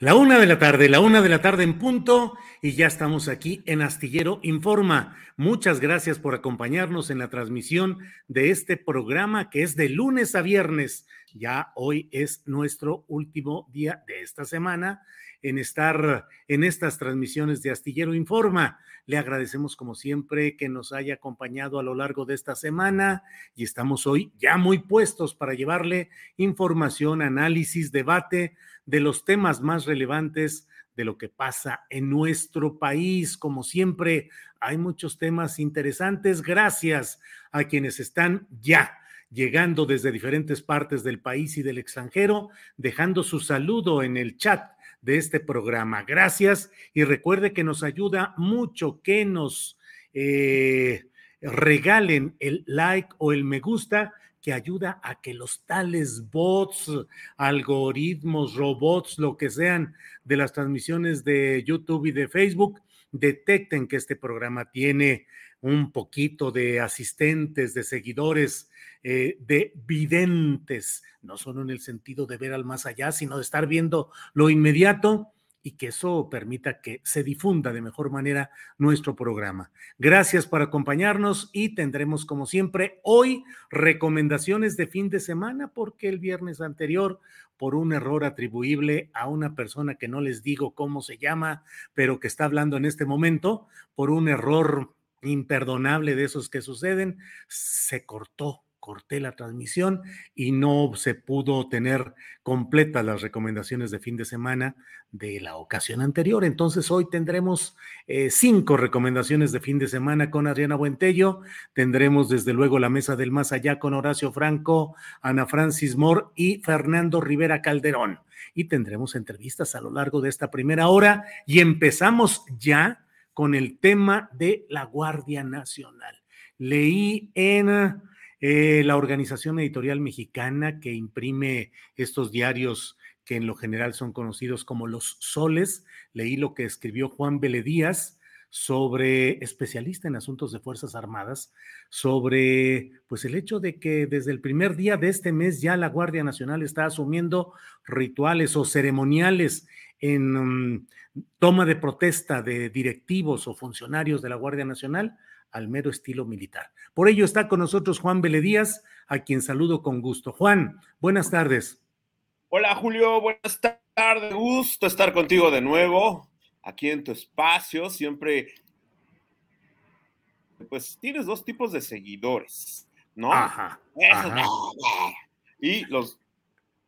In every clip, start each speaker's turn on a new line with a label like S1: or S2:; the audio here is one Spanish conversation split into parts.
S1: La una de la tarde, la una de la tarde en punto, y ya estamos aquí en Astillero Informa. Muchas gracias por acompañarnos en la transmisión de este programa que es de lunes a viernes. Ya hoy es nuestro último día de esta semana en estar en estas transmisiones de Astillero Informa. Le agradecemos como siempre que nos haya acompañado a lo largo de esta semana y estamos hoy ya muy puestos para llevarle información, análisis, debate de los temas más relevantes de lo que pasa en nuestro país. Como siempre, hay muchos temas interesantes. Gracias a quienes están ya llegando desde diferentes partes del país y del extranjero, dejando su saludo en el chat de este programa. Gracias y recuerde que nos ayuda mucho que nos eh, regalen el like o el me gusta que ayuda a que los tales bots, algoritmos, robots, lo que sean de las transmisiones de YouTube y de Facebook, detecten que este programa tiene un poquito de asistentes, de seguidores, eh, de videntes, no solo en el sentido de ver al más allá, sino de estar viendo lo inmediato y que eso permita que se difunda de mejor manera nuestro programa. Gracias por acompañarnos y tendremos como siempre hoy recomendaciones de fin de semana porque el viernes anterior por un error atribuible a una persona que no les digo cómo se llama, pero que está hablando en este momento, por un error imperdonable de esos que suceden, se cortó corté la transmisión y no se pudo tener completas las recomendaciones de fin de semana de la ocasión anterior. Entonces hoy tendremos eh, cinco recomendaciones de fin de semana con Adriana Buentello. Tendremos desde luego la mesa del más allá con Horacio Franco, Ana Francis Moore y Fernando Rivera Calderón. Y tendremos entrevistas a lo largo de esta primera hora y empezamos ya con el tema de la Guardia Nacional. Leí en eh, la organización editorial mexicana que imprime estos diarios que en lo general son conocidos como los soles. Leí lo que escribió Juan Díaz sobre especialista en asuntos de Fuerzas Armadas, sobre pues el hecho de que desde el primer día de este mes ya la Guardia Nacional está asumiendo rituales o ceremoniales en mm, toma de protesta de directivos o funcionarios de la Guardia Nacional al mero estilo militar. Por ello está con nosotros Juan Díaz, a quien saludo con gusto. Juan, buenas tardes.
S2: Hola Julio, buenas tardes. Gusto estar contigo de nuevo, aquí en tu espacio. Siempre, pues tienes dos tipos de seguidores, ¿no?
S1: Ajá.
S2: Y los,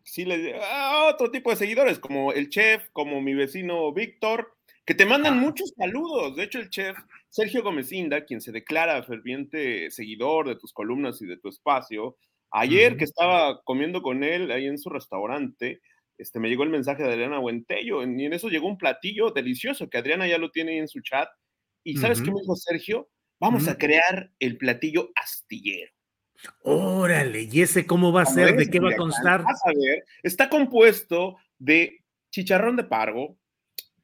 S2: sí, le, ah, otro tipo de seguidores, como el chef, como mi vecino Víctor, que te mandan muchos saludos. De hecho, el chef Sergio Gómezinda, quien se declara ferviente seguidor de tus columnas y de tu espacio, ayer que estaba comiendo con él ahí en su restaurante, este, me llegó el mensaje de Adriana Buentello y en eso llegó un platillo delicioso que Adriana ya lo tiene en su chat. ¿Y sabes qué me dijo Sergio? Vamos a crear el platillo astillero.
S1: Órale, ¿y ese cómo va a ser? ¿De qué va a constar?
S2: a ver, está compuesto de chicharrón de pargo,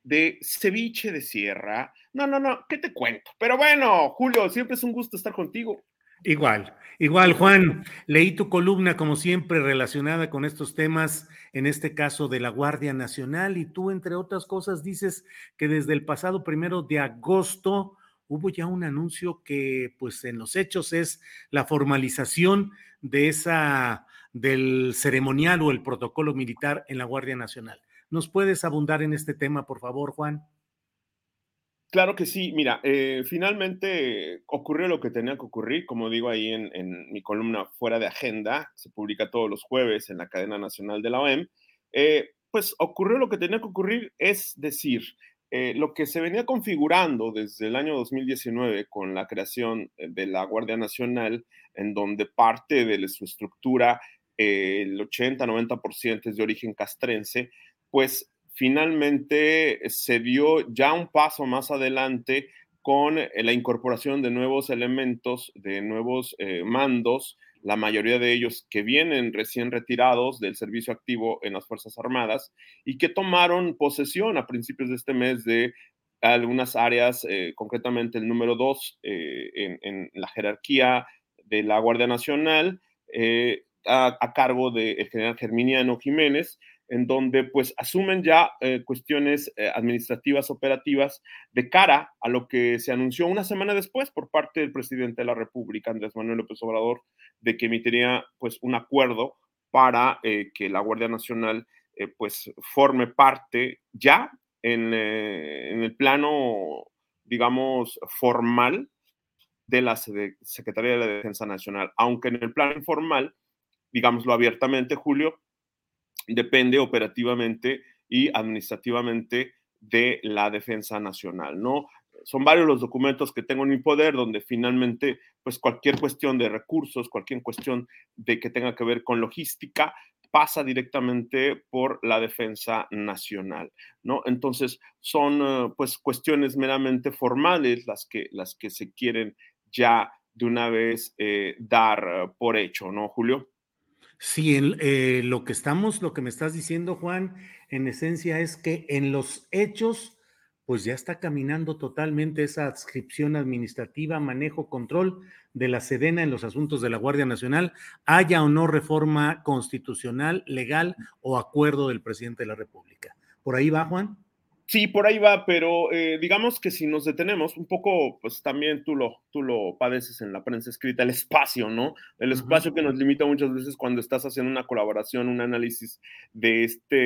S2: de ceviche de sierra. No, no, no, ¿qué te cuento? Pero bueno, Julio, siempre es un gusto estar contigo.
S1: Igual, igual, Juan, leí tu columna como siempre relacionada con estos temas, en este caso de la Guardia Nacional, y tú, entre otras cosas, dices que desde el pasado primero de agosto hubo ya un anuncio que, pues, en los hechos es la formalización de esa, del ceremonial o el protocolo militar en la Guardia Nacional. ¿Nos puedes abundar en este tema, por favor, Juan?
S2: Claro que sí. Mira, eh, finalmente ocurrió lo que tenía que ocurrir, como digo ahí en, mi columna Fuera de Agenda, se publica todos los jueves en la cadena nacional de la OEM. Eh, pues ocurrió lo que tenía que ocurrir, es decir, eh, lo que se venía configurando desde el año 2019 con la creación de la Guardia Nacional, en donde parte de su estructura, el 80-90% es de origen castrense, pues finalmente se dio ya un paso más adelante con eh, la incorporación de nuevos elementos, de nuevos eh, mandos, la mayoría de ellos que vienen recién retirados del servicio activo en las Fuerzas Armadas y que tomaron posesión a principios de este mes de algunas áreas, eh, concretamente el número dos en, la jerarquía de la Guardia Nacional, a, a, cargo del general Germiniano Jiménez, en donde pues asumen ya eh, cuestiones eh, administrativas operativas de cara a lo que se anunció una semana después por parte del presidente de la República, Andrés Manuel López Obrador, de que emitiría pues un acuerdo para eh, que la Guardia Nacional pues forme parte ya en, en, el plano, digamos, formal de la Secretaría de la Defensa Nacional, aunque en el plano informal, digámoslo abiertamente, Julio, depende operativamente y administrativamente de la defensa nacional, ¿no? Son varios los documentos que tengo en mi poder donde finalmente, pues cualquier cuestión de recursos, cualquier cuestión de que tenga que ver con logística, pasa directamente por la defensa nacional, ¿no? Entonces, son eh, pues cuestiones meramente formales las que, las que se quieren ya de una vez eh, dar eh, por hecho, ¿no, Julio?
S1: Sí, eh, lo que estamos, lo que me estás diciendo, Juan, en esencia es que en los hechos, pues ya está caminando totalmente esa adscripción administrativa, manejo, control de la Sedena en los asuntos de la Guardia Nacional, haya o no reforma constitucional, legal o acuerdo del presidente de la República. ¿Por ahí va, Juan?
S2: Sí, por ahí va, pero eh, digamos que si nos detenemos, un poco, pues también tú lo, tú lo padeces en la prensa escrita, el espacio, ¿no? El espacio que nos limita muchas veces cuando estás haciendo una colaboración, un análisis de este,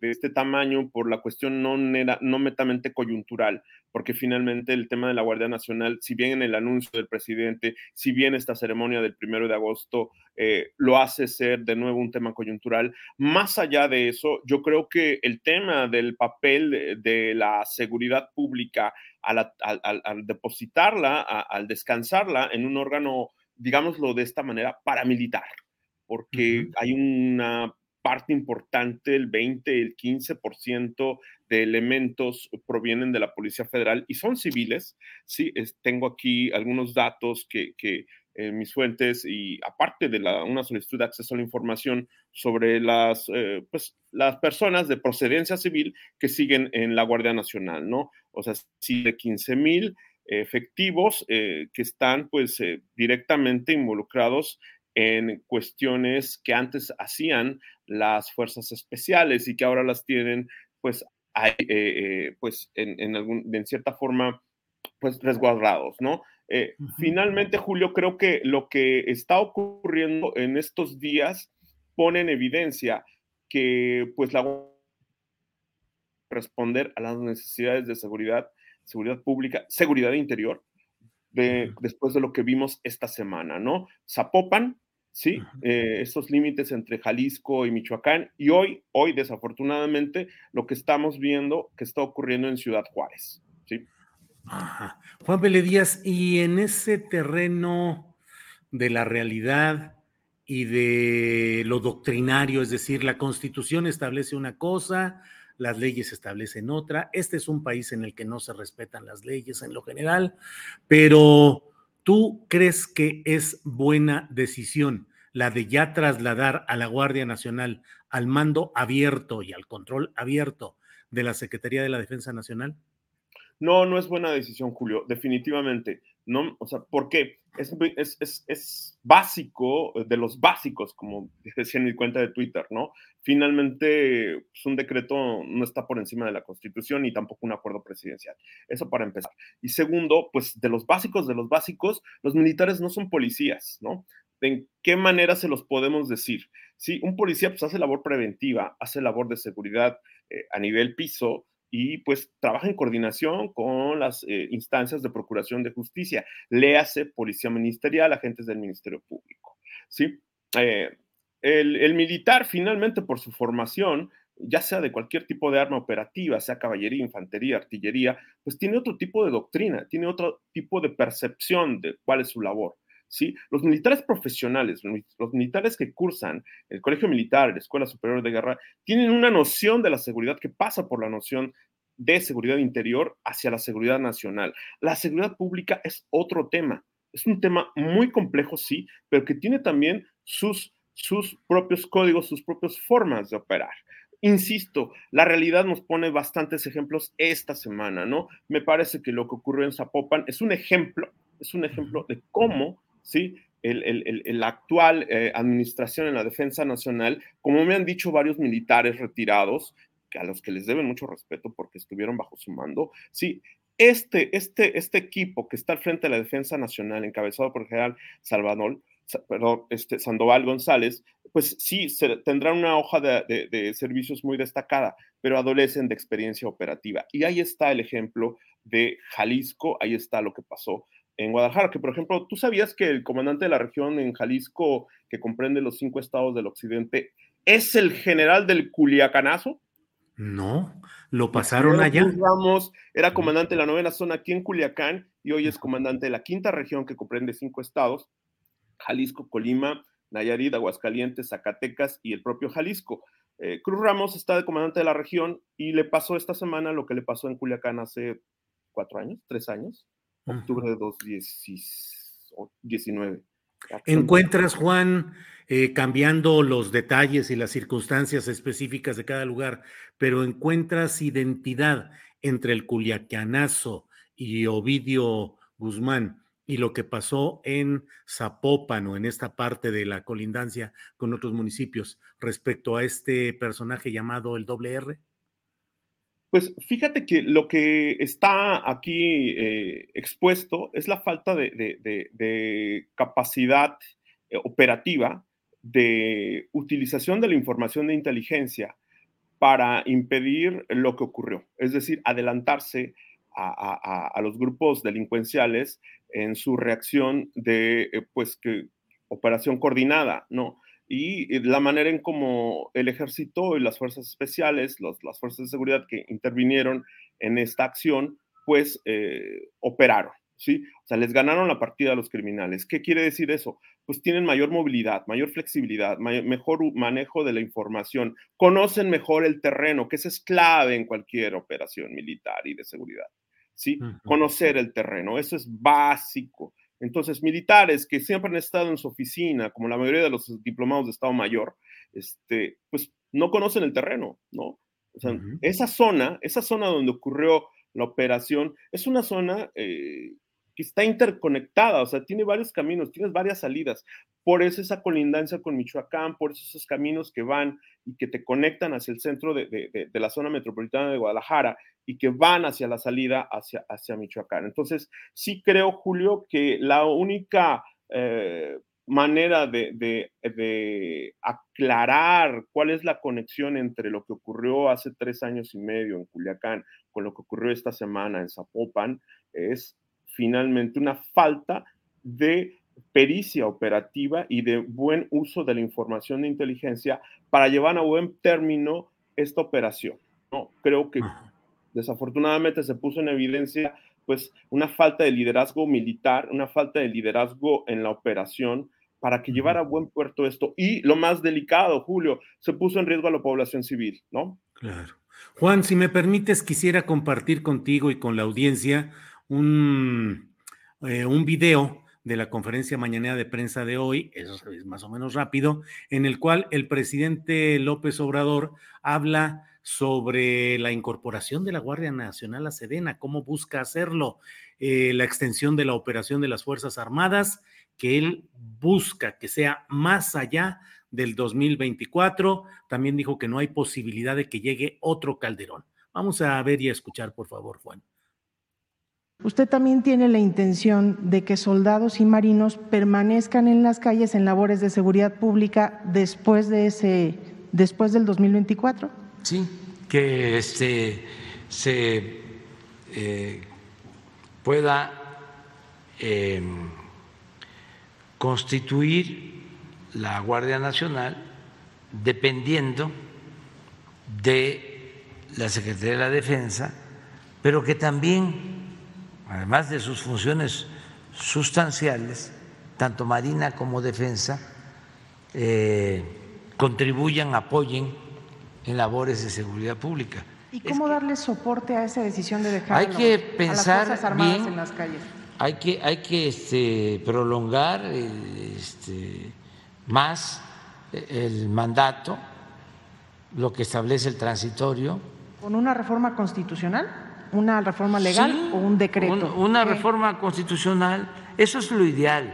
S2: de este tamaño por la cuestión no, no metamente coyuntural, porque finalmente el tema de la Guardia Nacional, si bien en el anuncio del presidente, si bien esta ceremonia del primero de agosto eh, lo hace ser de nuevo un tema coyuntural, más allá de eso, yo creo que el tema del papel de la seguridad pública al, depositarla, al descansarla en un órgano, digámoslo de esta manera, paramilitar, porque hay una parte importante, el 20, el 15% de elementos provienen de la Policía Federal y son civiles. Sí, tengo aquí algunos datos que, que eh, mis fuentes y aparte de la, una solicitud de acceso a la información sobre las, eh, pues, las personas de procedencia civil que siguen en la Guardia Nacional, ¿no? O sea, sí de 15 mil efectivos eh, que están pues directamente involucrados en cuestiones que antes hacían las fuerzas especiales y que ahora las tienen pues, pues en, en, algún, en cierta forma pues resguardados, ¿no? Eh, finalmente, Julio, creo que lo que está ocurriendo en estos días pone en evidencia que pues la responder a las necesidades de seguridad, seguridad pública, seguridad interior, después de lo que vimos esta semana, ¿no? Zapopan, ¿sí? Eh, estos límites entre Jalisco y Michoacán, y hoy, hoy desafortunadamente, lo que estamos viendo que está ocurriendo en Ciudad Juárez, ¿sí?
S1: Juan Pele Díaz, y en ese terreno de la realidad, y de lo doctrinario, es decir, la constitución establece una cosa, las leyes establecen otra. Este es un país en el que no se respetan las leyes en lo general, pero ¿tú crees que es buena decisión la de ya trasladar a la Guardia Nacional al mando abierto y al control abierto de la Secretaría de la Defensa Nacional?
S2: No, no es buena decisión, Julio, definitivamente. No, o sea, ¿por qué? Es, es, es, básico, de los básicos, como decía en mi cuenta de Twitter, ¿no? Finalmente, pues, un decreto no está por encima de la Constitución y tampoco un acuerdo presidencial. Eso para empezar. Y segundo, pues de los básicos, de los básicos, los militares no son policías, ¿no? ¿En qué manera se los podemos decir? Sí, un policía pues hace labor preventiva, hace labor de seguridad eh, a nivel piso, y pues trabaja en coordinación con las eh, instancias de procuración de justicia, le hace policía ministerial, agentes del Ministerio Público. ¿sí? Eh, el, el, militar finalmente por su formación, ya sea de cualquier tipo de arma operativa, sea caballería, infantería, artillería, pues tiene otro tipo de doctrina, tiene otro tipo de percepción de cuál es su labor. ¿Sí? Los militares profesionales, los militares que cursan el Colegio Militar, la Escuela Superior de Guerra, tienen una noción de la seguridad que pasa por la noción de seguridad interior hacia la seguridad nacional. La seguridad pública es otro tema. Es un tema muy complejo, sí, pero que tiene también sus, sus propios códigos, sus propias formas de operar. Insisto, la realidad nos pone bastantes ejemplos esta semana, ¿no? Me parece que lo que ocurrió en Zapopan es un ejemplo, es un ejemplo de cómo ¿sí? El, la actual eh, administración en la defensa nacional, como me han dicho varios militares retirados, a los que les deben mucho respeto porque estuvieron bajo su mando, sí, este, este, este equipo que está al frente de la defensa nacional, encabezado por el general Salvador, perdón, este, Sandoval González, pues sí, se, tendrán una hoja de, de, servicios muy destacada, pero adolecen de experiencia operativa. Y ahí está el ejemplo de Jalisco, ahí está lo que pasó en Guadalajara, que por ejemplo, ¿tú sabías que el comandante de la región en Jalisco, que comprende los cinco estados del occidente, es el general del Culiacanazo?
S1: No, lo pasaron allá.
S2: Ramos era comandante de la novena zona aquí en Culiacán y hoy es comandante de la quinta región que comprende cinco estados, Jalisco, Colima, Nayarit, Aguascalientes, Zacatecas y el propio Jalisco. Eh, Cruz Ramos está de comandante de la región y le pasó esta semana lo que le pasó en Culiacán hace cuatro años, tres años octubre de 2019.
S1: ¿Encuentras, Juan, eh, cambiando los detalles y las circunstancias específicas de cada lugar, pero encuentras identidad entre el culiacanazo y Ovidio Guzmán y lo que pasó en Zapopan o en esta parte de la colindancia con otros municipios respecto a este personaje llamado el doble R?
S2: Pues fíjate que lo que está aquí eh, expuesto es la falta de, capacidad eh, operativa de utilización de la información de inteligencia para impedir lo que ocurrió, es decir, adelantarse a, los grupos delincuenciales en su reacción de, eh, pues, que operación coordinada, ¿no? Y la manera en cómo el ejército y las fuerzas especiales, las fuerzas de seguridad que intervinieron en esta acción, pues eh, operaron, ¿sí? O sea, les ganaron la partida a los criminales. ¿Qué quiere decir eso? Pues tienen mayor movilidad, mayor flexibilidad, mejor manejo de la información, conocen mejor el terreno, que eso es clave en cualquier operación militar y de seguridad, ¿sí? Conocer el terreno, eso es básico. Entonces, militares que siempre han estado en su oficina, como la mayoría de los diplomados de Estado Mayor, este, pues no conocen el terreno, ¿no? O sea, esa zona, esa zona donde ocurrió la operación, es una zona eh, que está interconectada, o sea, tiene varios caminos, tienes varias salidas. Por eso esa colindancia con Michoacán, por eso esos caminos que van y que te conectan hacia el centro de, la zona metropolitana de Guadalajara y que van hacia la salida hacia, Michoacán. Entonces, sí creo, Julio, que la única eh, manera de, aclarar cuál es la conexión entre lo que ocurrió hace tres años y medio en Culiacán con lo que ocurrió esta semana en Zapopan es finalmente una falta de pericia operativa y de buen uso de la información de inteligencia para llevar a buen término esta operación. ¿no? Creo que desafortunadamente se puso en evidencia pues una falta de liderazgo militar, una falta de liderazgo en la operación para que llevara a buen puerto esto. Y lo más delicado, Julio, se puso en riesgo a la población civil, ¿no?
S1: Claro. Juan, si me permites, quisiera compartir contigo y con la audiencia un, eh, un video de la conferencia mañanera de prensa de hoy, eso es más o menos rápido, en el cual el presidente López Obrador habla sobre la incorporación de la Guardia Nacional a Sedena, cómo busca hacerlo, eh, la extensión de la operación de las Fuerzas Armadas, que él busca que sea más allá del 2024. También dijo que no hay posibilidad de que llegue otro Calderón. Vamos a ver y a escuchar, por favor, Juan.
S3: Usted también tiene la intención de que soldados y marinos permanezcan en las calles en labores de seguridad pública después de ese, después del 2024.
S4: Sí, que este, se eh, pueda eh, constituir la Guardia Nacional dependiendo de la Secretaría de la Defensa, pero que también además de sus funciones sustanciales, tanto Marina como Defensa, eh, contribuyan, apoyen en labores de seguridad pública.
S3: ¿Y cómo darle soporte a esa decisión de dejar
S4: hay que pensar
S3: a las Fuerzas Armadas
S4: bien,
S3: en las calles?
S4: Hay que, hay que este, prolongar este, más el mandato, lo que establece el transitorio.
S3: ¿Con una reforma constitucional? Una reforma legal o un decreto?
S4: una reforma constitucional, eso es lo ideal,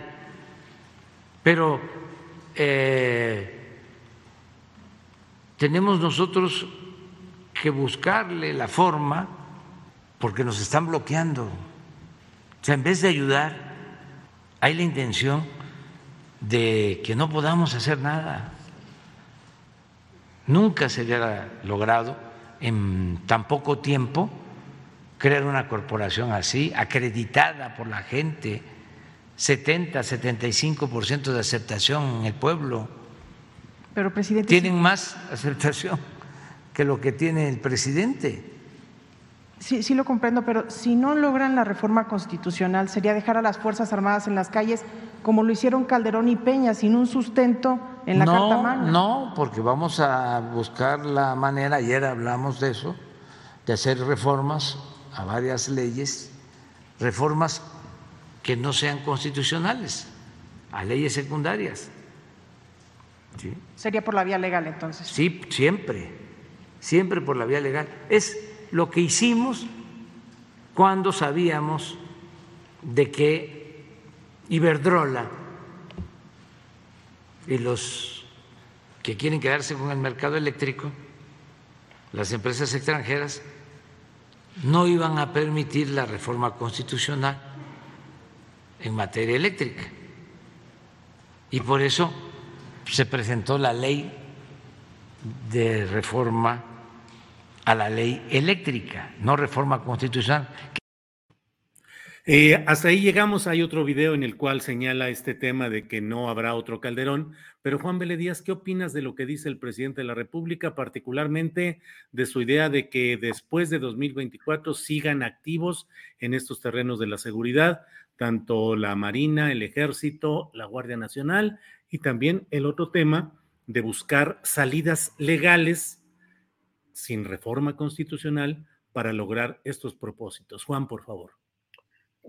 S4: pero eh, tenemos nosotros que buscarle la forma porque nos están bloqueando. O sea, en vez de ayudar, hay la intención de que no podamos hacer nada. Nunca se hubiera logrado en tan poco tiempo crear una corporación así, acreditada por la gente, 70, 75% de aceptación en el pueblo.
S3: Pero, presidente.
S4: Tienen más aceptación que lo que tiene el presidente.
S3: Sí, sí lo comprendo, pero si no logran la reforma constitucional, sería dejar a las Fuerzas Armadas en las calles como lo hicieron Calderón y Peña, sin un sustento en la
S4: no,
S3: Carta Magna.
S4: No, porque vamos a buscar la manera, ayer hablamos de eso, de hacer reformas a varias leyes, reformas que no sean constitucionales, a leyes secundarias.
S3: Sería por la vía legal entonces.
S4: Sí, siempre, siempre por la vía legal. Es lo que hicimos cuando sabíamos de que Iberdrola y los que quieren quedarse con el mercado eléctrico, las empresas extranjeras, no iban a permitir la reforma constitucional en materia eléctrica. Y por eso se presentó la ley de reforma a la ley eléctrica, no reforma constitucional.
S1: Eh, hasta ahí llegamos. Hay otro video en el cual señala este tema de que no habrá otro Calderón. Pero Juan Vélez ¿qué opinas de lo que dice el presidente de la República, particularmente de su idea de que después de 2024 sigan activos en estos terrenos de la seguridad, tanto la Marina, el Ejército, la Guardia Nacional y también el otro tema de buscar salidas legales sin reforma constitucional para lograr estos propósitos? Juan, por favor.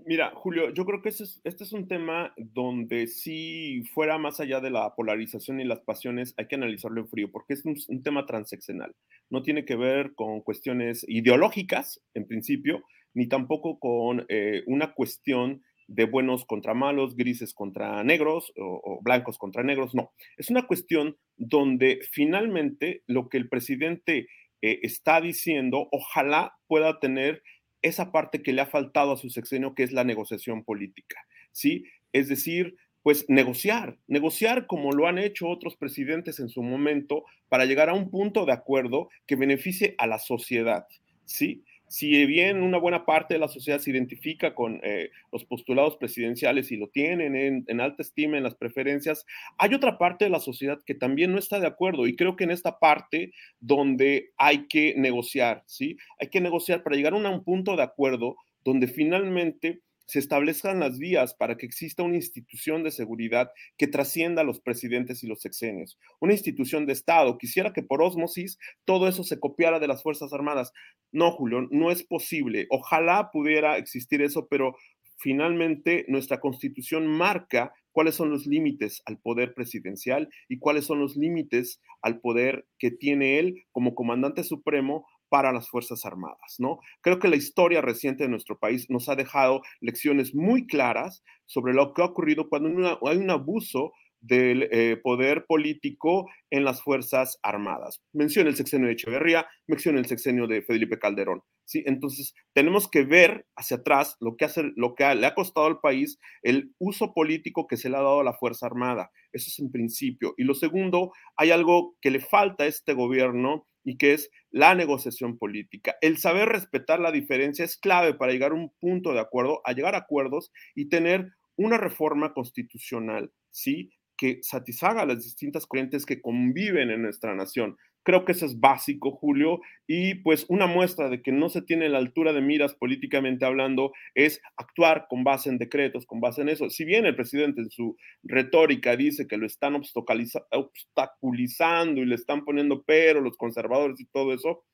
S2: Mira, Julio, yo creo que este es, un tema donde si fuera más allá de la polarización y las pasiones, hay que analizarlo en frío, porque es un, tema transeccional. No tiene que ver con cuestiones ideológicas, en principio, ni tampoco con eh, una cuestión de buenos contra malos, grises contra negros o, blancos contra negros. No, es una cuestión donde finalmente lo que el presidente eh, está diciendo, ojalá pueda tener esa parte que le ha faltado a su sexenio, que es la negociación política, ¿sí? Es decir, pues negociar, negociar como lo han hecho otros presidentes en su momento para llegar a un punto de acuerdo que beneficie a la sociedad, ¿sí? Si bien una buena parte de la sociedad se identifica con eh, los postulados presidenciales y lo tienen en, alta estima en las preferencias, hay otra parte de la sociedad que también no está de acuerdo y creo que en esta parte donde hay que negociar, ¿sí? Hay que negociar para llegar a un punto de acuerdo donde finalmente se establezcan las vías para que exista una institución de seguridad que trascienda a los presidentes y los sexenios, una institución de Estado. Quisiera que por osmosis todo eso se copiara de las Fuerzas Armadas. No, Julio, no es posible. Ojalá pudiera existir eso, pero finalmente nuestra constitución marca cuáles son los límites al poder presidencial y cuáles son los límites al poder que tiene él como comandante supremo para las Fuerzas Armadas, ¿no? Creo que la historia reciente de nuestro país nos ha dejado lecciones muy claras sobre lo que ha ocurrido cuando hay un abuso del eh, poder político en las Fuerzas Armadas. Menciona el sexenio de Echeverría, menciona el sexenio de Felipe Calderón. ¿sí? Entonces, tenemos que ver hacia atrás lo que, le ha costado al país el uso político que se le ha dado a la Fuerza Armada. Eso es en principio. Y lo segundo, hay algo que le falta a este gobierno y que es la negociación política. El saber respetar la diferencia es clave para llegar a un punto de acuerdo, a llegar a acuerdos y tener una reforma constitucional, ¿sí? Que satisfaga a las distintas corrientes que conviven en nuestra nación. Creo que eso es básico, Julio, y pues una muestra de que no se tiene la altura de miras políticamente hablando es actuar con base en decretos, con base en eso. Si bien el presidente en su retórica dice que lo están obstaculizando y le están poniendo pero los conservadores y todo eso,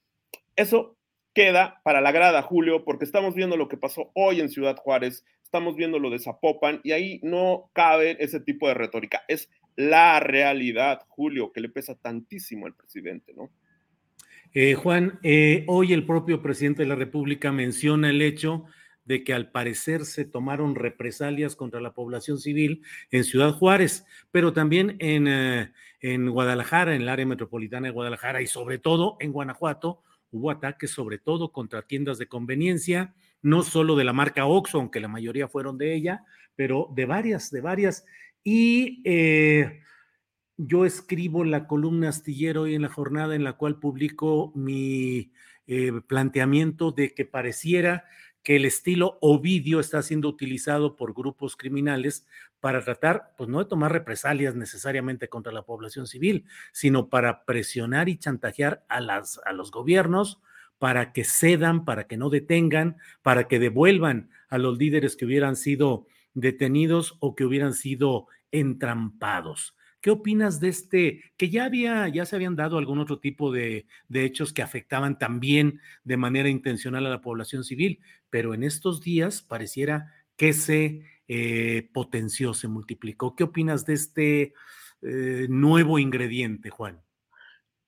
S2: eso queda para la grada, Julio, porque estamos viendo lo que pasó hoy en Ciudad Juárez, estamos viendo lo de Zapopan y ahí no cabe ese tipo de retórica. Es la realidad, Julio, que le pesa tantísimo al presidente, ¿no?
S1: Eh, Juan, eh, hoy el propio presidente de la República menciona el hecho de que al parecer se tomaron represalias contra la población civil en Ciudad Juárez, pero también en, eh, en Guadalajara, en el área metropolitana de Guadalajara y sobre todo en Guanajuato, hubo ataques sobre todo contra tiendas de conveniencia, no solo de la marca Oxxo, aunque la mayoría fueron de ella, pero de varias, de varias. Y eh, yo escribo la columna astillero hoy en la jornada en la cual publico mi eh, planteamiento de que pareciera que el estilo Ovidio está siendo utilizado por grupos criminales para tratar, pues no de tomar represalias necesariamente contra la población civil, sino para presionar y chantajear a, las, a los gobiernos para que cedan, para que no detengan, para que devuelvan a los líderes que hubieran sido detenidos o que hubieran sido entrampados. ¿Qué opinas de este, que ya había, ya se habían dado algún otro tipo de, hechos que afectaban también de manera intencional a la población civil, pero en estos días pareciera que se eh, potenció, se multiplicó. ¿Qué opinas de este eh, nuevo ingrediente, Juan?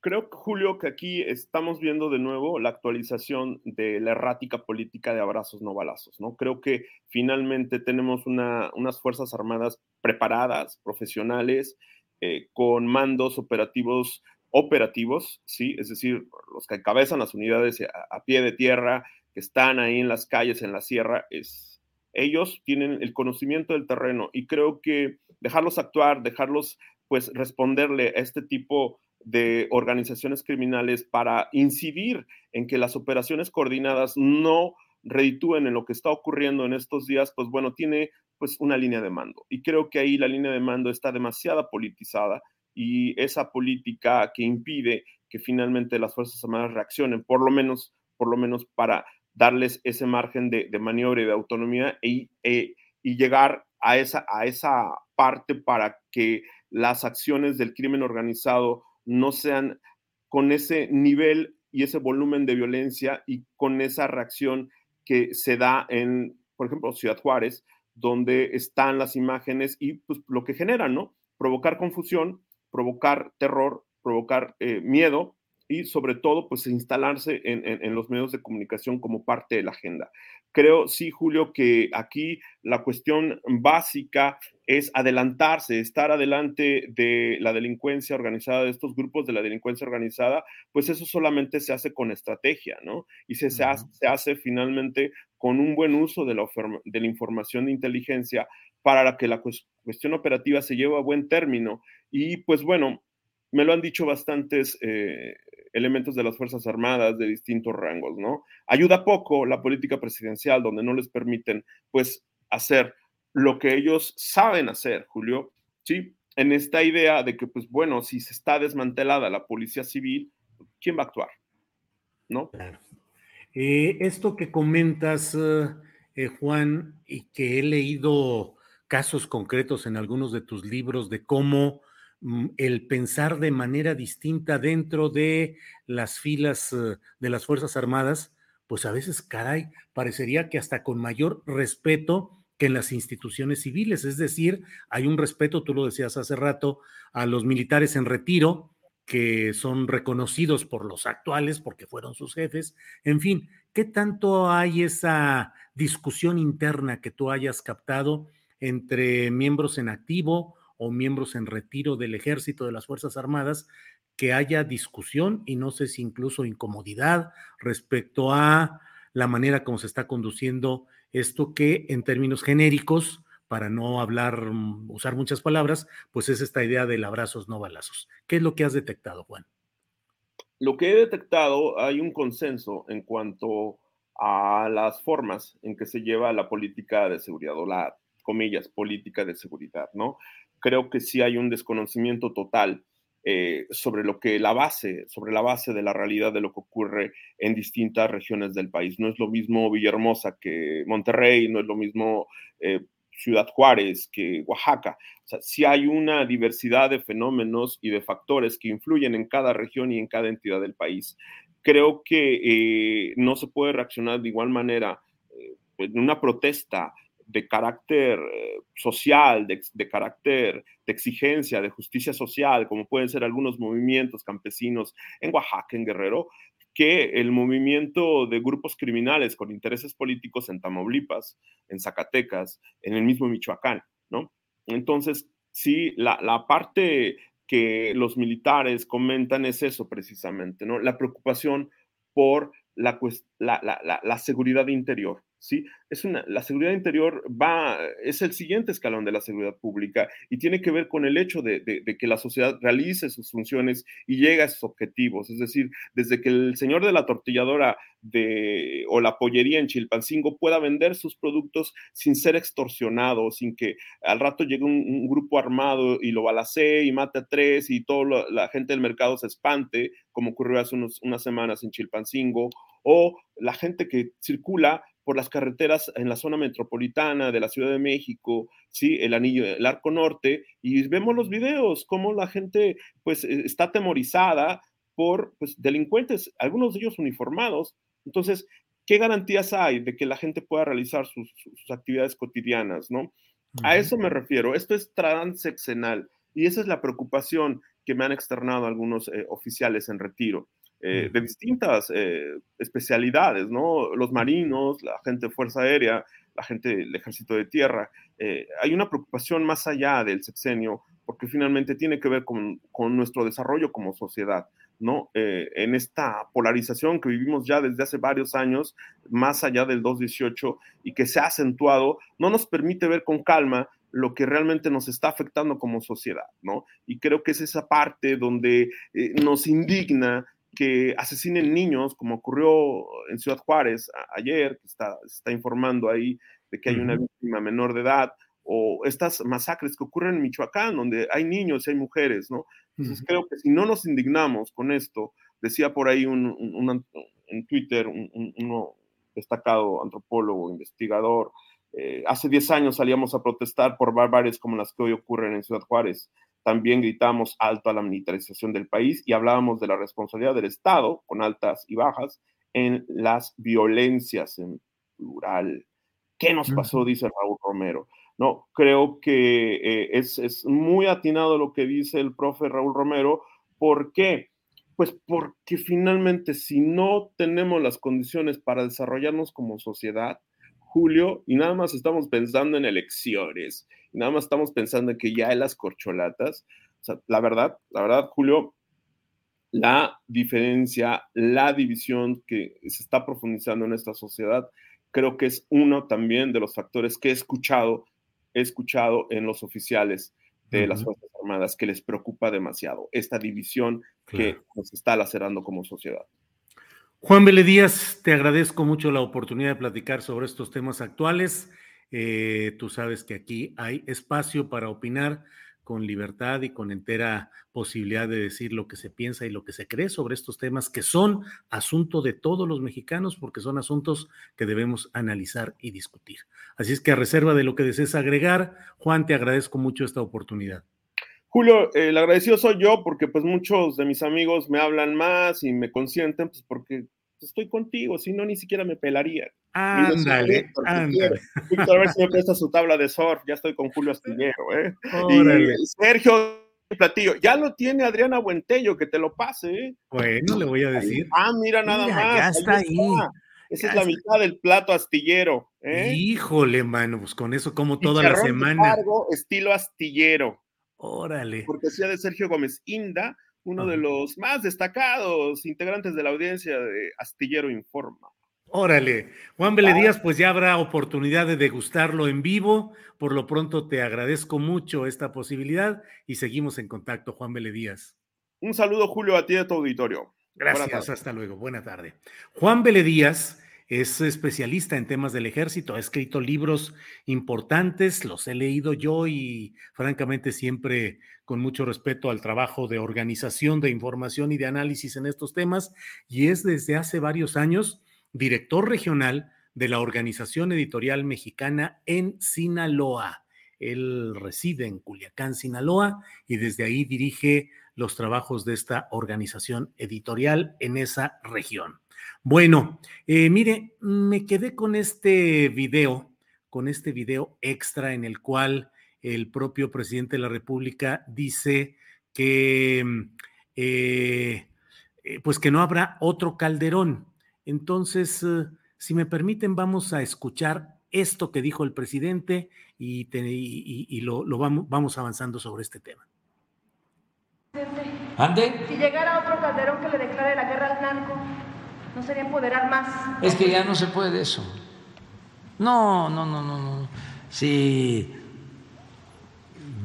S2: Creo, Julio, que aquí estamos viendo de nuevo la actualización de la errática política de abrazos no balazos, ¿no? Creo que finalmente tenemos unas Fuerzas Armadas preparadas, profesionales, eh, con mandos operativos operativos, ¿sí? Es decir, los que encabezan las unidades a, pie de tierra, que están ahí en las calles, en la sierra, es, ellos tienen el conocimiento del terreno y creo que dejarlos actuar, dejarlos pues responderle a este tipo de organizaciones criminales para incidir en que las operaciones coordinadas no reditúen en lo que está ocurriendo en estos días, pues bueno, tiene pues una línea de mando. Y creo que ahí la línea de mando está demasiado politizada y esa política que impide que finalmente las Fuerzas Armadas reaccionen, por lo menos, por lo menos para darles ese margen de, maniobra y de autonomía e, y llegar a esa, a esa parte para que las acciones del crimen organizado no sean con ese nivel y ese volumen de violencia y con esa reacción que se da en, por ejemplo, Ciudad Juárez, donde están las imágenes y pues, lo que generan, ¿no? Provocar confusión, provocar terror, provocar eh, miedo y sobre todo, pues instalarse en, los medios de comunicación como parte de la agenda. Creo, sí, Julio, que aquí la cuestión básica es adelantarse, estar adelante de la delincuencia organizada, de estos grupos de la delincuencia organizada, pues eso solamente se hace con estrategia, ¿no? Y se, se, hace, finalmente con un buen uso de la, de la información de inteligencia para que la cuestión operativa se lleve a buen término. Y pues bueno, me lo han dicho bastantes eh, elementos de las Fuerzas Armadas de distintos rangos, ¿no? Ayuda poco la política presidencial, donde no les permiten, pues, hacer lo que ellos saben hacer, Julio, ¿sí? En esta idea de que, pues, bueno, si se está desmantelada la policía civil, ¿quién va a actuar? ¿No?
S1: Claro. Eh, esto que comentas, eh, Juan, y que he leído casos concretos en algunos de tus libros de cómo el pensar de manera distinta dentro de las filas eh, de las Fuerzas Armadas, pues a veces, caray, parecería que hasta con mayor respeto que en las instituciones civiles. Es decir, hay un respeto, tú lo decías hace rato, a los militares en retiro, que son reconocidos por los actuales porque fueron sus jefes. En fin, ¿qué tanto hay esa discusión interna que tú hayas captado entre miembros en activo o miembros en retiro del ejército de las Fuerzas Armadas? que haya discusión y no sé si incluso incomodidad respecto a la manera como se está conduciendo esto que en términos genéricos, para no hablar, mm, usar muchas palabras, pues es esta idea del abrazos, no balazos. ¿Qué es lo que has detectado, Juan?
S2: Lo que he detectado, hay un consenso en cuanto a las formas en que se lleva la política de seguridad o la, comillas, política de seguridad, ¿no? Creo que sí hay un desconocimiento total eh, sobre lo que la base, sobre la base de la realidad de lo que ocurre en distintas regiones del país. No es lo mismo Villahermosa que Monterrey, no es lo mismo eh, Ciudad Juárez que Oaxaca. O sea, sí hay una diversidad de fenómenos y de factores que influyen en cada región y en cada entidad del país. Creo que eh, no se puede reaccionar de igual manera en una protesta de carácter eh, social, de, carácter de exigencia, de justicia social, como pueden ser algunos movimientos campesinos en Oaxaca, en Guerrero, que el movimiento de grupos criminales con intereses políticos en Tamaulipas, en Zacatecas, en el mismo Michoacán, ¿no? Entonces, sí, la, la parte que los militares comentan es eso precisamente, ¿no? La preocupación por la, la, la seguridad interior, ¿sí? Es una, la seguridad interior va, es el siguiente escalón de la seguridad pública y tiene que ver con el hecho de, que la sociedad realice sus funciones y llegue a sus objetivos. Es decir, desde que el señor de la tortilladora de, o la pollería en Chilpancingo pueda vender sus productos sin ser extorsionado, sin que al rato llegue un, grupo armado y lo balacee y mate a tres y toda la gente del mercado se espante, como ocurrió hace unas semanas en Chilpancingo, o la gente que circula por las carreteras en la zona metropolitana de la Ciudad de México, ¿sí? El anillo, el arco norte, y vemos los videos, cómo la gente pues e, está atemorizada por pues, delincuentes, algunos de ellos uniformados. Entonces, ¿qué garantías hay de que la gente pueda realizar sus, actividades cotidianas, no? A eso me refiero, esto es transeccional y esa es la preocupación que me han externado algunos eh, oficiales en retiro. Eh, de distintas eh, especialidades, ¿no? Los marinos, la gente de Fuerza Aérea, la gente del Ejército de Tierra. Eh, hay una preocupación más allá del sexenio, porque finalmente tiene que ver con, con nuestro desarrollo como sociedad, ¿no? en esta polarización que vivimos ya desde hace varios años, más allá del 218, y que se ha acentuado, no nos permite ver con calma lo que realmente nos está afectando como sociedad, ¿no? Y creo que es esa parte donde nos indigna que asesinen niños, como ocurrió en Ciudad Juárez ayer, que está, está informando ahí de que hay una víctima menor de edad, o estas masacres que ocurren en Michoacán, donde hay niños y hay mujeres, ¿no? Entonces creo que si no nos indignamos con esto, decía por ahí un, en Twitter un, uno destacado antropólogo, investigador, eh, hace 10 años salíamos a protestar por barbaries como las que hoy ocurren en Ciudad Juárez. También gritamos alto a la militarización del país y hablábamos de la responsabilidad del Estado, con altas y bajas, en las violencias en plural. ¿Qué nos pasó? Dice Raúl Romero. No, creo que eh, es, es, muy atinado lo que dice el profe Raúl Romero. ¿Por qué? Pues porque finalmente si no tenemos las condiciones para desarrollarnos como sociedad, Julio, y nada más estamos pensando en elecciones, nada más estamos pensando en que ya hay las corcholatas. O sea, la verdad, la verdad, Julio, la diferencia, la división que se está profundizando en esta sociedad, creo que es uno también de los factores que he escuchado, he escuchado en los oficiales de las Fuerzas Armadas, que les preocupa demasiado esta división que nos está lacerando como sociedad.
S1: Juan Vélez Díaz, te agradezco mucho la oportunidad de platicar sobre estos temas actuales. Eh, tú sabes que aquí hay espacio para opinar con libertad y con entera posibilidad de decir lo que se piensa y lo que se cree sobre estos temas que son asunto de todos los mexicanos porque son asuntos que debemos analizar y discutir. Así es que a reserva de lo que desees agregar, Juan, te agradezco mucho esta oportunidad.
S2: Julio, el agradecido soy yo porque pues muchos de mis amigos me hablan más y me consienten pues porque estoy contigo, si no ni siquiera me pelaría.
S1: Ándale, ándale.
S2: Víctor, a ver si me presta su tabla de surf, ya estoy con Julio Astillero, ¿eh? Y Sergio Platillo, ya lo tiene Adriana Buentello, que te lo pase, ¿eh?
S1: Bueno, le voy a decir.
S2: Ah, mira nada más.
S1: Ya está ahí.
S2: Esa es la mitad del plato astillero. ¿eh?
S1: Híjole, mano, pues con eso como toda la semana.
S2: estilo astillero.
S1: Órale.
S2: Cortesía de Sergio Gómez Inda, uno de los más destacados integrantes de la audiencia de Astillero Informa.
S1: Órale, Juan Díaz, pues ya habrá oportunidad de degustarlo en vivo. Por lo pronto te agradezco mucho esta posibilidad y seguimos en contacto, Juan Díaz.
S2: Un saludo, Julio, a ti y a tu auditorio.
S1: Gracias, hasta luego. Buena tarde. Juan Díaz es especialista en temas del ejército, ha escrito libros importantes, los he leído yo y francamente siempre con mucho respeto al trabajo de organización, de información y de análisis en estos temas, y es desde hace varios años director regional de la Organización Editorial Mexicana en Sinaloa. Él reside en Culiacán, Sinaloa, y desde ahí dirige los trabajos de esta organización editorial en esa región. Bueno, eh, mire, me quedé con este video, con este video extra en el cual el propio presidente de la República dice que, mm, eh, eh, pues que no habrá otro Calderón. Entonces, si me permiten, vamos a escuchar esto que dijo el presidente y, lo, vamos, vamos avanzando sobre este tema.
S5: ¿Ande?
S6: Si llegara otro Calderón que le declare la guerra al narco, ¿No sería empoderar más?
S4: Es que ya no se puede eso. No, no, no, no, no. Si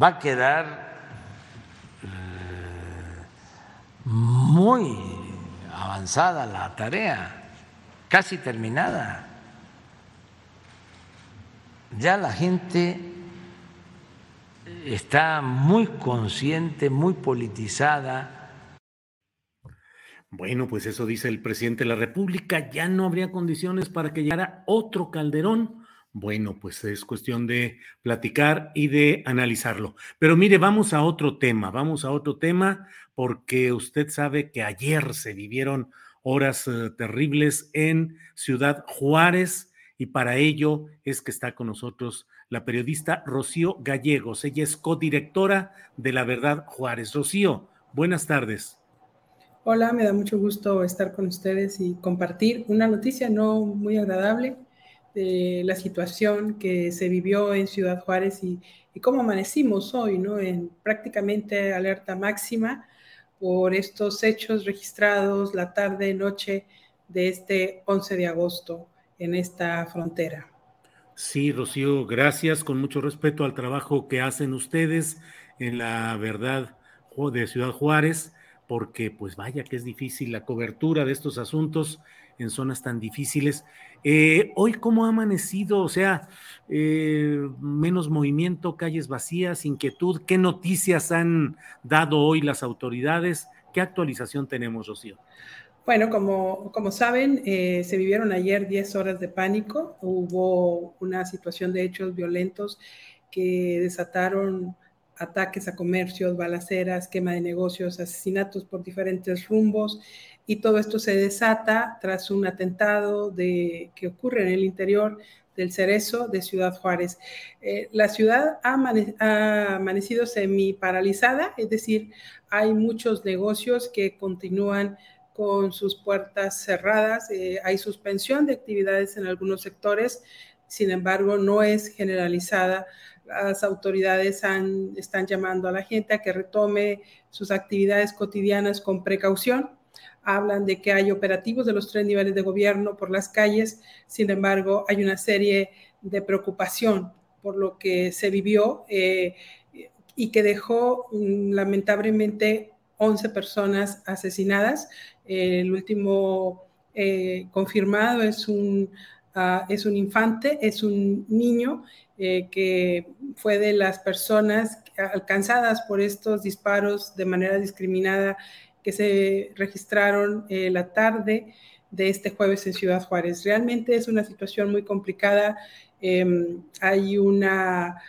S4: va a quedar eh, muy avanzada la tarea, casi terminada. Ya la gente está muy consciente, muy politizada
S1: bueno, pues eso dice el presidente de la República, ya no habría condiciones para que llegara otro Calderón. Bueno, pues es cuestión de platicar y de analizarlo. Pero mire, vamos a otro tema, vamos a otro tema, porque usted sabe que ayer se vivieron horas eh, terribles en Ciudad Juárez y para ello es que está con nosotros la periodista Rocío Gallegos. Ella es codirectora de La Verdad Juárez. Rocío, buenas tardes.
S7: Hola, me da mucho gusto estar con ustedes y compartir una noticia no muy agradable de la situación que se vivió en Ciudad Juárez y, cómo amanecimos hoy, ¿no? En prácticamente alerta máxima por estos hechos registrados la tarde, noche de este 11 de agosto en esta frontera.
S1: Sí, Rocío, gracias, con mucho respeto al trabajo que hacen ustedes en la verdad de Ciudad Juárez porque pues vaya que es difícil la cobertura de estos asuntos en zonas tan difíciles. Eh, hoy, ¿cómo ha amanecido? O sea, eh, menos movimiento, calles vacías, inquietud. ¿Qué noticias han dado hoy las autoridades? ¿Qué actualización tenemos, Rocío?
S7: Bueno, como, como saben, eh, se vivieron ayer 10 horas de pánico. Hubo una situación de hechos violentos que desataron ataques a comercios, balaceras, quema de negocios, asesinatos por diferentes rumbos y todo esto se desata tras un atentado de, que ocurre en el interior del Cerezo de Ciudad Juárez. Eh, la ciudad ha, amanecido semi paralizada, es decir, hay muchos negocios que continúan con sus puertas cerradas, eh, hay suspensión de actividades en algunos sectores, sin embargo, no es generalizada las autoridades están llamando a la gente a que retome sus actividades cotidianas con precaución. Hablan de que hay operativos de los tres niveles de gobierno por las calles, sin embargo, hay una serie de preocupación por lo que se vivió eh, y que dejó mm, lamentablemente 11 personas asesinadas. el último eh, confirmado es un ah, es un infante, es un niño eh, que fue de las personas alcanzadas por estos disparos de manera discriminada que se registraron eh, la tarde de este jueves en Ciudad Juárez. Realmente es una situación muy complicada. Em, hay una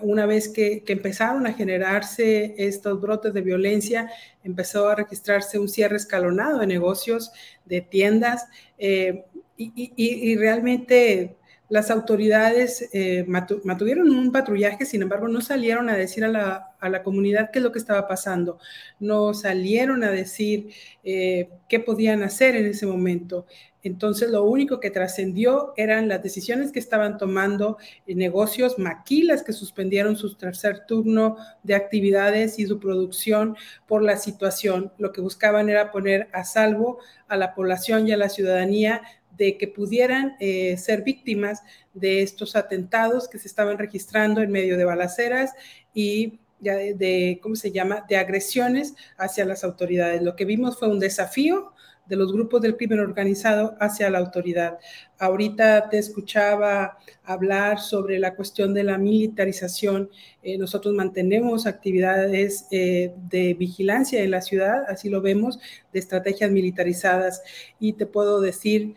S7: una vez que, empezaron a generarse estos brotes de violencia, empezó a registrarse un cierre escalonado de negocios, de tiendas, eh, y, realmente las autoridades eh, mantuvieron un patrullaje, sin embargo, no salieron a decir a la, comunidad qué es lo que estaba pasando, no salieron a decir eh, qué podían hacer en ese momento. Entonces, lo único que trascendió eran las decisiones que estaban tomando en negocios maquilas que suspendieron su tercer turno de actividades y su producción por la situación. Lo que buscaban era poner a salvo a la población y a la ciudadanía de que pudieran eh, ser víctimas de estos atentados que se estaban registrando en medio de balaceras y de, de, ¿cómo se llama?, de agresiones hacia las autoridades. Lo que vimos fue un desafío de los grupos del crimen organizado hacia la autoridad. Ahorita te escuchaba hablar sobre la cuestión de la militarización. Eh, nosotros mantenemos actividades eh, de vigilancia en la ciudad, así lo vemos, de estrategias militarizadas. Y te puedo decir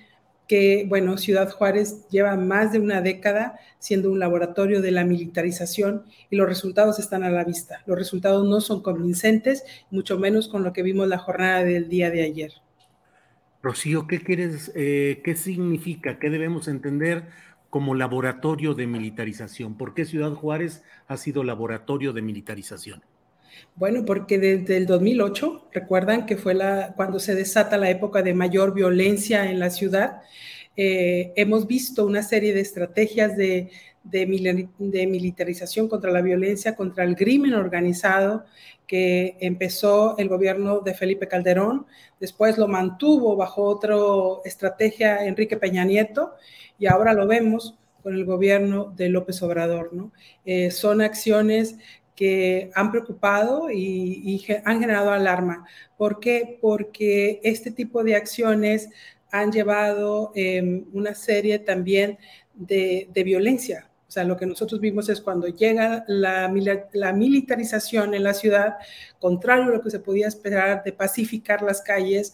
S7: que, bueno, Ciudad Juárez lleva más de una década siendo un laboratorio de la militarización y los resultados están a la vista. Los resultados no son convincentes, mucho menos con lo que vimos la jornada del día de ayer.
S1: Rocío, ¿qué quieres, eh, qué significa, qué debemos entender como laboratorio de militarización? ¿Por qué Ciudad Juárez ha sido laboratorio de militarización?
S7: Bueno, porque desde el 2008, recuerdan que fue la, cuando se desata la época de mayor violencia en la ciudad, eh, hemos visto una serie de estrategias de, de, militarización contra la violencia, contra el crimen organizado, que empezó el gobierno de Felipe Calderón, después lo mantuvo bajo otra estrategia Enrique Peña Nieto y ahora lo vemos con el gobierno de López Obrador. ¿no? Eh, son acciones que han preocupado y, han generado alarma. ¿Por qué? Porque este tipo de acciones han llevado em, una serie también de, violencia, o sea, lo que nosotros vimos es cuando llega la, militarización en la ciudad, contrario a lo que se podía esperar de pacificar las calles,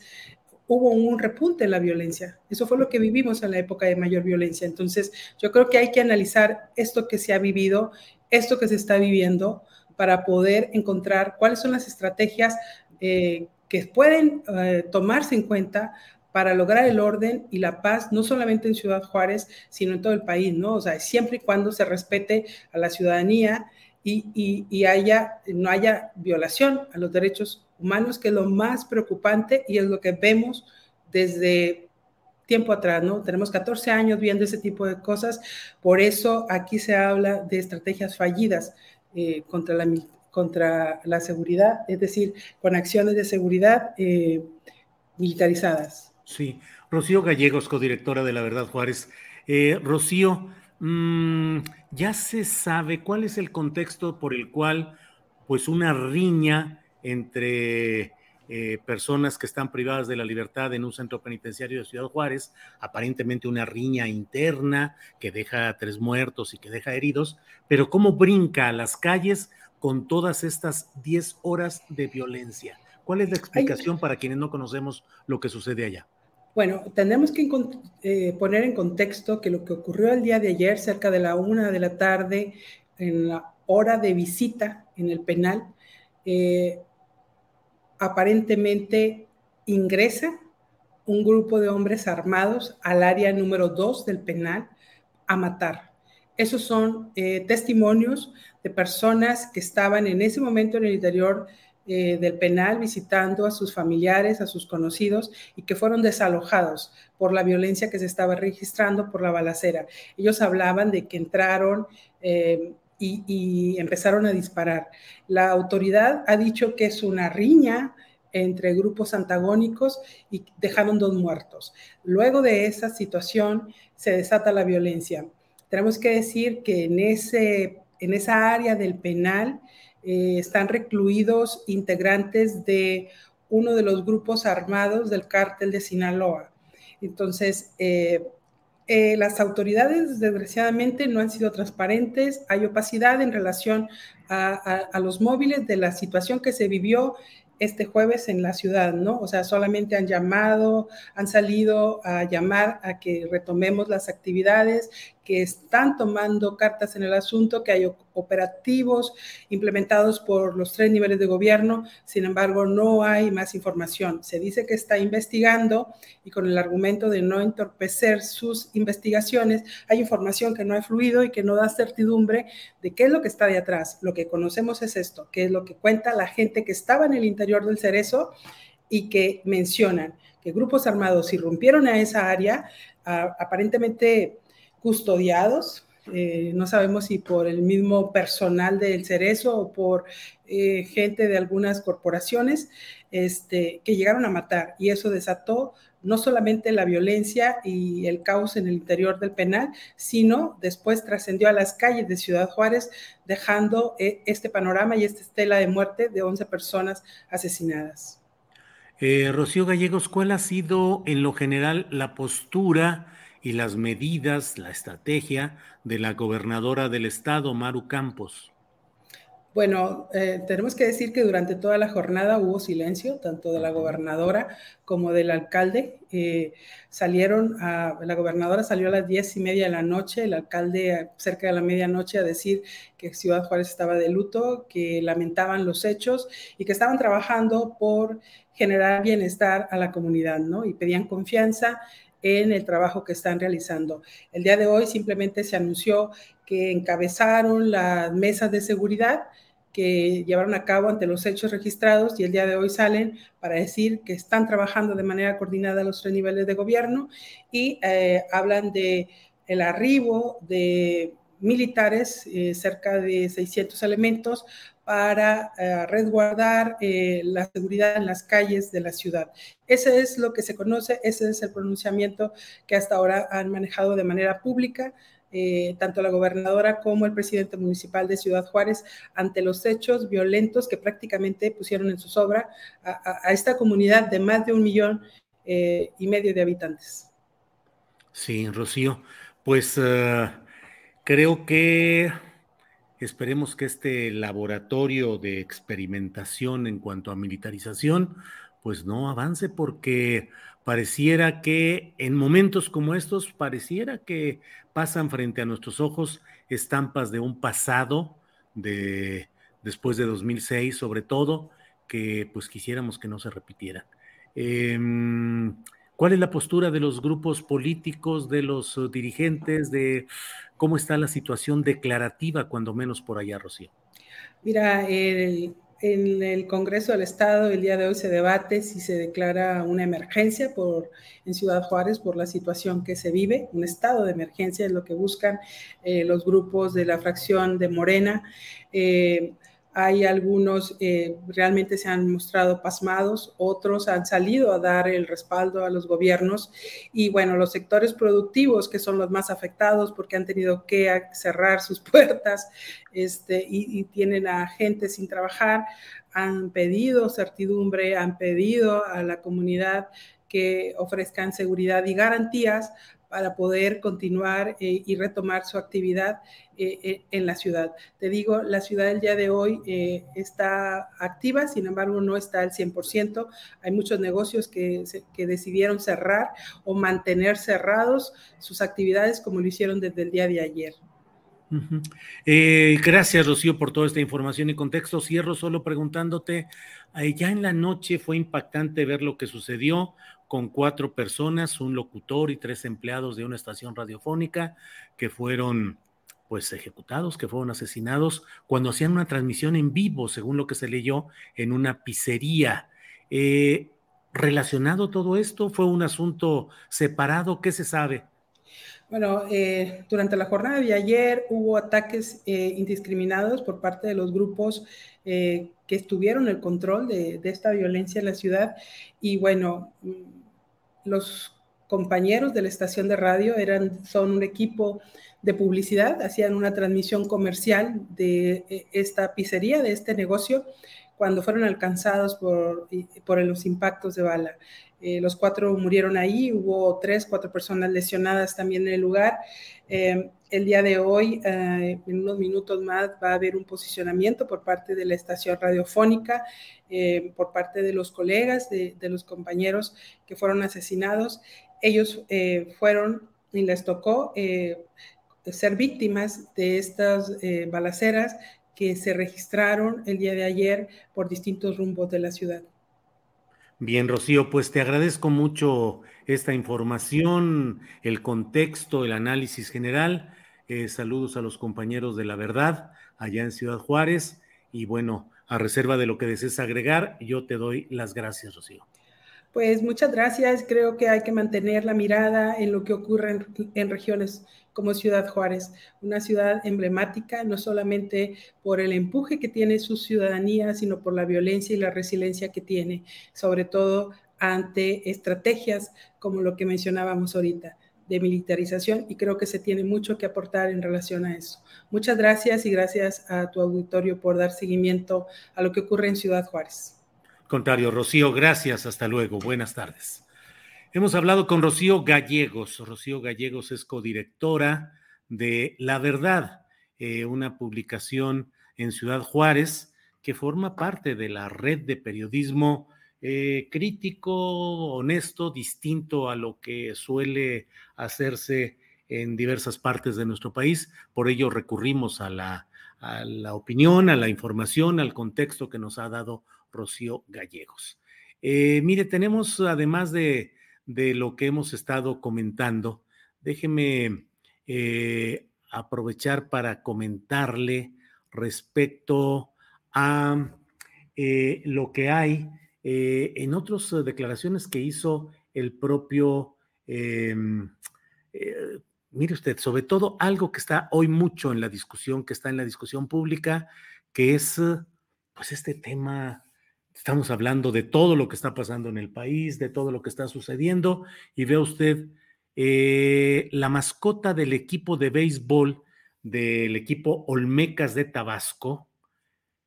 S7: hubo un repunte en la violencia. Eso fue lo que vivimos en la época de mayor violencia. Entonces, yo creo que hay que analizar esto que se ha vivido, esto que se está viviendo, para poder encontrar cuáles son las estrategias eh, que pueden eh, tomarse en cuenta para lograr el orden y la paz, no solamente en Ciudad Juárez, sino en todo el país, ¿no? O sea, siempre y cuando se respete a la ciudadanía y, haya, no haya violación a los derechos humanos, que es lo más preocupante y es lo que vemos desde tiempo atrás, ¿no? Tenemos 14 años viendo ese tipo de cosas, por eso aquí se habla de estrategias fallidas eh, contra, la, contra la seguridad, es decir, con acciones de seguridad eh, militarizadas.
S1: Sí, Rocío Gallegos, codirectora de La Verdad Juárez. Eh, Rocío, mm, ya se sabe cuál es el contexto por el cual, pues, una riña entre eh, personas que están privadas de la libertad en un centro penitenciario de Ciudad Juárez, aparentemente una riña interna que deja tres muertos y que deja heridos, pero cómo brinca a las calles con todas estas 10 horas de violencia. ¿Cuál es la explicación para quienes no conocemos lo que sucede allá?
S7: Bueno, tenemos que eh, poner en contexto que lo que ocurrió el día de ayer, cerca de la una de la tarde, en la hora de visita en el penal, eh, aparentemente ingresa un grupo de hombres armados al área número dos del penal a matar. Esos son eh, testimonios de personas que estaban en ese momento en el interior eh, del penal visitando a sus familiares, a sus conocidos y que fueron desalojados por la violencia que se estaba registrando por la balacera. Ellos hablaban de que entraron eh, y, empezaron a disparar. La autoridad ha dicho que es una riña entre grupos antagónicos y dejaron dos muertos. Luego de esa situación se desata la violencia. Tenemos que decir que en, ese, en esa área del penal eh, están recluidos integrantes de uno de los grupos armados del cártel de Sinaloa. Entonces, eh, Eh, las autoridades, desgraciadamente, no han sido transparentes. Hay opacidad en relación a, los móviles de la situación que se vivió este jueves en la ciudad, ¿no? O sea, solamente han llamado, han salido a llamar a que retomemos las actividades, que están tomando cartas en el asunto, que hay operativos implementados por los tres niveles de gobierno, sin embargo, no hay más información. Se dice que está investigando y con el argumento de no entorpecer sus investigaciones, hay información que no ha fluido y que no da certidumbre de qué es lo que está de atrás. Lo que conocemos es esto, que es lo que cuenta la gente que estaba en el interior del cerezo y que mencionan que grupos armados irrumpieron a esa área, aparentemente custodiados, eh, no sabemos si por el mismo personal del Cerezo o por eh, gente de algunas corporaciones este, que llegaron a matar. Y eso desató no solamente la violencia y el caos en el interior del penal, sino después trascendió a las calles de Ciudad Juárez, dejando eh, este panorama y esta estela de muerte de 11 personas asesinadas.
S1: Rocío Gallegos, ¿cuál ha sido en lo general la postura? Y las medidas, la estrategia de la gobernadora del estado, Maru Campos?
S7: Bueno, eh, tenemos que decir que durante toda la jornada hubo silencio, tanto de la gobernadora como del alcalde. Eh, salieron, a, la gobernadora salió a las diez y media de la noche, el alcalde cerca de la medianoche a decir que Ciudad Juárez estaba de luto, que lamentaban los hechos y que estaban trabajando por generar bienestar a la comunidad, ¿no? Y pedían confianza en el trabajo que están realizando. El día de hoy simplemente se anunció que encabezaron las mesas de seguridad que llevaron a cabo ante los hechos registrados y el día de hoy salen para decir que están trabajando de manera coordinada los tres niveles de gobierno y eh, hablan de el arribo de militares, eh, cerca de 600 elementos, para eh, resguardar eh, la seguridad en las calles de la ciudad. Ese es lo que se conoce, ese es el pronunciamiento que hasta ahora han manejado de manera pública. Tanto la gobernadora como el presidente municipal de Ciudad Juárez ante los hechos violentos que prácticamente pusieron en su sobra a, esta comunidad de más de un millón y medio de habitantes.
S1: Sí, Rocío, pues creo que Esperemos que este laboratorio de experimentación en cuanto a militarización, pues no avance porque pareciera que en momentos como estos, pareciera que pasan frente a nuestros ojos estampas de un pasado de después de 2006 sobre todo, que pues quisiéramos que no se repitiera. Em, ¿Cuál es la postura de los grupos políticos, de los dirigentes, de ¿Cómo está la situación declarativa, cuando menos por allá, Rocío?
S7: Mira, en el Congreso del Estado el día de hoy se debate si se declara una emergencia por, en Ciudad Juárez por la situación que se vive. Un estado de emergencia es lo que buscan eh, los grupos de la fracción de Morena. Eh, hay algunos eh, realmente se han mostrado pasmados, otros han salido a dar el respaldo a los gobiernos y bueno, los sectores productivos que son los más afectados porque han tenido que cerrar sus puertas este, y, y tienen a gente sin trabajar, han pedido certidumbre, han pedido a la comunidad que ofrezcan seguridad y garantías para poder continuar eh, y retomar su actividad eh, eh, en la ciudad. Te digo, la ciudad el día de hoy está activa, sin embargo no está al 100%. Hay muchos negocios que, que decidieron cerrar o mantener cerrados sus actividades como lo hicieron desde el día de ayer.
S1: gracias, Rocío, por toda esta información y contexto. Cierro solo preguntándote, ya en la noche fue impactante ver lo que sucedió con cuatro personas, un locutor y tres empleados de una estación radiofónica que fueron pues ejecutados, que fueron asesinados cuando hacían una transmisión en vivo, según lo que se leyó, en una pizzería. Eh, ¿Relacionado todo esto? ¿Fue un asunto separado? ¿Qué se sabe?
S7: Bueno, eh, durante la jornada de ayer hubo ataques eh, indiscriminados por parte de los grupos que estuvieron el control de, de, esta violencia en la ciudad. Y bueno, los compañeros de la estación de radio eran, son un equipo de publicidad, hacían una transmisión comercial de eh, esta pizzería, de este negocio, cuando fueron alcanzados por, por los impactos de bala. Eh, los cuatro murieron ahí, hubo tres, cuatro personas lesionadas también en el lugar. Eh, el día de hoy, eh, en unos minutos más, va a haber un posicionamiento por parte de la estación radiofónica, por parte de los colegas, de, de, los compañeros que fueron asesinados. Ellos fueron y les tocó ser víctimas de estas balaceras que se registraron el día de ayer por distintos rumbos de la ciudad.
S1: Bien, Rocío, pues te agradezco mucho esta información, el contexto, el análisis general. Eh, saludos a los compañeros de la verdad allá en Ciudad Juárez. Y bueno, a reserva de lo que desees agregar, yo te doy las gracias, Rocío.
S7: Pues muchas gracias. Creo que hay que mantener la mirada en lo que ocurre en, en, regiones como Ciudad Juárez, una ciudad emblemática, no solamente por el empuje que tiene su ciudadanía, sino por la violencia y la resiliencia que tiene, sobre todo ante estrategias como lo que mencionábamos ahorita de militarización y creo que se tiene mucho que aportar en relación a eso. Muchas gracias y gracias a tu auditorio por dar seguimiento a lo que ocurre en Ciudad Juárez.
S1: Contrario, Rocío, gracias. Hasta luego. Buenas tardes. Hemos hablado con Rocío Gallegos. Rocío Gallegos es codirectora de La Verdad, eh, una publicación en Ciudad Juárez que forma parte de la red de periodismo eh, crítico, honesto, distinto a lo que suele hacerse en diversas partes de nuestro país. Por ello recurrimos a la, a la opinión, a la información, al contexto que nos ha dado Rocío Gallegos. Eh, mire, tenemos además de, lo que hemos estado comentando, déjeme eh, aprovechar para comentarle respecto a lo que hay en otras declaraciones que hizo el propio, em, mire usted, sobre todo algo que está hoy mucho en la discusión, que está en la discusión pública, que es pues este tema Estamos hablando de todo lo que está pasando en el país, de todo lo que está sucediendo, y ve usted eh, la mascota del equipo de béisbol del equipo Olmecas de Tabasco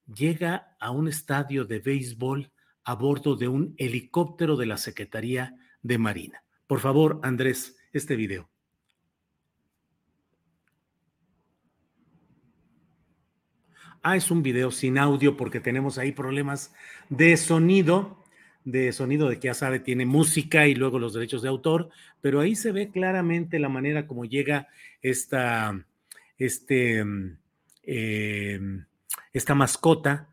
S1: llega a un estadio de béisbol a bordo de un helicóptero de la Secretaría de Marina. Por favor, Andrés, este video. Ah, es un video sin audio porque tenemos ahí problemas de sonido, de sonido de que ya sabe, tiene música y luego los derechos de autor, pero ahí se ve claramente la manera como llega esta, este, eh, esta mascota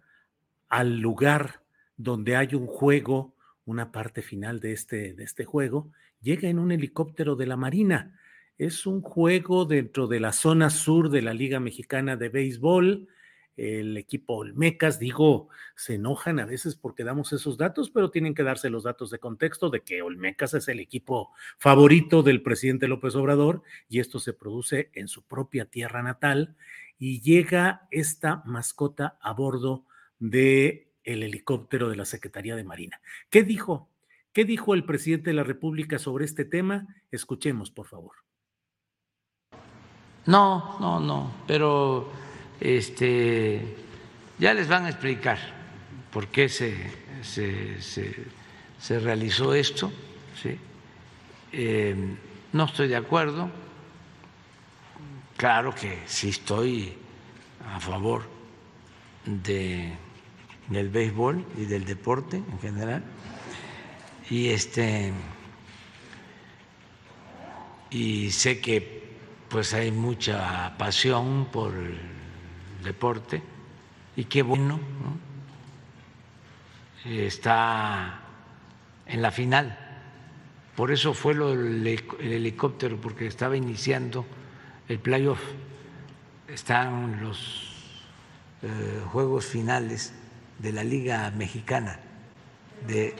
S1: al lugar donde hay un juego, una parte final de este, de este juego, llega en un helicóptero de la Marina. Es un juego dentro de la zona sur de la Liga Mexicana de Béisbol el equipo Olmecas, digo, se enojan a veces porque damos esos datos, pero tienen que darse los datos de contexto de que Olmecas es el equipo favorito del presidente López Obrador y esto se produce en su propia tierra natal y llega esta mascota a bordo de el helicóptero de la Secretaría de Marina. ¿Qué dijo? ¿Qué dijo el presidente de la República sobre este tema? Escuchemos, por favor.
S4: No, no, no, pero este, ya les van a explicar por qué se, se, realizó esto. Eh, no estoy de acuerdo. Claro que sí estoy a favor de, del béisbol y del deporte en general. Y este y sé que pues hay mucha pasión por deporte y qué bueno, está en la final. Por eso fue lo el helicóptero, porque estaba iniciando el playoff. Están los eh, juegos finales de la Liga Mexicana de,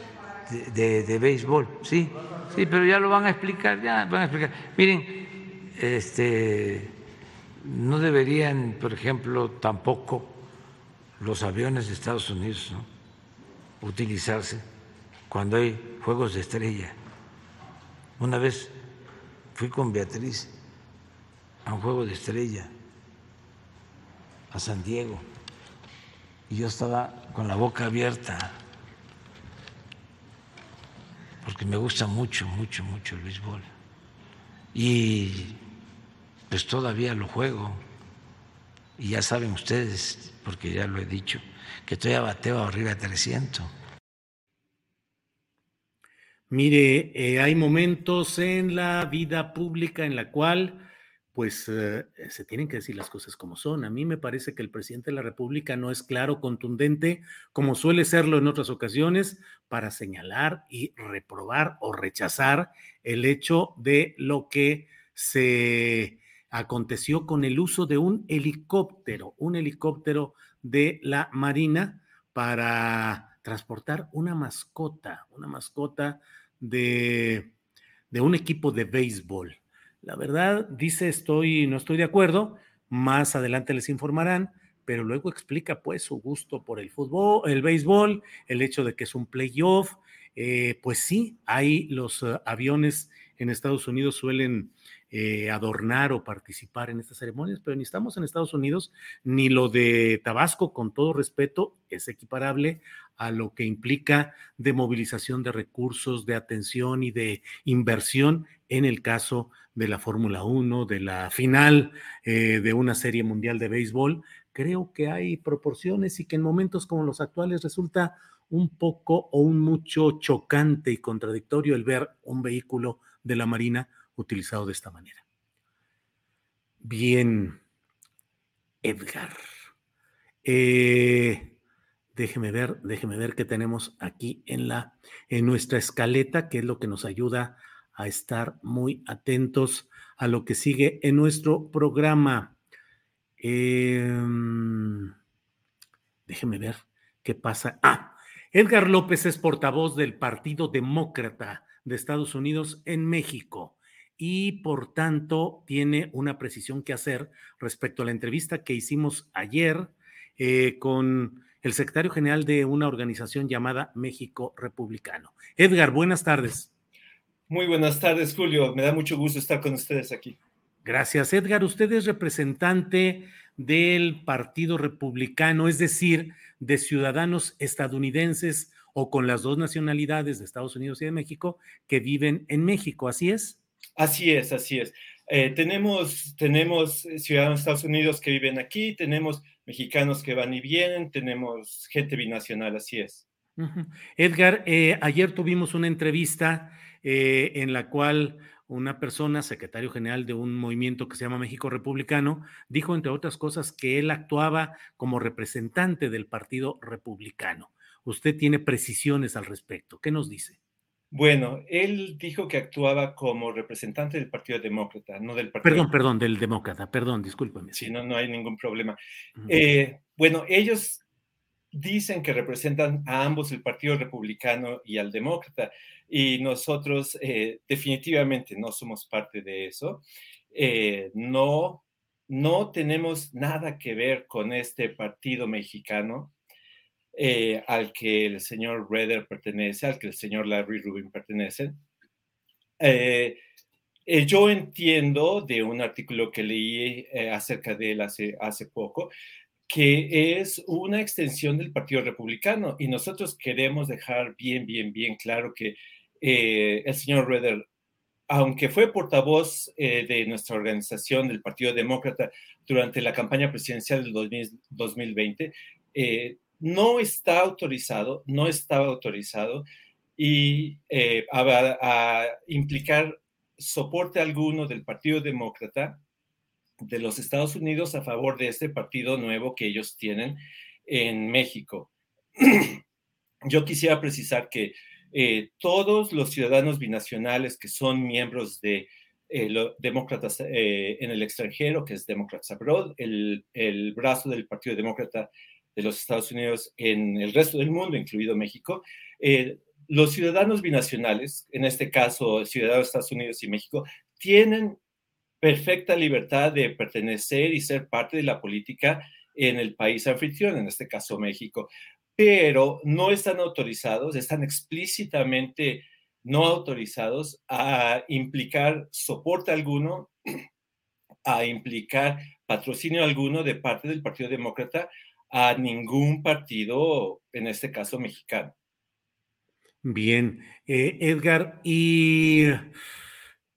S4: de, de, béisbol. Sí, sí, pero ya lo van a explicar, ya van a explicar. Miren, este no deberían, por ejemplo, tampoco los aviones de Estados Unidos utilizarse cuando hay juegos de estrella. Una vez fui con Beatriz a un juego de estrella a San Diego y yo estaba con la boca abierta, porque me gusta mucho, mucho, mucho el béisbol. Y pues todavía lo juego. Y ya saben ustedes, porque ya lo he dicho, que estoy a bateo arriba de 300.
S1: Mire, eh, hay momentos en la vida pública en la cual pues eh, se tienen que decir las cosas como son. A mí me parece que el presidente de la República no es claro, contundente, como suele serlo en otras ocasiones, para señalar y reprobar o rechazar el hecho de lo que se aconteció con el uso de un helicóptero, un helicóptero de la Marina para transportar una mascota, una mascota de, de un equipo de béisbol. La verdad, dice, estoy, no estoy de acuerdo, más adelante les informarán, pero luego explica pues su gusto por el fútbol, el béisbol, el hecho de que es un playoff. Eh, pues sí, hay los uh, aviones en Estados Unidos suelen eh, adornar o participar en estas ceremonias, pero ni estamos en Estados Unidos, ni lo de Tabasco, con todo respeto, es equiparable a lo que implica de movilización de recursos, de atención y de inversión en el caso de la Fórmula 1, de la final eh, de una serie mundial de béisbol. Creo que hay proporciones y que en momentos como los actuales resulta un poco o un mucho chocante y contradictorio el ver un vehículo de la Marina utilizado de esta manera. Bien, Edgar. Eh, déjeme ver, déjeme ver qué tenemos aquí en la en nuestra escaleta, que es lo que nos ayuda a estar muy atentos a lo que sigue en nuestro programa. Em, déjeme ver qué pasa. Ah, Edgar López es portavoz del Partido Demócrata de Estados Unidos en México y por tanto tiene una precisión que hacer respecto a la entrevista que hicimos ayer eh, con el secretario general de una organización llamada México Republicano. Edgar, buenas tardes.
S5: Muy buenas tardes, Julio. Me da mucho gusto estar con ustedes aquí.
S1: Gracias, Edgar. Usted es representante del Partido Republicano, es decir, de ciudadanos estadounidenses o con las dos nacionalidades de Estados Unidos y de México que viven en México, ¿así es?
S5: Así es, así es. Eh, tenemos, tenemos ciudadanos de Estados Unidos que viven aquí, tenemos mexicanos que van y vienen, tenemos gente binacional, así es.
S1: Edgar, eh, ayer tuvimos una entrevista eh, en la cual una persona, secretario general de un movimiento que se llama México Republicano, dijo, entre otras cosas, que él actuaba como representante del Partido Republicano. Usted tiene precisiones al respecto. ¿Qué nos dice?
S5: Bueno, él dijo que actuaba como representante del Partido Demócrata, no del
S1: Partido. Perdón, perdón, del Demócrata, perdón, discúlpeme.
S5: Sí, no, no hay ningún problema. Eh, bueno, ellos dicen que representan a ambos, el Partido Republicano y al Demócrata, y nosotros eh, definitivamente no somos parte de eso. Eh, no, no tenemos nada que ver con este partido mexicano. Eh, al que el señor Redder pertenece, al que el señor Larry Rubin pertenece. Eh, eh, yo entiendo de un artículo que leí acerca de él hace, hace poco que es una extensión del Partido Republicano y nosotros queremos dejar bien, bien, bien claro que el señor Redder aunque fue portavoz de nuestra organización del Partido Demócrata durante la campaña presidencial del 2020, no está autorizado, no estaba autorizado y eh, a, implicar soporte alguno del Partido Demócrata de los Estados Unidos a favor de este partido nuevo que ellos tienen en México. Yo quisiera precisar que eh, todos los ciudadanos binacionales que son miembros de eh, los demócratas en el extranjero, que es Democrats Abroad, el, el brazo del Partido Demócrata de los Estados Unidos en el resto del mundo, incluido México, eh, los ciudadanos binacionales, en este caso ciudadanos de Estados Unidos y México, tienen perfecta libertad de pertenecer y ser parte de la política en el país anfitrión, en este caso México, pero no están autorizados, están explícitamente no autorizados a implicar soporte alguno, a implicar patrocinio alguno de parte del Partido Demócrata a ningún partido, en este caso mexicano.
S1: Bien, eh, Edgar, ¿y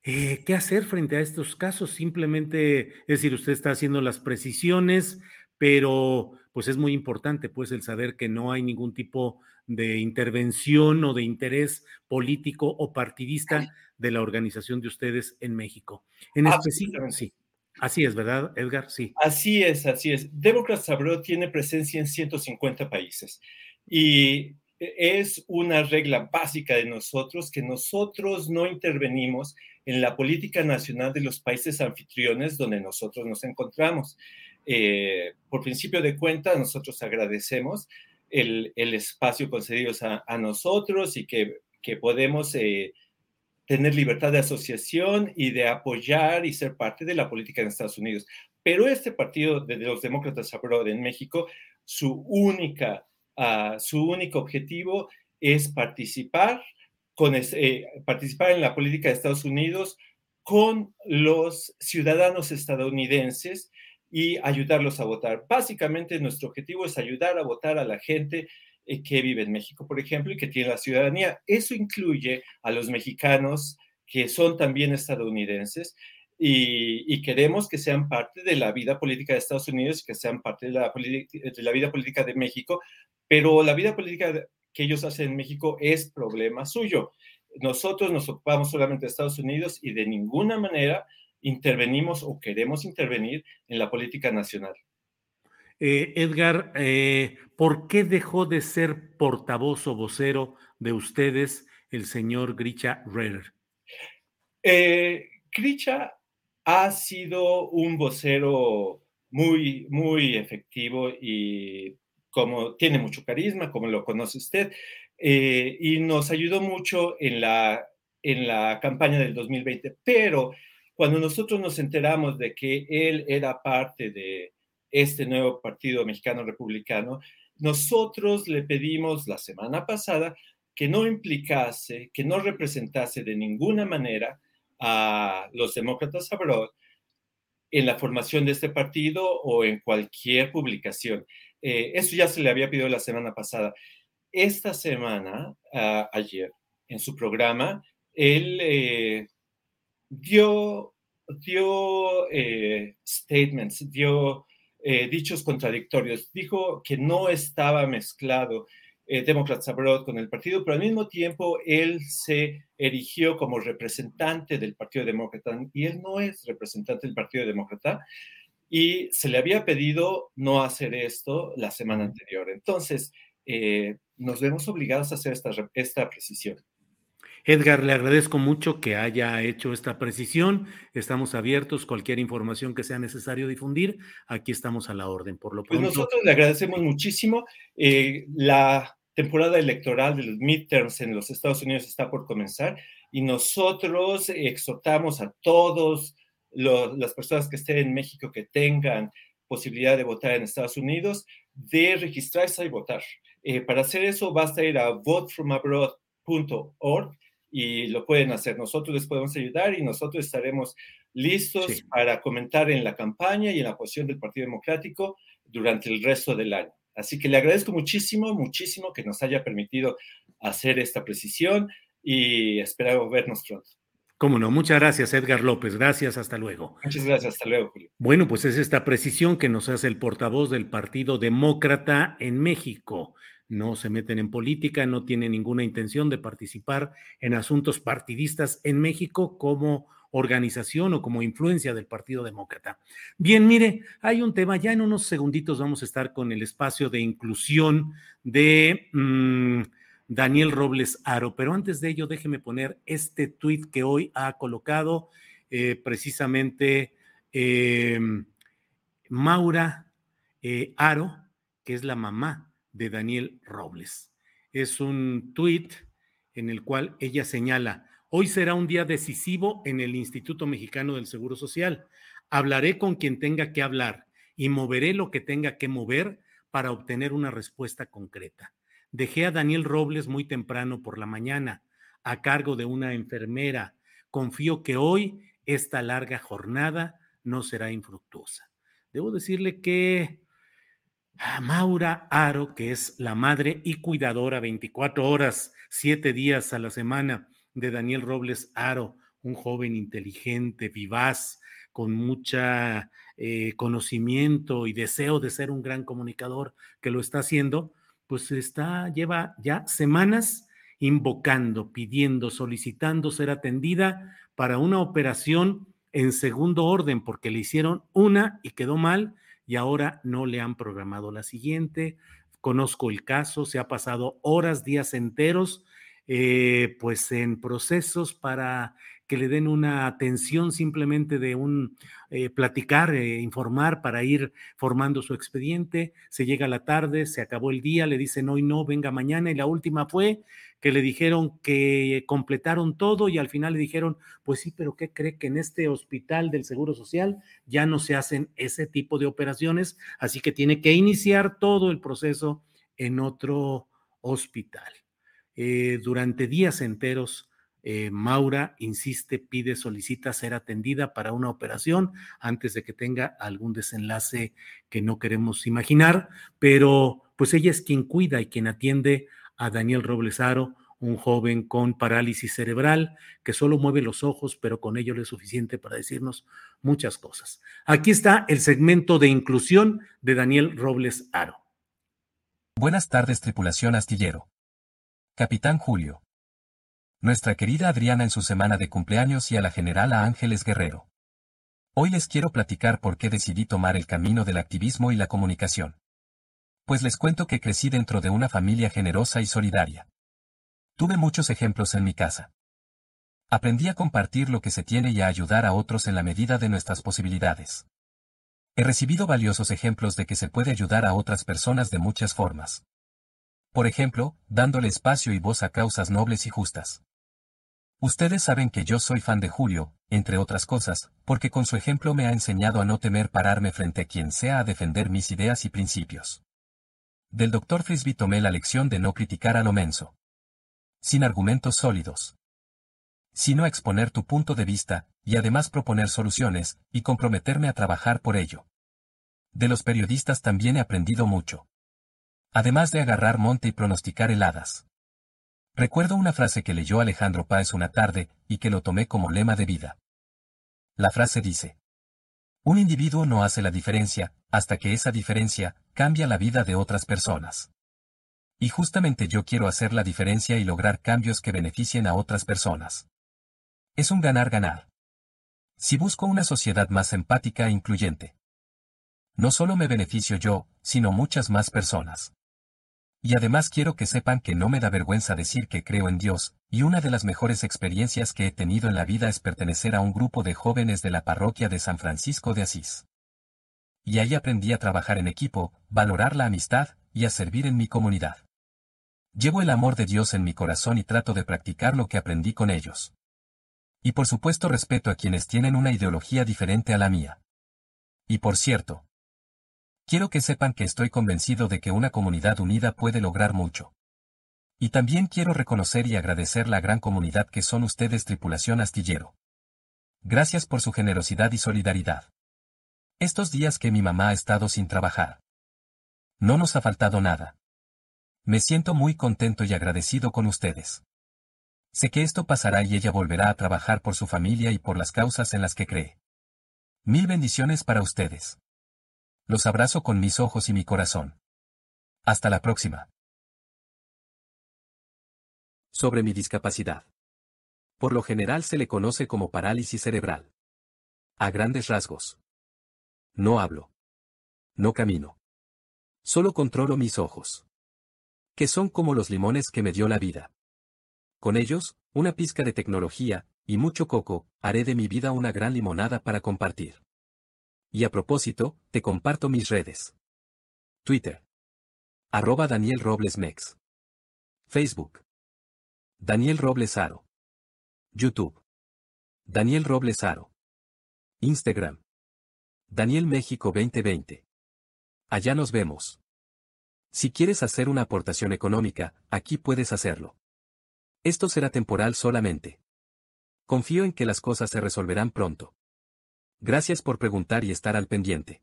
S1: eh, qué hacer frente a estos casos? Simplemente, es decir, usted está haciendo las precisiones, pero pues es muy importante pues el saber que no hay ningún tipo de intervención o de interés político o partidista de la organización de ustedes en México. En específico, sí. Así es, ¿verdad, Edgar? Sí.
S5: Así es, así es. Democrats Abroad tiene presencia en 150 países y es una regla básica de nosotros que nosotros no intervenimos en la política nacional de los países anfitriones donde nosotros nos encontramos. Eh, por principio de cuenta, nosotros agradecemos el, espacio concedido a, nosotros y que, podemos eh, tener libertad de asociación y de apoyar y ser parte de la política en Estados Unidos. Pero este partido de los demócratas abroad en México, su, única, uh, su único objetivo es participar, eh, participar en la política de Estados Unidos con los ciudadanos estadounidenses y ayudarlos a votar. Básicamente nuestro objetivo es ayudar a votar a la gente eh, que vive en México, por ejemplo, y que tiene la ciudadanía. Eso incluye a los mexicanos que son también estadounidenses y, queremos que sean parte de la vida política de Estados Unidos, que sean parte de la, de vida política de México, pero la vida política que ellos hacen en México es problema suyo. Nosotros nos ocupamos solamente de Estados Unidos y de ninguna manera intervenimos o queremos intervenir en la política nacional.
S1: Eh, Edgar, eh, ¿por qué dejó de ser portavoz o vocero de ustedes el señor Gricha Redder?
S5: Eh, Gricha ha sido un vocero muy, muy efectivo y como tiene mucho carisma, como lo conoce usted, y nos ayudó mucho en la, en la campaña del 2020, pero cuando nosotros nos enteramos de que él era parte de este nuevo Partido Mexicano Republicano, nosotros le pedimos la semana pasada que no implicase, que no representase de ninguna manera a los demócratas abroad en la formación de este partido o en cualquier publicación. Eh, eso ya se le había pedido la semana pasada. Esta semana, ah, ayer, en su programa, él eh, dio, dio eh, statements, dio eh, dichos contradictorios. Dijo que no estaba mezclado eh, Democrats Abroad con el partido, pero al mismo tiempo él se erigió como representante del Partido Demócrata y él no es representante del Partido Demócrata y se le había pedido no hacer esto la semana anterior. Entonces, eh, nos vemos obligados a hacer esta, esta precisión.
S1: Edgar, le agradezco mucho que haya hecho esta precisión. Estamos abiertos, cualquier información que sea necesario difundir, aquí estamos a la orden. Por lo
S5: pues pronto. nosotros le agradecemos muchísimo. Eh, la temporada electoral de los midterms en los Estados Unidos está por comenzar y nosotros exhortamos a todos las personas que estén en México que tengan posibilidad de votar en Estados Unidos de registrarse y votar. Eh, para hacer eso basta ir a votefromabroad.org y lo pueden hacer. Nosotros les podemos ayudar y nosotros estaremos listos para comentar en la campaña y en la posición del Partido Democrático durante el resto del año. Así que le agradezco muchísimo, muchísimo que nos haya permitido hacer esta precisión y espero vernos pronto.
S1: Cómo no, muchas gracias Edgar López, gracias, hasta luego.
S5: Muchas gracias, hasta luego, Julio.
S1: Bueno, pues es esta precisión que nos hace el portavoz del Partido Demócrata en México no se meten en política, no tienen ninguna intención de participar en asuntos partidistas en México como organización o como influencia del Partido Demócrata. Bien, mire, hay un tema, ya en unos segunditos vamos a estar con el espacio de inclusión de mm, Daniel Robles Aro, pero antes de ello déjeme poner este tuit que hoy ha colocado eh, precisamente em, Maura eh, Aro, que es la mamá de Daniel Robles. Es un tuit en el cual ella señala, hoy será un día decisivo en el Instituto Mexicano del Seguro Social. Hablaré con quien tenga que hablar y moveré lo que tenga que mover para obtener una respuesta concreta. Dejé a Daniel Robles muy temprano por la mañana a cargo de una enfermera. Confío que hoy esta larga jornada no será infructuosa. Debo decirle que a Maura Aro, que es la madre y cuidadora 24 horas, 7 días a la semana de Daniel Robles Aro, un joven inteligente, vivaz, con mucha eh, conocimiento y deseo de ser un gran comunicador que lo está haciendo, pues está, lleva ya semanas invocando, pidiendo, solicitando ser atendida para una operación en segundo orden, porque le hicieron una y quedó mal y ahora no le han programado la siguiente. Conozco el caso, se ha pasado horas, días enteros, eh, pues en procesos para que le den una atención simplemente de un eh, platicar, eh, informar para ir formando su expediente. Se llega la tarde, se acabó el día, le dicen hoy no, venga mañana y la última fue que le dijeron que completaron todo y al final le dijeron, pues sí, pero ¿qué cree que en este hospital del Seguro Social ya no se hacen ese tipo de operaciones? Así que tiene que iniciar todo el proceso en otro hospital. Eh, durante días enteros, eh, Maura insiste, pide, solicita ser atendida para una operación antes de que tenga algún desenlace que no queremos imaginar, pero pues ella es quien cuida y quien atiende a Daniel Roblesaro, un joven con parálisis cerebral que solo mueve los ojos, pero con ello le es suficiente para decirnos muchas cosas. Aquí está el segmento de inclusión de Daniel Robles Aro.
S8: Buenas tardes, tripulación astillero. Capitán Julio. Nuestra querida Adriana en su semana de cumpleaños y a la generala Ángeles Guerrero. Hoy les quiero platicar por qué decidí tomar el camino del activismo y la comunicación. Pues les cuento que crecí dentro de una familia generosa y solidaria. Tuve muchos ejemplos en mi casa. Aprendí a compartir lo que se tiene y a ayudar a otros en la medida de nuestras posibilidades. He recibido valiosos ejemplos de que se puede ayudar a otras personas de muchas formas. Por ejemplo, dándole espacio y voz a causas nobles y justas. Ustedes saben que yo soy fan de Julio, entre otras cosas, porque con su ejemplo me ha enseñado a no temer pararme frente a quien sea a defender mis ideas y principios. Del Dr. Frisby tomé la lección de no criticar a lo menso. Sin argumentos sólidos. Sino exponer tu punto de vista, y además proponer soluciones, y comprometerme a trabajar por ello. De los periodistas también he aprendido mucho. Además de agarrar monte y pronosticar heladas. Recuerdo una frase que leyó Alejandro Páez una tarde, y que lo tomé como lema de vida. La frase dice. Un individuo no hace la diferencia, hasta que esa diferencia, cambia la vida de otras personas. Y justamente yo quiero hacer la diferencia y lograr cambios que beneficien a otras personas. Es un ganar-ganar. Si busco una sociedad más empática e incluyente. No solo me beneficio yo, sino muchas más personas. Y además quiero que sepan que no me da vergüenza decir que creo en Dios, y una de las mejores experiencias que he tenido en la vida es pertenecer a un grupo de jóvenes de la parroquia de San Francisco de Asís. Y ahí aprendí a trabajar en equipo, valorar la amistad, y a servir en mi comunidad. Llevo el amor de Dios en mi corazón y trato de practicar lo que aprendí con ellos. Y por supuesto respeto a quienes tienen una ideología diferente a la mía. Y por cierto, Quiero que sepan que estoy convencido de que una comunidad unida puede lograr mucho. Y también quiero reconocer y agradecer la gran comunidad que son ustedes tripulación astillero. Gracias por su generosidad y solidaridad. Estos días que mi mamá ha estado sin trabajar. No nos ha faltado nada. Me siento muy contento y agradecido con ustedes. Sé que esto pasará y ella volverá a trabajar por su familia y por las causas en las que cree. Mil bendiciones para ustedes. Los abrazo con mis ojos y mi corazón. Hasta la próxima. Sobre mi discapacidad. Por lo general se le conoce como parálisis cerebral. A grandes rasgos. No hablo. No camino. Solo controlo mis ojos. Que son como los limones que me dio la vida. Con ellos, una pizca de tecnología, y mucho coco, haré de mi vida una gran limonada para compartir. Y a propósito, te comparto mis redes. Twitter. Arroba Daniel Robles Mex. Facebook. Daniel Robles Aro. YouTube. Daniel Robles Aro. Instagram. Daniel México 2020. Allá nos vemos. Si quieres hacer una aportación económica, aquí puedes hacerlo. Esto será temporal solamente. Confío en que las cosas se resolverán pronto. Gracias por preguntar y estar al pendiente.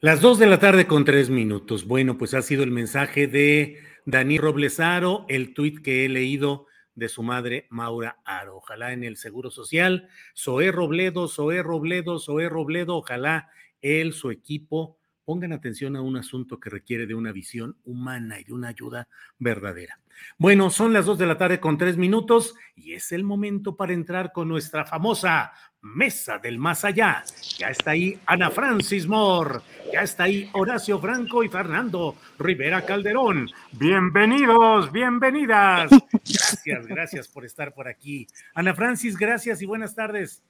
S1: Las dos de la tarde con tres minutos. Bueno, pues ha sido el mensaje de Daniel Roblesaro, el tuit que he leído de su madre Maura Aro. Ojalá en el Seguro Social, Zoé Robledo, Zoé Robledo, Zoé Robledo, ojalá él, su equipo, pongan atención a un asunto que requiere de una visión humana y de una ayuda verdadera. Bueno, son las dos de la tarde con tres minutos y es el momento para entrar con nuestra famosa Mesa del Más Allá. Ya está ahí Ana Francis Moore, ya está ahí Horacio Franco y Fernando Rivera Calderón. Bienvenidos, bienvenidas. Gracias, gracias por estar por aquí. Ana Francis, gracias y buenas tardes.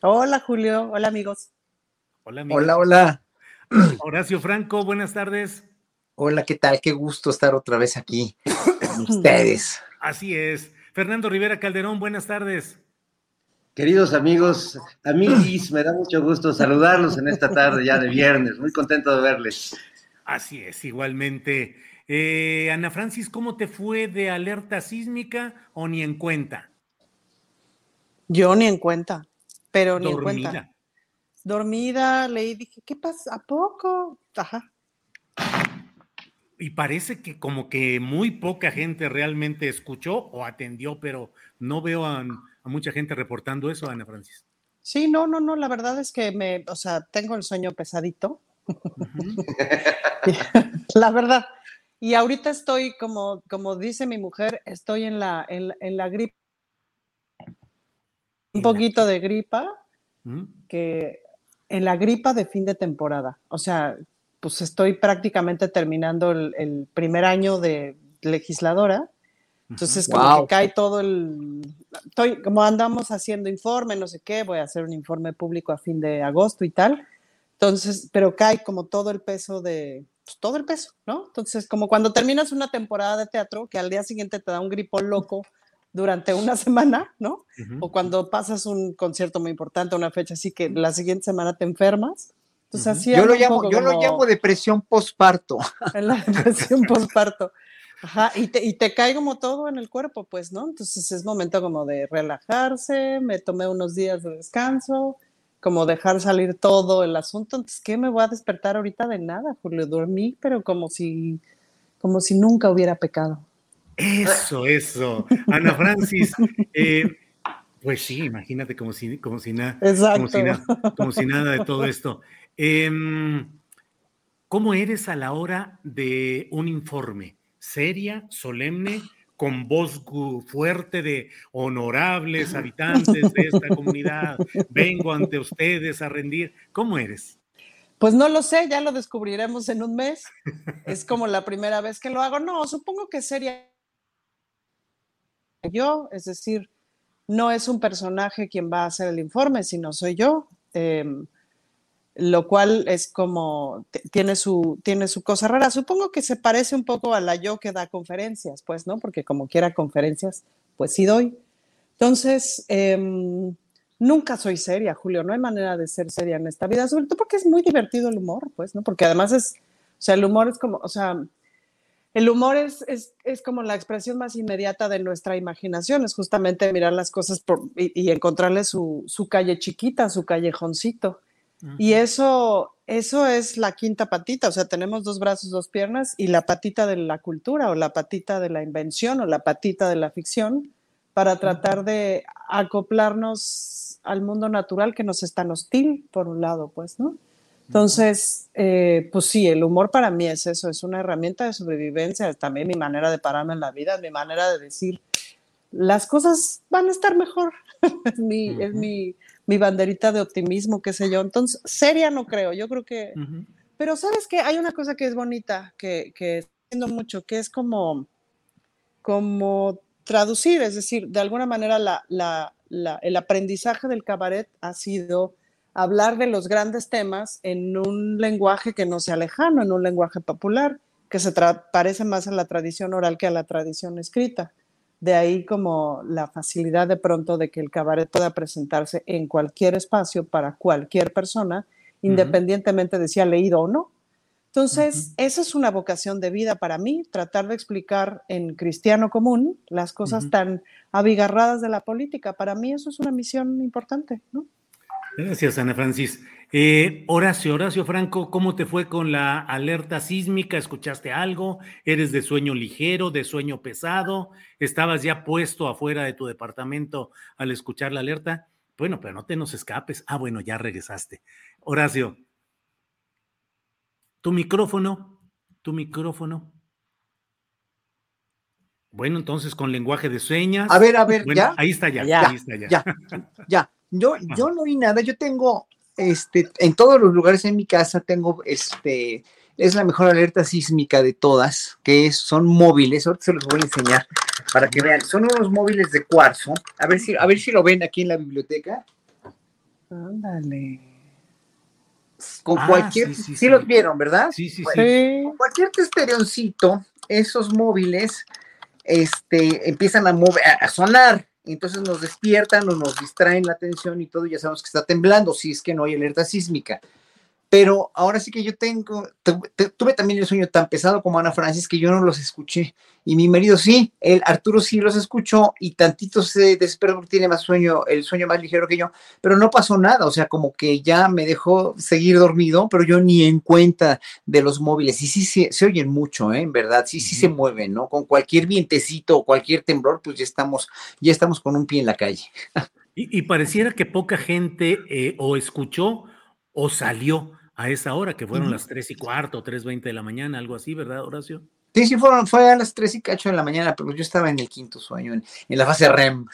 S9: Hola Julio, hola amigos.
S1: Hola, amigos.
S10: hola. hola.
S1: Horacio Franco, buenas tardes.
S10: Hola, ¿qué tal? Qué gusto estar otra vez aquí con ustedes.
S1: Así es. Fernando Rivera Calderón, buenas tardes.
S11: Queridos amigos, amigos, me da mucho gusto saludarlos en esta tarde ya de viernes. Muy contento de verles.
S1: Así es, igualmente. Eh, Ana Francis, ¿cómo te fue de alerta sísmica o ni en cuenta?
S9: Yo ni en cuenta, pero ni Dormida. en cuenta. Dormida, leí, dije, ¿qué pasa? ¿A poco? Ajá.
S1: Y parece que como que muy poca gente realmente escuchó o atendió, pero no veo a, a mucha gente reportando eso, Ana Francis.
S9: Sí, no, no, no, la verdad es que me, o sea, tengo el sueño pesadito. la verdad. Y ahorita estoy, como, como dice mi mujer, estoy en la, en, en la gripa. Un poquito de gripa, ¿Mm? que en la gripa de fin de temporada. O sea, pues estoy prácticamente terminando el, el primer año de legisladora entonces, como que cae todo el. Estoy, como andamos haciendo informe, no sé qué, voy a hacer un informe público a fin de agosto y tal. Entonces, pero cae como todo el peso de. Pues, todo el peso, ¿no? Entonces, como cuando terminas una temporada de teatro, que al día siguiente te da un gripo loco durante una semana, ¿no? O cuando pasas un concierto muy importante, una fecha así que la siguiente semana te enfermas. Entonces, así
S10: yo lo llamo, yo lo llamo depresión postparto.
S9: La depresión postparto. Ajá, y te, y te cae como todo en el cuerpo, pues, ¿no? Entonces es momento como de relajarse, me tomé unos días de descanso, como dejar salir todo el asunto. Entonces, ¿qué me voy a despertar ahorita de nada, Julio? Dormí, pero como si, como si nunca hubiera pecado.
S1: Eso, eso. Ana Francis, eh, pues sí, imagínate como si, como si, nada, como si, como si nada de todo esto. Em, ¿Cómo eres a la hora de un informe? seria, solemne, con voz fuerte de honorables habitantes de esta comunidad, vengo ante ustedes a rendir. ¿Cómo eres?
S9: Pues no lo sé, ya lo descubriremos en un mes. Es como la primera vez que lo hago. No, supongo que sería yo, es decir, no es un personaje quien va a hacer el informe, sino soy yo. Em, lo cual es como, tiene su, tiene su cosa rara. Supongo que se parece un poco a la yo que da conferencias, pues, ¿no? Porque como quiera conferencias, pues sí doy. Entonces, em, nunca soy seria, Julio, no hay manera de ser seria en esta vida, sobre todo porque es muy divertido el humor, pues, ¿no? Porque además es, o sea, el humor es como, o sea, el humor es, es, es, como la expresión más inmediata de nuestra imaginación, es justamente mirar las cosas por, y, y, encontrarle su, su, calle chiquita, su callejoncito. Y eso, eso es la quinta patita, o sea, tenemos dos brazos, dos piernas y la patita de la cultura o la patita de la invención o la patita de la ficción para tratar de acoplarnos al mundo natural que nos es tan hostil, por un lado, pues, ¿no? Entonces, eh, pues sí, el humor para mí es eso, es una herramienta de sobrevivencia, es también mi manera de pararme en la vida, es mi manera de decir, las cosas van a estar mejor, es mi, es mi mi banderita de optimismo, qué sé yo. Entonces, seria no creo, yo creo que... Pero sabes que hay una cosa que es bonita, que, que siendo mucho, que es como, como traducir, es decir, de alguna manera la, la, la, el aprendizaje del cabaret ha sido hablar de los grandes temas en un lenguaje que no sea lejano, en un lenguaje popular, que se parece más a la tradición oral que a la tradición escrita. De ahí como la facilidad de pronto de que el cabaret pueda presentarse en cualquier espacio para cualquier persona, independientemente de si ha leído o no. Entonces, esa es una vocación de vida para mí, tratar de explicar en cristiano común las cosas tan abigarradas de la política. Para mí eso es una misión importante, ¿no?
S1: Gracias, Ana Francis. Eh, Horacio, Horacio Franco, ¿cómo te fue con la alerta sísmica? ¿Escuchaste algo? ¿Eres de sueño ligero, de sueño pesado? ¿Estabas ya puesto afuera de tu departamento al escuchar la alerta? Bueno, pero no te nos escapes. Ah, bueno, ya regresaste. Horacio, tu micrófono, tu micrófono. Bueno, entonces con lenguaje de señas.
S10: A ver, a ver,
S1: Bueno,
S10: ya.
S1: Ahí está ya,
S10: Ya,
S1: ahí está ya.
S10: ya, ya. Yo, yo no vi nada. Yo tengo, este, en todos los lugares en mi casa tengo, este, es la mejor alerta sísmica de todas, que es- son móviles. Ahorita se los voy a enseñar para que vean. Son unos móviles de cuarzo. A ver si, a ver si lo ven aquí en la biblioteca.
S9: Ándale.
S10: Con
S1: Ah,
S10: cualquier,
S1: sí,
S10: sí,
S1: sí, sí.
S10: los vieron, ¿verdad?
S1: Sí, sí,
S10: Bueno,
S1: sí.
S10: Con cualquier testerioncito, esos móviles, este, empiezan a mover, a sonar. Entonces nos despiertan o nos distraen la atención y todo, ya sabemos que está temblando, si es que no hay alerta sísmica. Pero ahora sí que yo tengo, tu- tu- tuve también el sueño tan pesado como Ana Francis que yo no los escuché. Y mi marido sí, el Arturo sí los escuchó y tantito se porque tiene más sueño, el sueño más ligero que yo, pero no pasó nada, o sea, como que ya me dejó seguir dormido, pero yo ni en cuenta de los móviles. Y sí, sí se oyen mucho, ¿eh? en verdad, sí, sí se mueven, ¿no? Con cualquier vientecito o cualquier temblor, pues ya estamos, ya estamos con un pie en la calle.
S1: Y, y pareciera que poca gente eh, o escuchó o salió a esa hora, que fueron las tres y cuarto, tres veinte de la mañana, algo así, ¿verdad, Horacio?
S10: Sí, sí, fueron, fue a las 3 y cacho de la mañana, pero yo estaba en el quinto sueño, en, en la fase REM.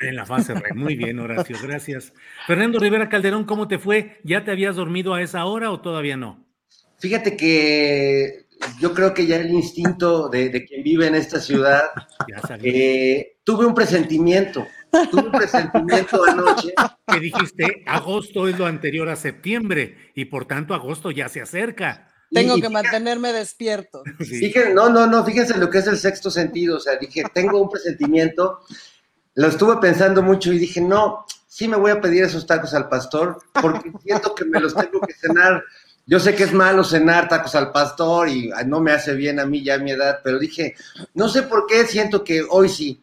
S1: En la fase re. Muy bien, Horacio, gracias. Fernando Rivera Calderón, ¿cómo te fue? ¿Ya te habías dormido a esa hora o todavía no?
S11: Fíjate que yo creo que ya el instinto de, de quien vive en esta ciudad,
S1: Ya sabía.
S11: eh, tuve un presentimiento, tuve un presentimiento anoche.
S1: Que dijiste, agosto es lo anterior a septiembre y por tanto agosto ya se acerca.
S9: Tengo
S11: Y-
S9: que mantenerme despierto.
S1: Sí.
S11: Dije, no, no, no, fíjense lo que es el sexto sentido, o sea, dije, tengo un presentimiento, lo estuve pensando mucho y dije, no, sí me voy a pedir esos tacos al pastor porque siento que me los tengo que cenar. Yo sé que es malo cenar tacos al pastor y no me hace bien a mí ya a mi edad, pero dije, no sé por qué siento que hoy sí.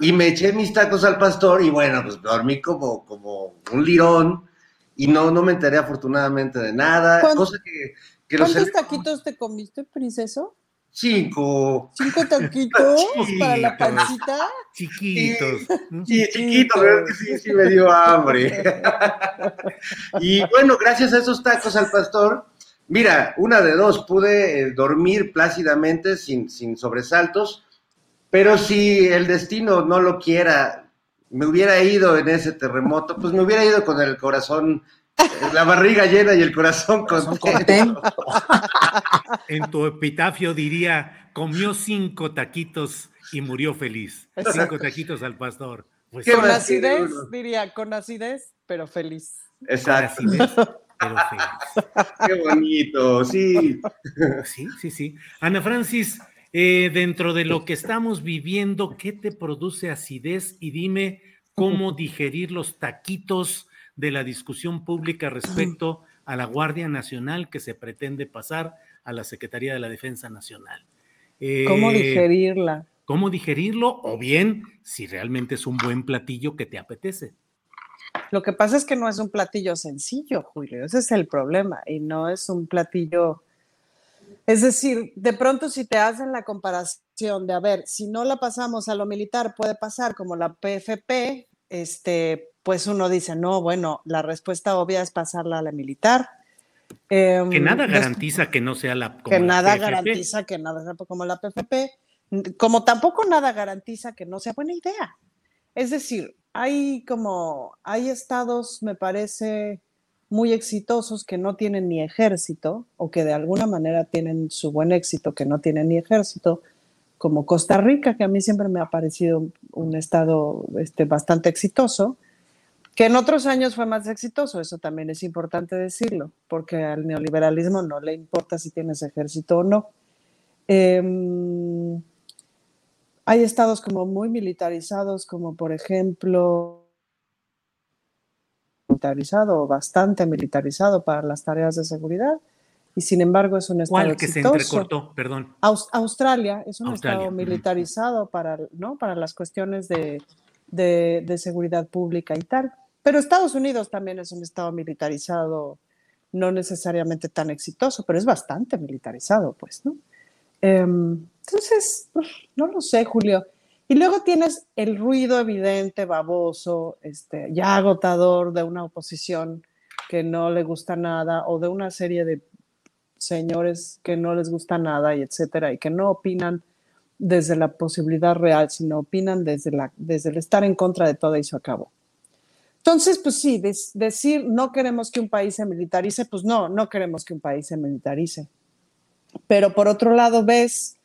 S11: Y me eché mis tacos al pastor y bueno, pues dormí como, como un lirón y no, no me enteré afortunadamente de nada,
S9: ¿Cuán-
S11: cosa que, que los
S9: ¿Cuántos taquitos te comiste, princeso?
S11: cinco.
S9: ¿Cinco taquitos
S1: Chiquitos.
S9: para la pancita?
S1: Chiquitos.
S11: Sí, chiquito, pero es que sí, sí me dio hambre. y bueno, gracias a esos tacos al pastor, mira, una de dos, pude eh, dormir plácidamente sin, sin sobresaltos, pero si el destino no lo quiera, me hubiera ido en ese terremoto, pues me hubiera ido con el corazón, eh, la barriga llena y el corazón contento.
S1: En tu epitafio diría, comió cinco taquitos y murió feliz. Cinco taquitos al pastor. Pues
S11: ¿Qué
S1: sí,
S9: Con acidez,
S11: uno?
S9: diría, con acidez, pero feliz.
S1: con
S11: Exacto.
S1: acidez, pero feliz.
S11: Qué bonito, sí.
S1: Sí, sí, sí. Ana Francis, eh, dentro de lo que estamos viviendo, ¿qué te produce acidez? Y dime cómo digerir los taquitos de la discusión pública respecto a la Guardia Nacional que se pretende pasar a la Secretaría de la Defensa Nacional.
S9: ¿Cómo
S1: Eh,
S9: digerirla?
S1: ¿Cómo digerirlo? O bien, si realmente es un buen platillo que te apetece.
S9: Lo que pasa es que no es un platillo sencillo, Julio, ese es el problema, y no es un platillo... Es decir, de pronto si te hacen la comparación de, a ver, si no la pasamos a lo militar, puede pasar como la PFP, este, pues uno dice, no, bueno, la respuesta obvia es pasarla a la militar.
S1: Que
S9: Em,
S1: nada
S9: des-
S1: garantiza que no sea la. como
S9: que
S1: la
S9: nada
S1: PFP.
S9: garantiza que nada sea como la PFP, como tampoco nada garantiza que no sea buena idea. Es decir, hay como, hay estados, me parece, muy exitosos que no tienen ni ejército o que de alguna manera tienen su buen éxito que no tienen ni ejército, como Costa Rica, que a mí siempre me ha parecido un estado este, bastante exitoso, que en otros años fue más exitoso, eso también es importante decirlo, porque al neoliberalismo no le importa si tienes ejército o no. Em, hay estados como muy militarizados, como por ejemplo, militarizado o bastante militarizado para las tareas de seguridad, y sin embargo es un estado
S1: ¿Cuál que se entrecortó? Perdón.
S9: Aus- Australia es un
S1: Australia,
S9: estado militarizado para, ¿no? para las cuestiones de, de- de seguridad pública y tal. Pero Estados Unidos también es un estado militarizado, no necesariamente tan exitoso, pero es bastante militarizado, pues, ¿no? Em, entonces, no lo sé, Julio. Y luego tienes el ruido evidente, baboso, este, ya agotador de una oposición que no le gusta nada o de una serie de señores que no les gusta nada y etcétera y que no opinan desde la posibilidad real, sino opinan desde, la, desde el estar en contra de todo y se acabó. Entonces, pues sí, decir no queremos que un país se militarice, pues no, no queremos que un país se militarice. Pero por otro lado, ves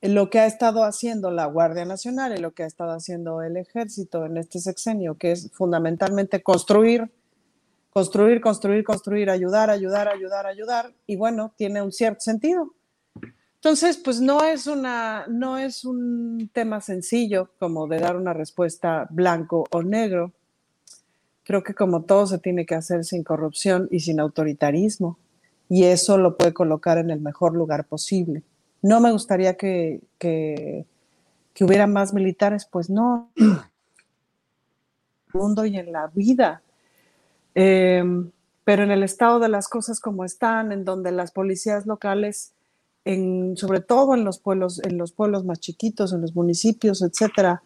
S9: lo que ha estado haciendo la Guardia Nacional y lo que ha estado haciendo el ejército en este sexenio, que es fundamentalmente construir construir, construir, construir, ayudar, ayudar, ayudar, ayudar, y bueno, tiene un cierto sentido. Entonces, pues no es una, no es un tema sencillo como de dar una respuesta blanco o negro. Creo que como todo se tiene que hacer sin corrupción y sin autoritarismo, y eso lo puede colocar en el mejor lugar posible. No me gustaría que, que, hubiera más militares, pues no. En el mundo y en la vida Em, pero en el estado de las cosas como están, en donde las policías locales, sobre todo en los pueblos, en los pueblos más chiquitos, en los municipios, etcétera,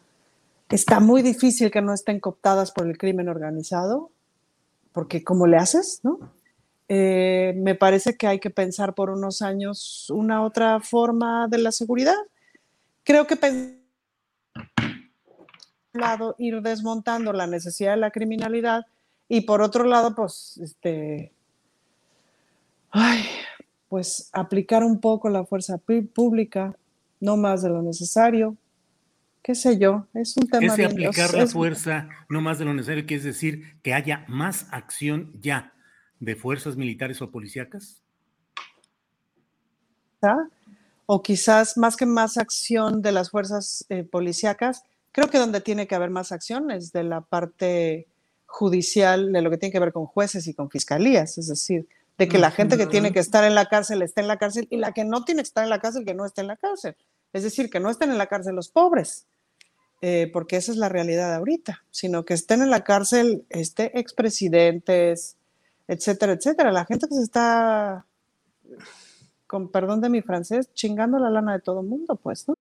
S9: está muy difícil que no estén cooptadas por el crimen organizado, porque ¿cómo le haces? ¿no? Eh, me parece que hay que pensar por unos años una otra forma de la seguridad. Creo que lado ir desmontando la necesidad de la criminalidad y por otro lado, pues, este, ay, pues aplicar un poco la fuerza pública, no más de lo necesario, qué sé yo, es un tema.
S1: Ese aplicar la fuerza, no más de lo necesario, quiere decir que haya más acción ya de fuerzas militares o policíacas.
S9: O quizás más que más acción de las fuerzas eh, policíacas, creo que donde tiene que haber más acción es de la parte judicial de lo que tiene que ver con jueces y con fiscalías, es decir, de que la gente que tiene que estar en la cárcel esté en la cárcel y la que no tiene que estar en la cárcel que no esté en la cárcel. Es decir, que no estén en la cárcel los pobres, eh, porque esa es la realidad ahorita, sino que estén en la cárcel este, expresidentes, etcétera, etcétera. La gente que se está, con perdón de mi francés, chingando la lana de todo el mundo, pues, ¿no?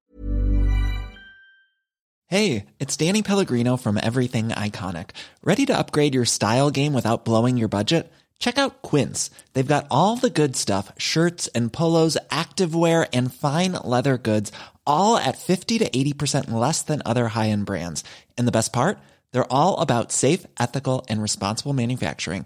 S12: Hey, it's Danny Pellegrino from Everything Iconic. Ready to upgrade your style game without blowing your budget? Check out Quince. They've got all the good stuff shirts and polos, activewear, and fine leather goods, all at 50 to 80% less than other high end brands. And the best part? They're all about safe, ethical, and responsible manufacturing.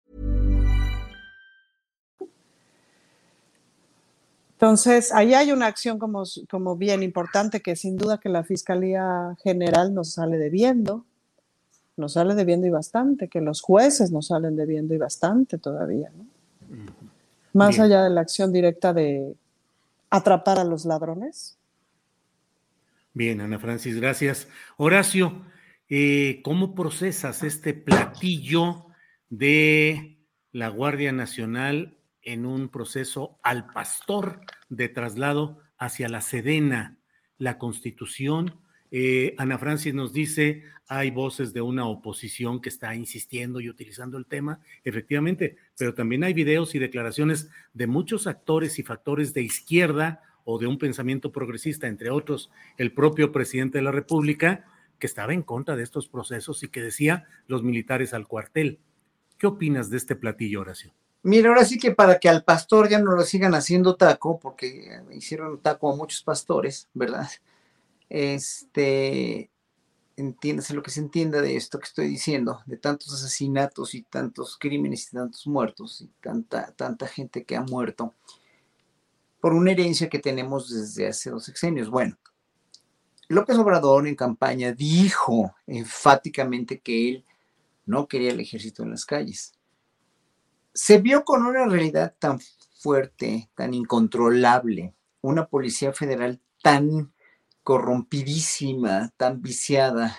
S9: Entonces, ahí hay una acción como, como bien importante que sin duda que la Fiscalía General nos sale debiendo, nos sale debiendo y bastante, que los jueces nos salen debiendo y bastante todavía, ¿no? Más allá de la acción directa de atrapar a los ladrones.
S1: Bien, Ana Francis, gracias. Horacio, eh, ¿cómo procesas este platillo de la Guardia Nacional en un proceso al pastor de traslado hacia la Sedena, la Constitución. Eh, Ana Francis nos dice, hay voces de una oposición que está insistiendo y utilizando el tema, efectivamente, pero también hay videos y declaraciones de muchos actores y factores de izquierda o de un pensamiento progresista, entre otros el propio presidente de la República, que estaba en contra de estos procesos y que decía los militares al cuartel. ¿Qué opinas de este platillo, Horacio?
S10: Mira, ahora sí que para que al pastor ya no lo sigan haciendo taco, porque hicieron taco a muchos pastores, ¿verdad? Este, entiéndase lo que se entienda de esto que estoy diciendo, de tantos asesinatos y tantos crímenes y tantos muertos y tanta, tanta gente que ha muerto por una herencia que tenemos desde hace dos sexenios. Bueno, López Obrador en campaña dijo enfáticamente que él no quería el ejército en las calles. Se vio con una realidad tan fuerte, tan incontrolable, una policía federal tan corrompidísima, tan viciada,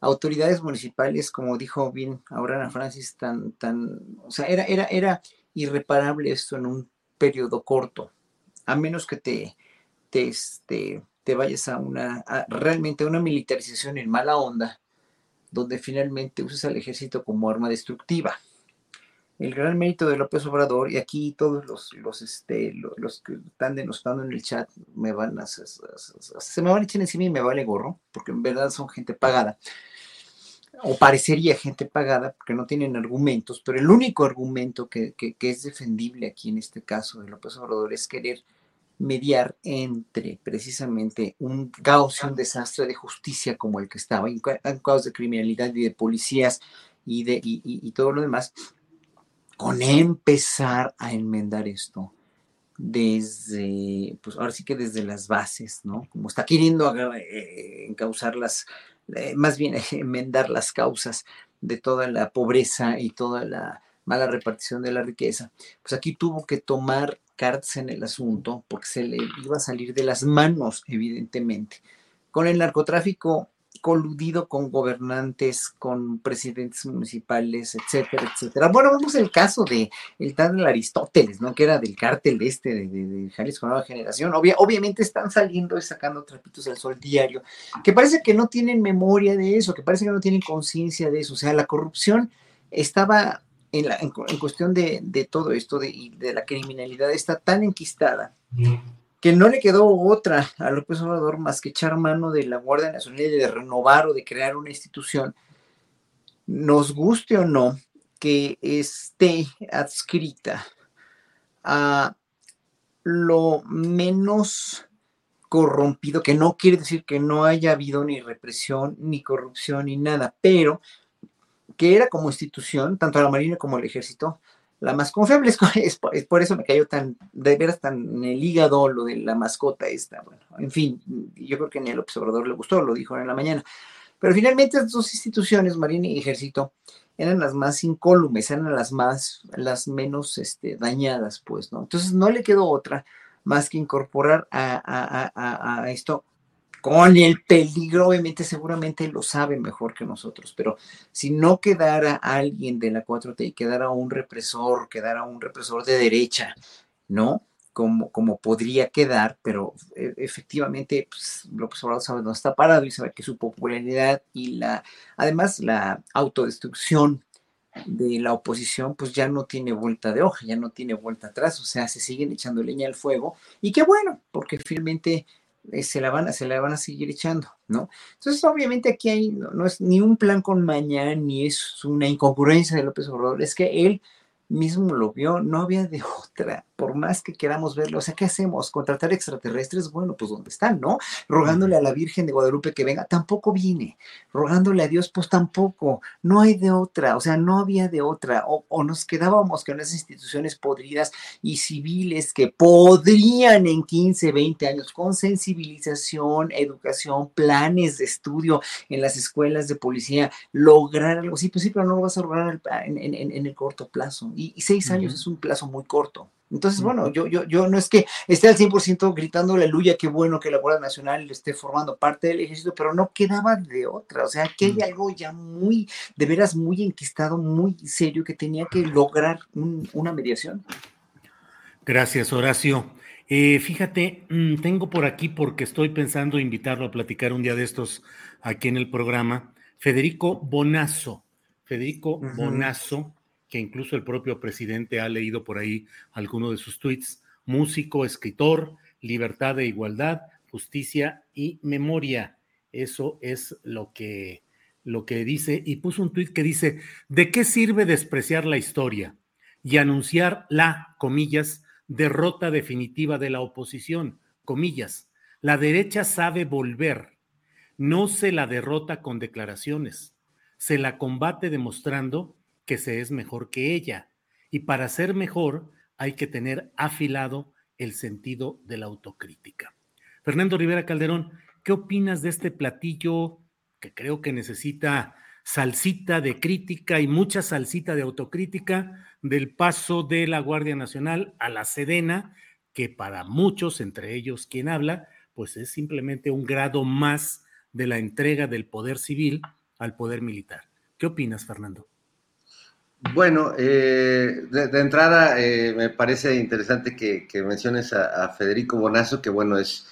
S10: autoridades municipales, como dijo bien ahora Ana Francis, tan, tan, o sea, era, era, era irreparable esto en un periodo corto, a menos que te, te, este, te vayas a una, realmente a una militarización en mala onda, donde finalmente uses al ejército como arma destructiva el gran mérito de López Obrador, y aquí todos los, los, este, los, que están denostando en el chat me van a, se me van a echar encima y me vale gorro, porque en verdad son gente pagada, o parecería gente pagada, porque no tienen argumentos, pero el único argumento que, que, es defendible aquí en este caso de López Obrador es querer mediar entre precisamente un caos y un desastre de justicia como el que estaba, un caos de criminalidad y de policías y de y, y todo lo demás, con empezar a enmendar esto desde, pues ahora sí que desde las bases, ¿no? Como está queriendo eh, encauzar las, eh, más bien enmendar las causas de toda la pobreza y toda la mala repartición de la riqueza, pues aquí tuvo que tomar cartas en el asunto porque se le iba a salir de las manos, evidentemente. Con el narcotráfico coludido con gobernantes, con presidentes municipales, etcétera, etcétera. Bueno, vemos el caso de el tal Aristóteles, ¿no? Que era del cártel este de, de, de Jalisco Nueva Generación. obviamente están saliendo y sacando trapitos al sol diario, que parece que no tienen memoria de eso, que parece que no tienen conciencia de eso. O sea, la corrupción estaba en, la, en, cuestión de, de, todo esto de, de la criminalidad, está tan enquistada que no le quedó otra a López Obrador más que echar mano de la Guardia Nacional y de renovar o de crear una institución, nos guste o no, que esté adscrita a lo menos corrompido, que no quiere decir que no haya habido ni represión, ni corrupción, ni nada, pero que era como institución, tanto a la Marina como al Ejército, la más confiable. Es, por eso me cayó tan, de veras tan en el hígado lo de la mascota esta. Bueno, en fin, yo creo que ni al observador le gustó, lo dijo en la mañana. Pero finalmente estas dos instituciones, Marina y Ejército, eran las más incólumes, eran las más, las menos este, dañadas, pues, ¿no? Entonces no le quedó otra más que incorporar a, a, a esto con el peligro, obviamente seguramente lo sabe mejor que nosotros, pero si no quedara alguien de la 4T y quedara un represor, quedara un represor de derecha, ¿no? Como, como podría quedar, pero e, efectivamente pues, López Obrador sabe dónde está parado y sabe que su popularidad y la, además la autodestrucción de la oposición, pues ya no tiene vuelta de hoja, ya no tiene vuelta atrás, o sea, se siguen echando leña al fuego y qué bueno, porque finalmente eh, se la van a, se la van a seguir echando, ¿no? Entonces, obviamente aquí hay, no, es ni un plan con mañana, ni es una incongruencia de López Obrador, es que él mismo lo vio, no había de otra, por más que queramos verlo. O sea, ¿qué hacemos? ¿Contratar extraterrestres? Bueno, pues ¿dónde están, no? Rogándole a la Virgen de Guadalupe que venga, tampoco viene. Rogándole a Dios, pues tampoco. No hay de otra, o sea, no había de otra. O, o nos quedábamos con esas instituciones podridas y civiles que podrían en 15, 20 años, con sensibilización, educación, planes de estudio en las escuelas de policía, lograr algo. Sí, pues sí, pero no lo vas a lograr en, en, en el corto plazo y, seis años es un plazo muy corto. Entonces, bueno, yo, yo, yo no es que esté al 100% gritando aleluya, qué bueno que la Guardia Nacional esté formando parte del ejército, pero no quedaba de otra. O sea, que hay algo ya muy, de veras, muy enquistado, muy serio, que tenía que lograr una mediación.
S1: Gracias, Horacio. Eh, fíjate, mm, tengo por aquí, porque estoy pensando invitarlo a platicar un día de estos aquí en el programa, Federico Bonazo. Federico Bonazo que incluso el propio presidente ha leído por ahí alguno de sus tweets, músico, escritor, libertad e igualdad, justicia y memoria. Eso es lo que, lo que dice, y puso un tuit que dice, ¿de qué sirve despreciar la historia y anunciar la, comillas, derrota definitiva de la oposición, comillas? La derecha sabe volver. no se la derrota con declaraciones, se la combate demostrando que se es mejor que ella. Y para ser mejor hay que tener afilado el sentido de la autocrítica. Fernando Rivera Calderón, ¿qué opinas de este platillo que creo que necesita salsita de crítica y mucha salsita de autocrítica del paso de la Guardia Nacional a la Sedena, que para muchos, entre ellos quien habla, pues es simplemente un grado más de la entrega del poder civil al poder militar. ¿Qué opinas, Fernando?
S11: Bueno, eh, de, entrada eh, me parece interesante que, menciones a, Federico Bonazo, que bueno, es,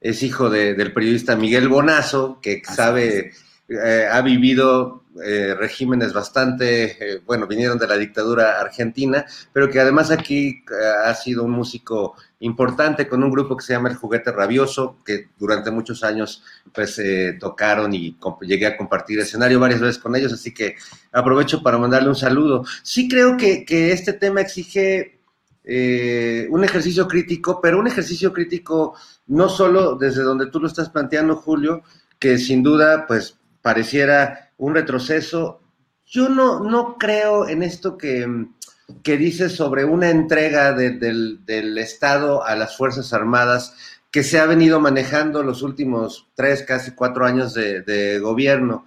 S11: es hijo del periodista Miguel Bonazo, que sabe, eh, ha vivido eh, regímenes bastante, eh, bueno, vinieron de la dictadura argentina, pero que además aquí ha sido un músico importante con un grupo que se llama El Juguete Rabioso, que durante muchos años pues tocaron y llegué a compartir escenario varias veces con ellos, así que aprovecho para mandarle un saludo. Sí creo que, que este tema exige un ejercicio crítico, pero un ejercicio crítico no solo desde donde tú lo estás planteando, Julio, que sin duda pues pareciera un retroceso. Yo no, no creo en esto que, que dice sobre una entrega del, Estado a las Fuerzas Armadas que se ha venido manejando los últimos tres, casi cuatro años de, gobierno.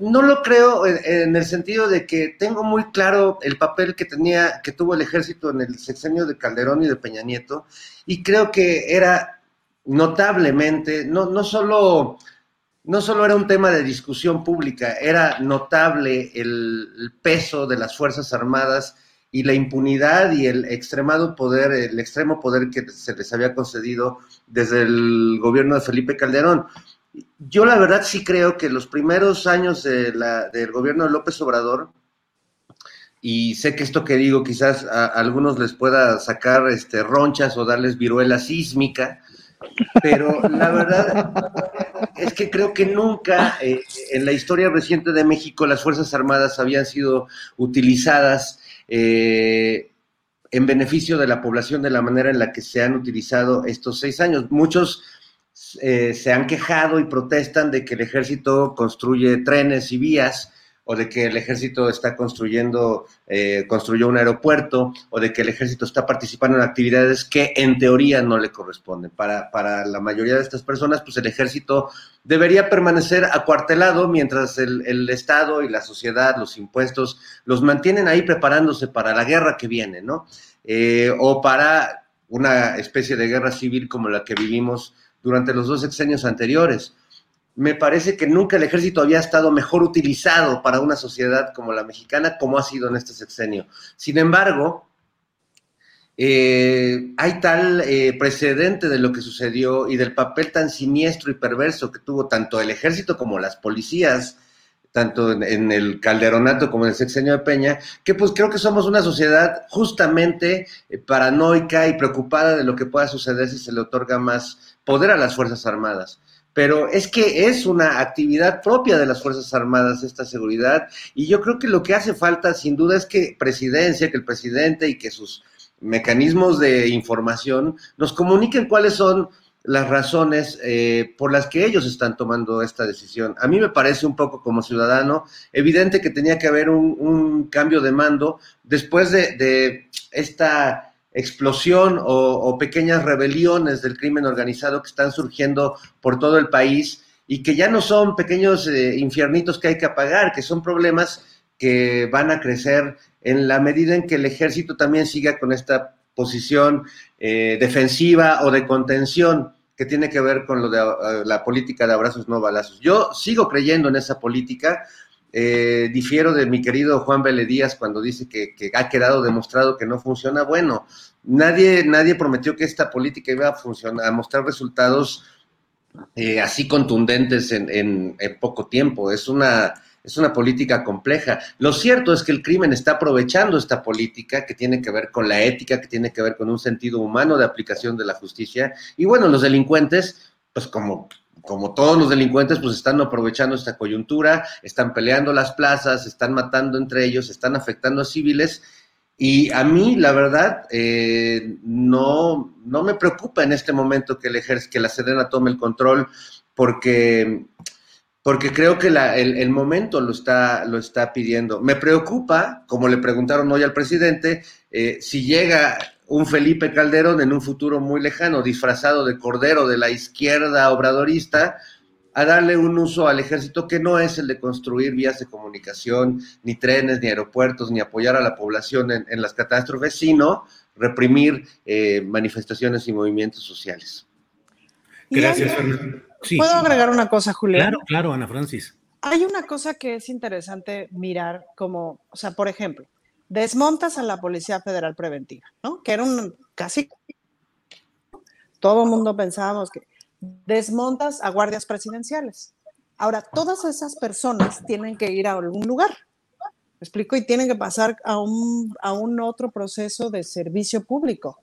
S11: No lo creo en, el sentido de que tengo muy claro el papel que tenía, que tuvo el ejército en el sexenio de Calderón y de Peña Nieto, y creo que era notablemente, no, no solo no solo era un tema de discusión pública, era notable el, peso de las Fuerzas Armadas y la impunidad y el extremado poder, el extremo poder que se les había concedido desde el gobierno de Felipe Calderón. Yo la verdad sí creo que los primeros años de del gobierno de López Obrador, y sé que esto que digo quizás a, algunos les pueda sacar este, ronchas o darles viruela sísmica, pero la verdad es que creo que nunca eh, en la historia reciente de México las Fuerzas Armadas habían sido utilizadas eh, en beneficio de la población de la manera en la que se han utilizado estos seis años. Muchos eh, se han quejado y protestan de que el ejército construye trenes y vías o de que el ejército está construyendo, eh, construyó un aeropuerto, o de que el ejército está participando en actividades que en teoría no le corresponden. Para, para la mayoría de estas personas, pues el ejército debería permanecer acuartelado mientras el, Estado y la sociedad, los impuestos, los mantienen ahí preparándose para la guerra que viene, ¿no? Eh, o para una especie de guerra civil como la que vivimos durante los dos sexenios anteriores me parece que nunca el ejército había estado mejor utilizado para una sociedad como la mexicana como ha sido en este sexenio. Sin embargo, eh, hay tal eh, precedente de lo que sucedió y del papel tan siniestro y perverso que tuvo tanto el ejército como las policías, tanto en, el calderonato como en el sexenio de Peña, que pues creo que somos una sociedad justamente eh, paranoica y preocupada de lo que pueda suceder si se le otorga más poder a las Fuerzas Armadas pero es que es una actividad propia de las Fuerzas Armadas esta seguridad y yo creo que lo que hace falta sin duda es que presidencia, que el presidente y que sus mecanismos de información nos comuniquen cuáles son las razones eh, por las que ellos están tomando esta decisión. A mí me parece un poco como ciudadano evidente que tenía que haber un, cambio de mando después de, de esta explosión o, pequeñas rebeliones del crimen organizado que están surgiendo por todo el país y que ya no son pequeños eh, infiernitos que hay que apagar, que son problemas que van a crecer en la medida en que el ejército también siga con esta posición eh, defensiva o de contención que tiene que ver con lo de eh, la política de abrazos no balazos. Yo sigo creyendo en esa política, eh, difiero de mi querido Juan Vélez Díaz cuando dice que, ha quedado demostrado que no funciona. Bueno, nadie, nadie prometió que esta política iba a funcionar, a mostrar resultados eh, así contundentes en, poco tiempo. Es una, es una política compleja. Lo cierto es que el crimen está aprovechando esta política que tiene que ver con la ética, que tiene que ver con un sentido humano de aplicación de la justicia. Y bueno, los delincuentes, pues como como todos los delincuentes, pues están aprovechando esta coyuntura, están peleando las plazas, están matando entre ellos, están afectando a civiles. Y a mí, la verdad, eh, no, no me preocupa en este momento que, el que la Sedena tome el control, porque porque creo que la, el, el, momento lo está, lo está pidiendo. Me preocupa, como le preguntaron hoy al presidente, eh, si llega un Felipe Calderón en un futuro muy lejano, disfrazado de cordero de la izquierda obradorista, a darle un uso al ejército que no es el de construir vías de comunicación, ni trenes, ni aeropuertos, ni apoyar a la población en, en las catástrofes, sino reprimir eh, manifestaciones y movimientos sociales.
S1: Gracias, Fernando.
S9: Sí, ¿Puedo sí. agregar una cosa, Julián?
S1: Claro, claro, Ana Francis.
S9: Hay una cosa que es interesante mirar como, o sea, por ejemplo, desmontas a la Policía Federal Preventiva, ¿no? Que era un casi todo el mundo pensábamos que desmontas a guardias presidenciales. Ahora, todas esas personas tienen que ir a algún lugar, ¿me explico? Y tienen que pasar a un, a un otro proceso de servicio público.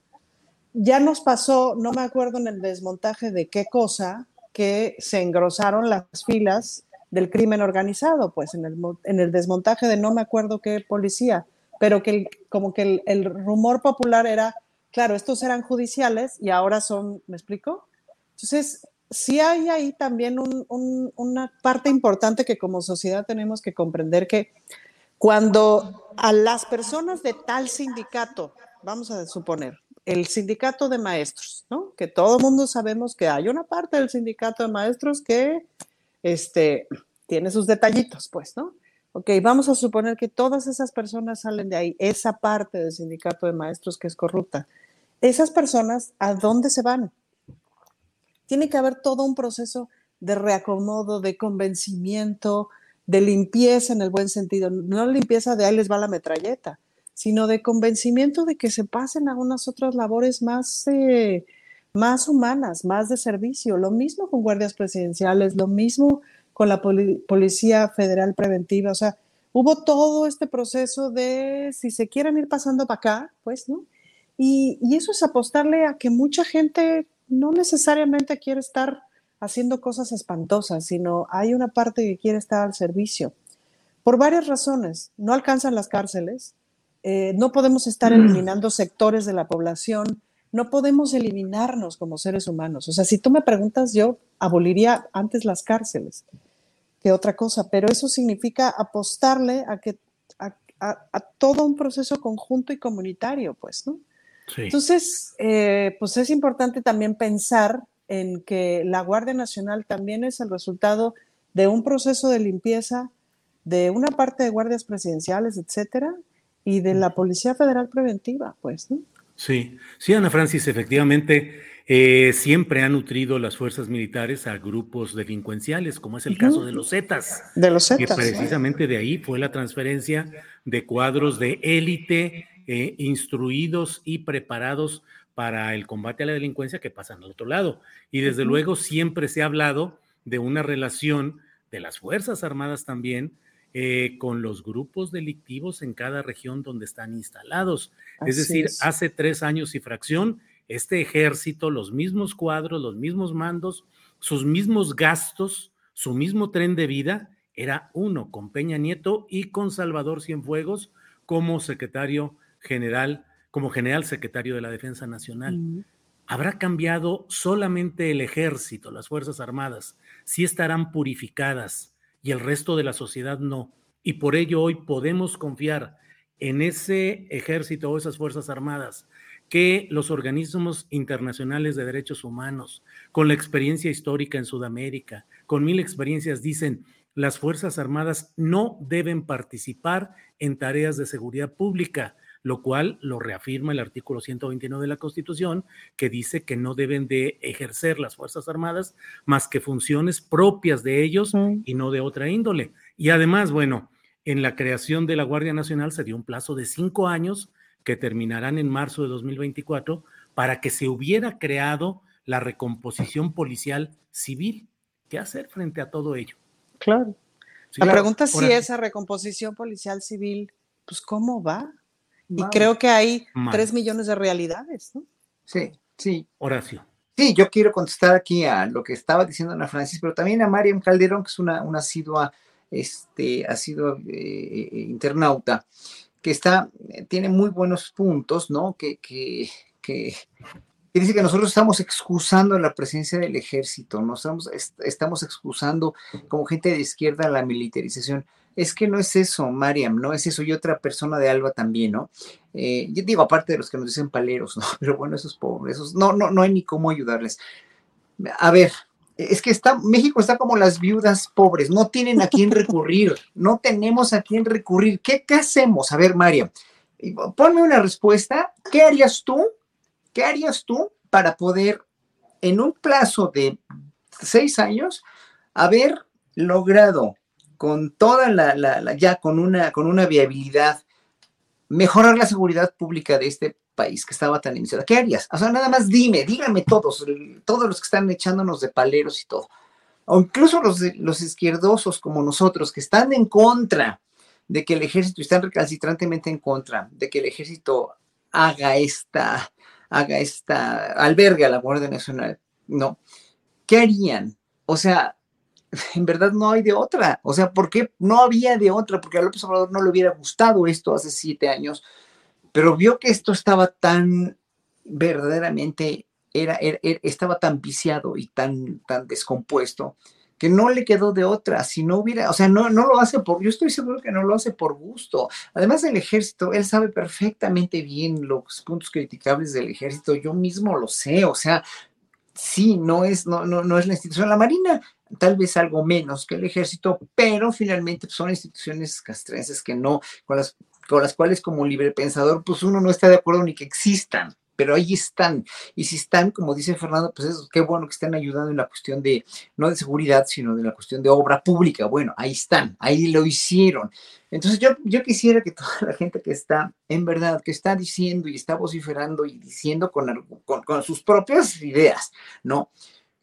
S9: Ya nos pasó, no me acuerdo en el desmontaje de qué cosa, que se engrosaron las filas del crimen organizado, pues en el, en el desmontaje de no me acuerdo qué policía, pero que el, como que el, rumor popular era, claro, estos eran judiciales y ahora son, ¿me explico? Entonces, sí hay ahí también un, un, una parte importante que como sociedad tenemos que comprender que cuando a las personas de tal sindicato, vamos a suponer, el sindicato de maestros, ¿no? Que todo mundo sabemos que hay una parte del sindicato de maestros que este, tiene sus detallitos, pues, ¿no? Ok, vamos a suponer que todas esas personas salen de ahí, esa parte del sindicato de maestros que es corrupta. Esas personas, ¿a dónde se van? Tiene que haber todo un proceso de reacomodo, de convencimiento, de limpieza en el buen sentido, no limpieza de ahí les va la metralleta, sino de convencimiento de que se pasen a unas otras labores más, eh, más humanas, más de servicio. Lo mismo con guardias presidenciales, lo mismo con la Poli Policía Federal Preventiva. O sea, hubo todo este proceso de si se quieren ir pasando para acá, pues, ¿no? Y, y eso es apostarle a que mucha gente no necesariamente quiere estar haciendo cosas espantosas, sino hay una parte que quiere estar al servicio. Por varias razones. No alcanzan las cárceles, eh, no podemos estar eliminando sectores de la población, no podemos eliminarnos como seres humanos. O sea, si tú me preguntas, yo aboliría antes las cárceles que otra cosa, pero eso significa apostarle a que a, a, a todo un proceso conjunto y comunitario, pues, ¿no? Sí. Entonces, eh, pues es importante también pensar en que la Guardia Nacional también es el resultado de un proceso de limpieza de una parte de guardias presidenciales, etcétera, y de la Policía Federal Preventiva, pues, ¿no?
S1: Sí, sí, Ana Francis, efectivamente, eh, siempre ha nutrido las fuerzas militares a grupos delincuenciales, como es el uh -huh. caso de los Zetas.
S9: De los Zetas.
S1: Que precisamente de ahí fue la transferencia de cuadros de élite eh, instruidos y preparados para el combate a la delincuencia que pasan al otro lado. Y desde uh -huh. luego siempre se ha hablado de una relación de las Fuerzas Armadas también eh, con los grupos delictivos en cada región donde están instalados. Así es decir, es. hace tres años y fracción, este ejército, los mismos cuadros, los mismos mandos, sus mismos gastos, su mismo tren de vida, era uno con Peña Nieto y con Salvador Cienfuegos como secretario general, como general secretario de la Defensa Nacional. Mm. ¿Habrá cambiado solamente el ejército, las Fuerzas Armadas? ¿Sí estarán purificadas? Y el resto de la sociedad no. Y por ello hoy podemos confiar en ese ejército o esas Fuerzas Armadas que los organismos internacionales de derechos humanos, con la experiencia histórica en Sudamérica, con mil experiencias, dicen, las Fuerzas Armadas no deben participar en tareas de seguridad pública, lo cual lo reafirma el artículo 129 de la Constitución, que dice que no deben de ejercer las Fuerzas Armadas más que funciones propias de ellos y no de otra índole. Y además, bueno, en la creación de la Guardia Nacional se dio un plazo de cinco años que terminarán en marzo de 2024 para que se hubiera creado la recomposición policial civil. ¿Qué hacer frente a todo ello?
S9: Claro. Sí, la pregunta es si esa recomposición policial civil, pues, ¿cómo va? Y creo que hay tres millones de realidades, ¿no?
S10: Sí, sí.
S1: Horacio.
S10: Sí, yo quiero contestar aquí a lo que estaba diciendo Ana Francis, pero también a Mariam Calderón, que es una, una asidua, este, asidua eh, internauta, que está, tiene muy buenos puntos, ¿no? Que, que, que, que dice que nosotros estamos excusando la presencia del ejército, no estamos, estamos excusando como gente de izquierda la militarización. Es que no es eso, Mariam, no es eso. Y otra persona de Alba también, ¿no? Eh, yo digo, aparte de los que nos dicen paleros, ¿no? Pero bueno, esos pobres, esos, no, no, no hay ni cómo ayudarles. A ver, es que está, México está como las viudas pobres, no tienen a quién recurrir, no tenemos a quién recurrir. ¿Qué, qué hacemos? A ver, Mariam, ponme una respuesta. ¿Qué harías tú? ¿Qué harías tú para poder, en un plazo de seis años, haber logrado con toda la, ya con una, con una viabilidad, mejorar la seguridad pública de este país que estaba tan iniciado. ¿Qué harías? O sea, nada más dime, díganme todos, todos los que están echándonos de paleros y todo. O incluso los, los izquierdosos como nosotros, que están en contra de que el ejército, están recalcitrantemente en contra de que el ejército haga esta, haga esta, albergue a la Guardia Nacional, ¿no? ¿Qué harían? O sea, en verdad no hay de otra. O sea, ¿por qué no había de otra? Porque a López Obrador no le hubiera gustado esto hace siete años, pero vio que esto estaba tan verdaderamente, era, estaba tan viciado y tan, tan descompuesto que no le quedó de otra, si no hubiera, o sea, no, no lo hace por, yo estoy seguro que no lo hace por gusto. Además del ejército, él sabe perfectamente bien los puntos criticables del ejército, yo mismo lo sé, o sea, sí, no es, no, no, no es la institución, la Marina tal vez algo menos que el ejército, pero finalmente son instituciones castrenses que no, con las, con las cuales como libre pensador, pues uno no está de acuerdo ni que existan, pero ahí están. Y si están, como dice Fernando, pues es qué bueno que estén ayudando en la cuestión de, no de seguridad, sino de la cuestión de obra pública. Bueno, ahí están, ahí lo hicieron. Entonces yo, yo quisiera que toda la gente que está, en verdad, que está diciendo y está vociferando y diciendo con, con sus propias ideas, ¿no?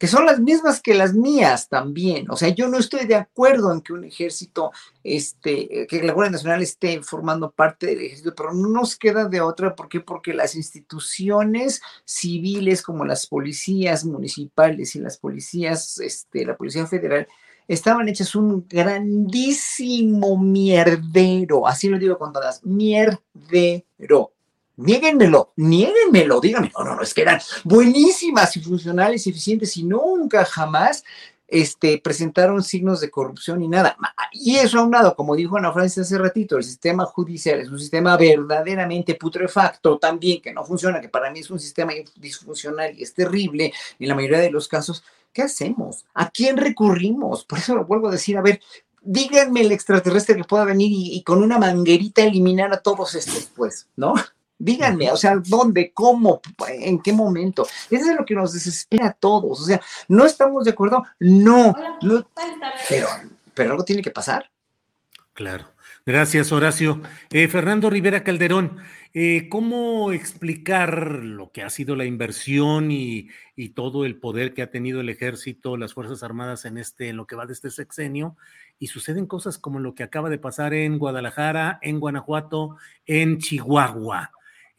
S10: Que son las mismas que las mías también. O sea, yo no estoy de acuerdo en que un ejército, este, que la Guardia Nacional esté formando parte del ejército, pero no nos queda de otra. ¿Por qué? Porque las instituciones civiles como las policías municipales y las policías, este, la Policía Federal, estaban hechas un grandísimo mierdero, así lo digo con todas, mierdero. Niéguenmelo, niéguenmelo, díganme, no, no, no, es que eran buenísimas y funcionales y eficientes y nunca jamás este, presentaron signos de corrupción y nada. Y eso aunado, como dijo Ana Francia hace ratito, el sistema judicial es un sistema verdaderamente putrefacto también, que no funciona, que para mí es un sistema disfuncional y es terrible en la mayoría de los casos. ¿Qué hacemos? ¿A quién recurrimos? Por eso lo vuelvo a decir, a ver, díganme el extraterrestre que pueda venir y, y con una manguerita eliminar a todos estos, pues, ¿no? Díganme, o sea, ¿dónde? ¿Cómo? ¿En qué momento? Eso es lo que nos desespera a todos. O sea, ¿no estamos de acuerdo? No. pero, pero algo tiene que pasar.
S1: Claro. Gracias, Horacio. Eh, Fernando Rivera Calderón, eh, ¿cómo explicar lo que ha sido la inversión y, y, todo el poder que ha tenido el ejército, las Fuerzas Armadas en, este, en lo que va de este sexenio? Y suceden cosas como lo que acaba de pasar en Guadalajara, en Guanajuato, en Chihuahua.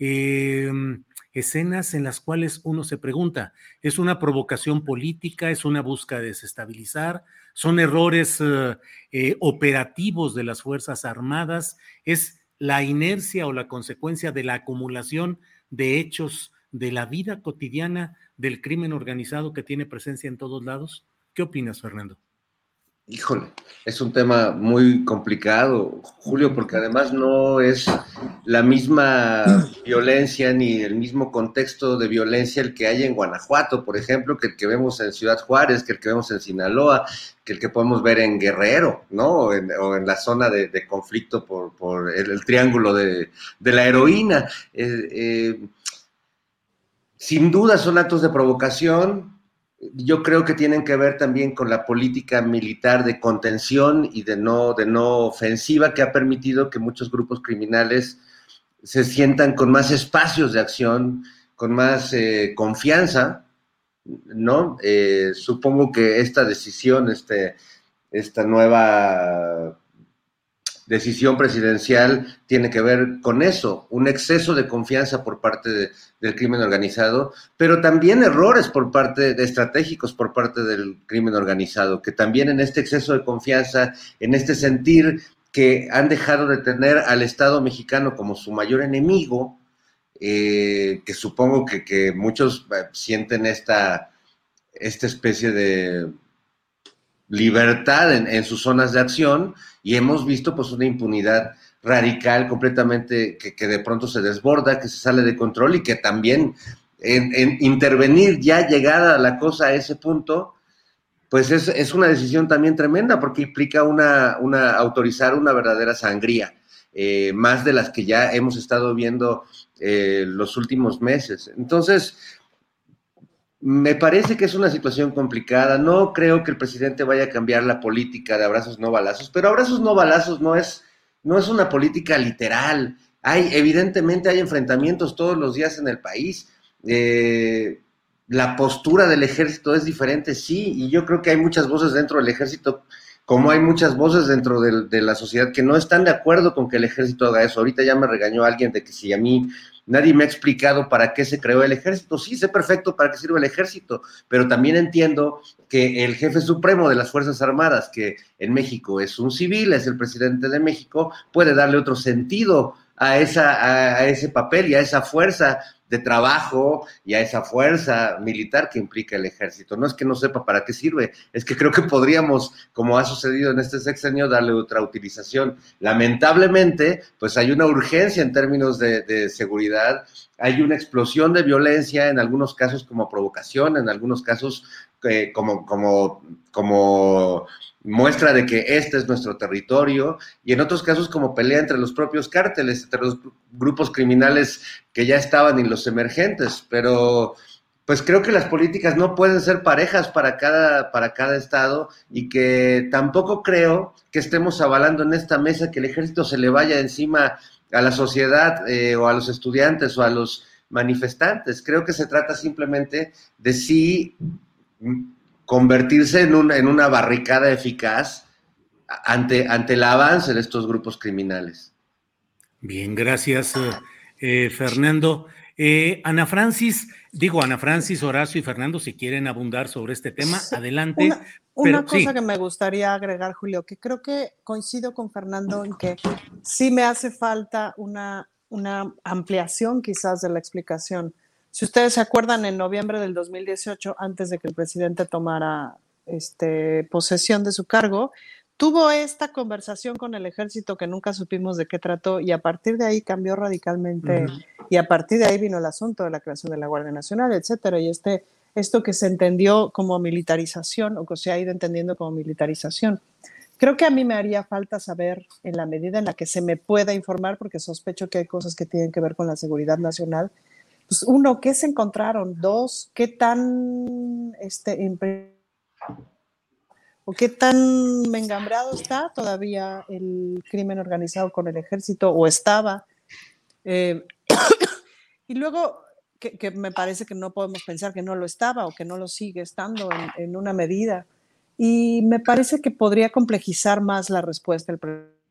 S1: Em, escenas en las cuales uno se pregunta, ¿es una provocación política? ¿Es una búsqueda de desestabilizar? ¿Son errores eh, eh, operativos de las Fuerzas Armadas? ¿Es la inercia o la consecuencia de la acumulación de hechos de la vida cotidiana del crimen organizado que tiene presencia en todos lados? ¿Qué opinas, Fernando?
S11: Híjole, es un tema muy complicado, Julio, porque además no es la misma violencia ni el mismo contexto de violencia el que hay en Guanajuato, por ejemplo, que el que vemos en Ciudad Juárez, que el que vemos en Sinaloa, que el que podemos ver en Guerrero, ¿no? O en, la zona de, conflicto por, el, triángulo de, la heroína. Eh, eh, sin duda son actos de provocación, yo creo que tienen que ver también con la política militar de contención y de no, de no ofensiva que ha permitido que muchos grupos criminales se sientan con más espacios de acción, con más eh, confianza, ¿no? Eh, supongo que esta decisión, este, esta nueva decisión presidencial tiene que ver con eso, un exceso de confianza por parte del crimen organizado, pero también errores por parte de estratégicos por parte del crimen organizado, que también en este exceso de confianza, en este sentir que han dejado de tener al Estado mexicano como su mayor enemigo, eh, que supongo que, que muchos eh, sienten esta, esta especie de libertad en, en, sus zonas de acción y hemos visto pues una impunidad radical completamente que, que, de pronto se desborda, que se sale de control y que también en, en intervenir ya llegada la cosa a ese punto, pues es, es una decisión también tremenda porque implica una, una autorizar una verdadera sangría, eh, más de las que ya hemos estado viendo eh, los últimos meses. Entonces, me parece que es una situación complicada. No creo que el presidente vaya a cambiar la política de abrazos no balazos, pero abrazos no balazos no es, no es una política literal. Hay, evidentemente, hay enfrentamientos todos los días en el país. Eh, la postura del ejército es diferente, sí, y yo creo que hay muchas voces dentro del ejército, como hay muchas voces dentro de, de la sociedad que no están de acuerdo con que el ejército haga eso. Ahorita ya me regañó alguien de que si a mí Nadie me ha explicado para qué se creó el ejército. Sí, sé perfecto para qué sirve el ejército, pero también entiendo que el jefe supremo de las Fuerzas Armadas, que en México es un civil, es el presidente de México, puede darle otro sentido a, esa, a, ese papel y a esa fuerza de trabajo y a esa fuerza militar que implica el ejército. No es que no sepa para qué sirve, es que creo que podríamos, como ha sucedido en este sexenio, darle otra utilización. Lamentablemente, pues hay una urgencia en términos de, de seguridad, hay una explosión de violencia, en algunos casos como provocación, en algunos casos eh, como, como, como muestra de que este es nuestro territorio y en otros casos como pelea entre los propios cárteles, entre los grupos criminales que ya estaban y los emergentes, pero pues creo que las políticas no pueden ser parejas para cada, para cada estado y que tampoco creo que estemos avalando en esta mesa que el ejército se le vaya encima a la sociedad eh, o a los estudiantes o a los manifestantes. Creo que se trata simplemente de si convertirse en, un, en una barricada eficaz ante, ante el avance de estos grupos criminales.
S1: Bien, gracias, eh, Fernando. Eh, Ana Francis, digo Ana Francis, Horacio y Fernando, si quieren abundar sobre este tema, adelante.
S9: Una, una pero, cosa sí. que me gustaría agregar, Julio, que creo que coincido con Fernando en que sí me hace falta una, una ampliación quizás de la explicación si ustedes se acuerdan, en noviembre del 2018, antes de que el presidente tomara este, posesión de su cargo, tuvo esta conversación con el ejército que nunca supimos de qué trató y a partir de ahí cambió radicalmente uh -huh. y a partir de ahí vino el asunto de la creación de la Guardia Nacional, etcétera. Y este, esto que se entendió como militarización o que se ha ido entendiendo como militarización. Creo que a mí me haría falta saber en la medida en la que se me pueda informar, porque sospecho que hay cosas que tienen que ver con la seguridad nacional, pues uno, ¿qué se encontraron? Dos, ¿qué tan este, o qué tan mengambrado está todavía el crimen organizado con el ejército o estaba? Eh, y luego, que, me parece que no podemos pensar que no lo estaba o que no lo sigue estando en, en una medida. Y me parece que podría complejizar más la respuesta del presidente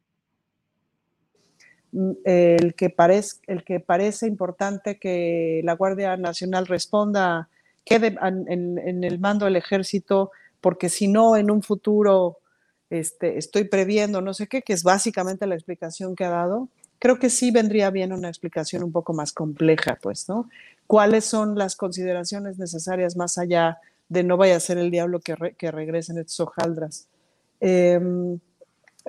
S9: el que, parece, el que parece importante que la Guardia Nacional responda, quede en, en, el mando del ejército, porque si no, en un futuro este, estoy previendo no sé qué, que es básicamente la explicación que ha dado, creo que sí vendría bien una explicación un poco más compleja, pues, ¿no? ¿Cuáles son las consideraciones necesarias más allá de no vaya a ser el diablo que, re, que regresen estos hojaldras? Eh,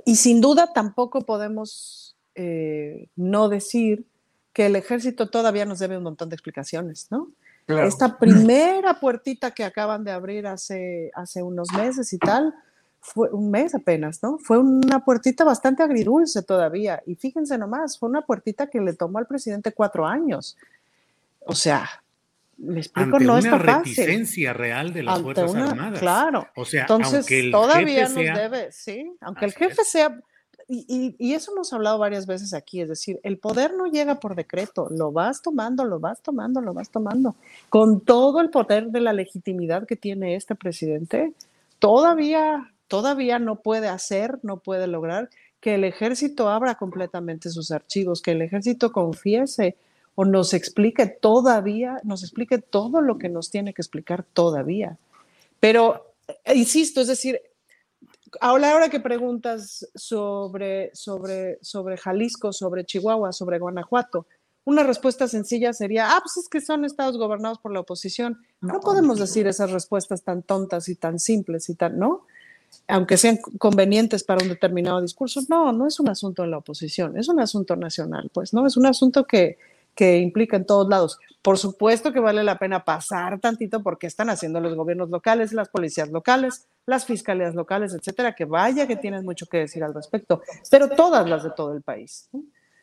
S9: y sin duda tampoco podemos eh, no decir que el ejército todavía nos debe un montón de explicaciones, ¿no? Claro. Esta primera puertita que acaban de abrir hace, hace unos meses y tal, fue un mes apenas, ¿no? Fue una puertita bastante agridulce todavía. Y fíjense nomás, fue una puertita que le tomó al presidente cuatro años. O sea, me explico,
S1: Ante
S9: no
S1: una
S9: fácil.
S1: reticencia real de las
S9: Ante
S1: Fuerzas
S9: una-
S1: Armadas.
S9: Claro.
S1: O sea,
S9: Entonces,
S1: aunque el
S9: todavía
S1: jefe
S9: nos
S1: sea-
S9: debe, sí, aunque el jefe sea, y, y- y eso hemos hablado varias veces aquí, es decir, el poder no llega por decreto, lo vas tomando, lo vas tomando, lo vas tomando. Con todo el poder de la legitimidad que tiene este presidente, todavía, todavía no puede hacer, no puede lograr que el ejército abra completamente sus archivos, que el ejército confiese o nos explique todavía, nos explique todo lo que nos tiene que explicar todavía. Pero, eh, insisto, es decir, ahora, ahora que preguntas sobre, sobre, sobre Jalisco, sobre Chihuahua, sobre Guanajuato, Una respuesta sencilla sería, ah, pues es que son estados gobernados por la oposición. No, podemos decir esas respuestas tan tontas y tan simples y tan, ¿no? Aunque sean convenientes para un determinado discurso. No, no es un asunto de la oposición, es un asunto nacional, pues, ¿no? Es un asunto que, que implica en todos lados. Por supuesto que vale la pena pasar tantito porque están haciendo los gobiernos locales, las policías locales, las fiscalías locales, etcétera, que vaya que tienen mucho que decir al respecto, pero todas las de todo el país.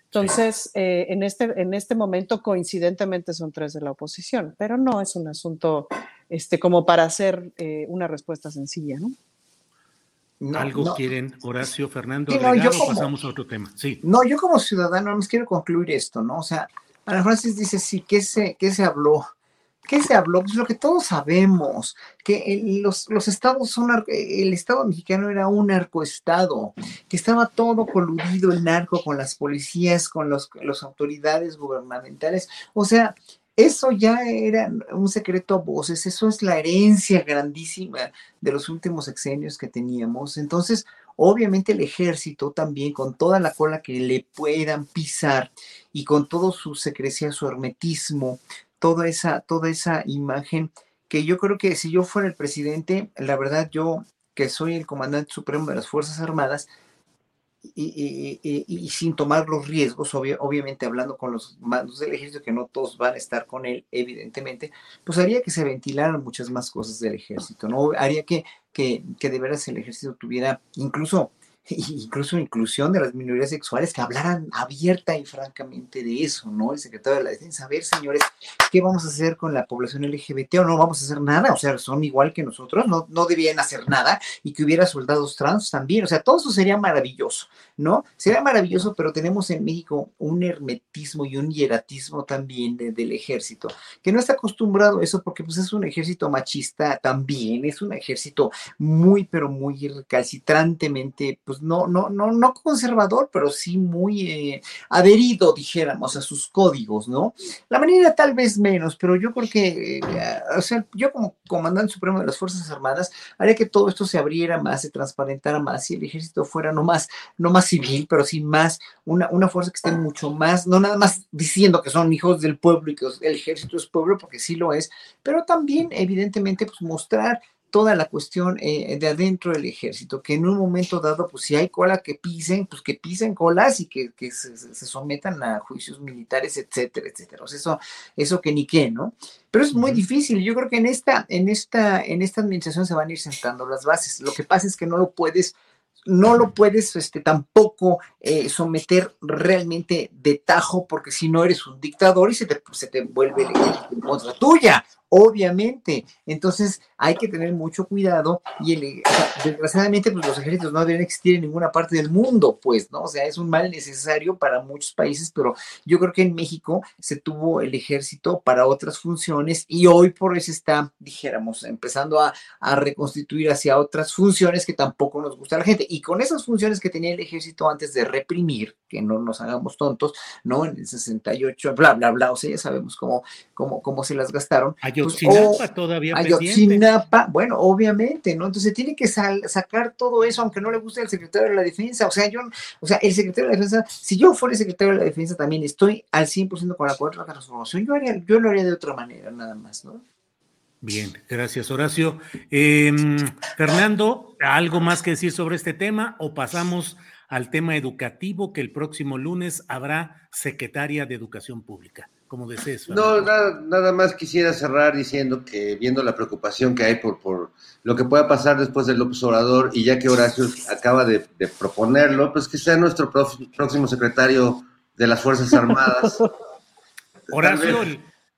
S9: Entonces, eh, en, este, en este momento, coincidentemente, son tres de la oposición, pero no es un asunto este, como para hacer eh, una respuesta sencilla, ¿no?
S1: ¿Algo quieren, Horacio, Fernando? o pasamos a otro tema? Sí.
S10: No, yo como ciudadano, no quiero concluir esto, ¿no? O sea, Ana Francis dice, sí, ¿qué se, qué se habló? ¿Qué se habló? Pues lo que todos sabemos, que los, los, estados son, el estado mexicano era un narcoestado, que estaba todo coludido el narco con las policías, con las autoridades gubernamentales. O sea, eso ya era un secreto a voces, eso es la herencia grandísima de los últimos exenios que teníamos. Entonces, obviamente el ejército también, con toda la cola que le puedan pisar y con todo su secrecía, su hermetismo, toda esa, toda esa imagen que yo creo que si yo fuera el presidente, la verdad yo que soy el comandante supremo de las Fuerzas Armadas, y, sin tomar los riesgos, obviamente hablando con los mandos del ejército, que no todos van a estar con él, evidentemente, pues haría que se ventilaran muchas más cosas del ejército, ¿no? Haría que, que, que de veras el ejército tuviera incluso incluso inclusión de las minorías sexuales, que hablaran abierta y francamente de eso, ¿no? El secretario de la Defensa, a ver, señores, ¿qué vamos a hacer con la población LGBT o no vamos a hacer nada? O sea, son igual que nosotros, no, no debían hacer nada y que hubiera soldados trans también, o sea, todo eso sería maravilloso, ¿no? Sería maravilloso, pero tenemos en México un hermetismo y un hieratismo también del ejército, que no está acostumbrado a eso porque pues es un ejército machista también, es un ejército muy, pero muy recalcitrantemente, pues no, no, no, no conservador, pero sí muy eh, adherido, dijéramos, a sus códigos, ¿no? La manera tal vez menos, pero yo creo que, eh, o sea, yo como comandante supremo de las Fuerzas Armadas, haría que todo esto se abriera más, se transparentara más, y el ejército fuera no más, no más civil, pero sí más una, una fuerza que esté mucho más, no nada más diciendo que son hijos del pueblo y que el ejército es pueblo, porque sí lo es, pero también, evidentemente, pues mostrar toda la cuestión eh, de adentro del ejército, que en un momento dado, pues si hay cola que pisen, pues que pisen colas y que, se, sometan a juicios militares, etcétera, etcétera. O sea, eso, eso que ni qué, ¿no? Pero es muy difícil. Yo creo que en esta, en esta, en esta administración se van a ir sentando las bases. Lo que pasa es que no lo puedes no lo puedes este, tampoco eh, someter realmente de tajo, porque si no eres un dictador y se te, se te vuelve el ejército contra tuya obviamente. Entonces hay que tener mucho cuidado y desgraciadamente pues, los ejércitos no deben existir en ninguna parte del mundo, pues, ¿no? O sea, es un mal necesario para muchos países, pero yo creo que en México se tuvo el ejército para otras funciones y hoy por eso está, dijéramos, empezando a, a reconstituir hacia otras funciones que tampoco nos gusta a la gente. Y con esas funciones que tenía el ejército antes de reprimir, que no nos hagamos tontos, ¿no? En el 68, bla, bla, bla, o sea, ya sabemos cómo, cómo, cómo se las gastaron
S1: pues, Ayotzinapa todavía
S10: Ayotzinapa, bueno, obviamente, ¿no? Entonces tiene que sacar todo eso, aunque no le guste al secretario de la Defensa. O sea, yo, o sea, el secretario de la Defensa, si yo fuera el secretario de la Defensa también estoy al 100% con la cuarta transformación, yo, haría, yo lo haría de otra manera, nada más, ¿no?
S1: Bien, gracias Horacio. Em, Fernando, ¿algo más que decir sobre este tema o pasamos al tema educativo que el próximo lunes habrá secretaria de Educación Pública? Como desees.
S11: No, nada, más quisiera cerrar diciendo que viendo la preocupación que hay por, por lo que pueda pasar después del López Obrador y ya que Horacio acaba de, proponerlo, pues que sea nuestro próximo secretario de las Fuerzas Armadas.
S1: Horacio,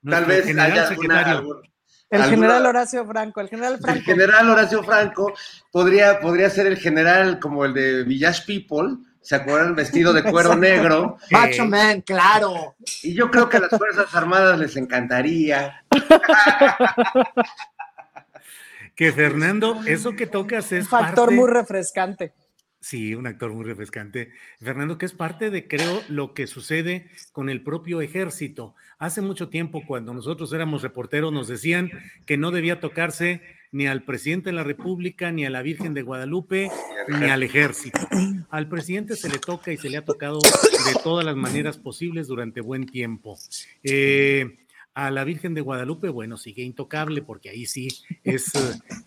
S11: tal vez, haya secretario.
S9: el general Horacio Franco, el general Franco.
S11: El general Horacio Franco podría, podría ser el general como el de Village People, ¿Se acuerdan? Vestido de cuero negro.
S10: Macho Man, claro.
S11: Y yo creo que a las Fuerzas Armadas les encantaría.
S1: que Fernando, eso que tocas es.
S9: Un factor muy refrescante.
S1: Sí, un actor muy refrescante. Fernando, que es parte de, creo, lo que sucede con el propio ejército. Hace mucho tiempo, cuando nosotros éramos reporteros, nos decían que no debía tocarse ni al presidente de la República, ni a la Virgen de Guadalupe, ni al ejército. Al presidente se le toca y se le ha tocado de todas las maneras posibles durante buen tiempo. Eh, a la Virgen de Guadalupe, bueno, sigue intocable porque ahí sí es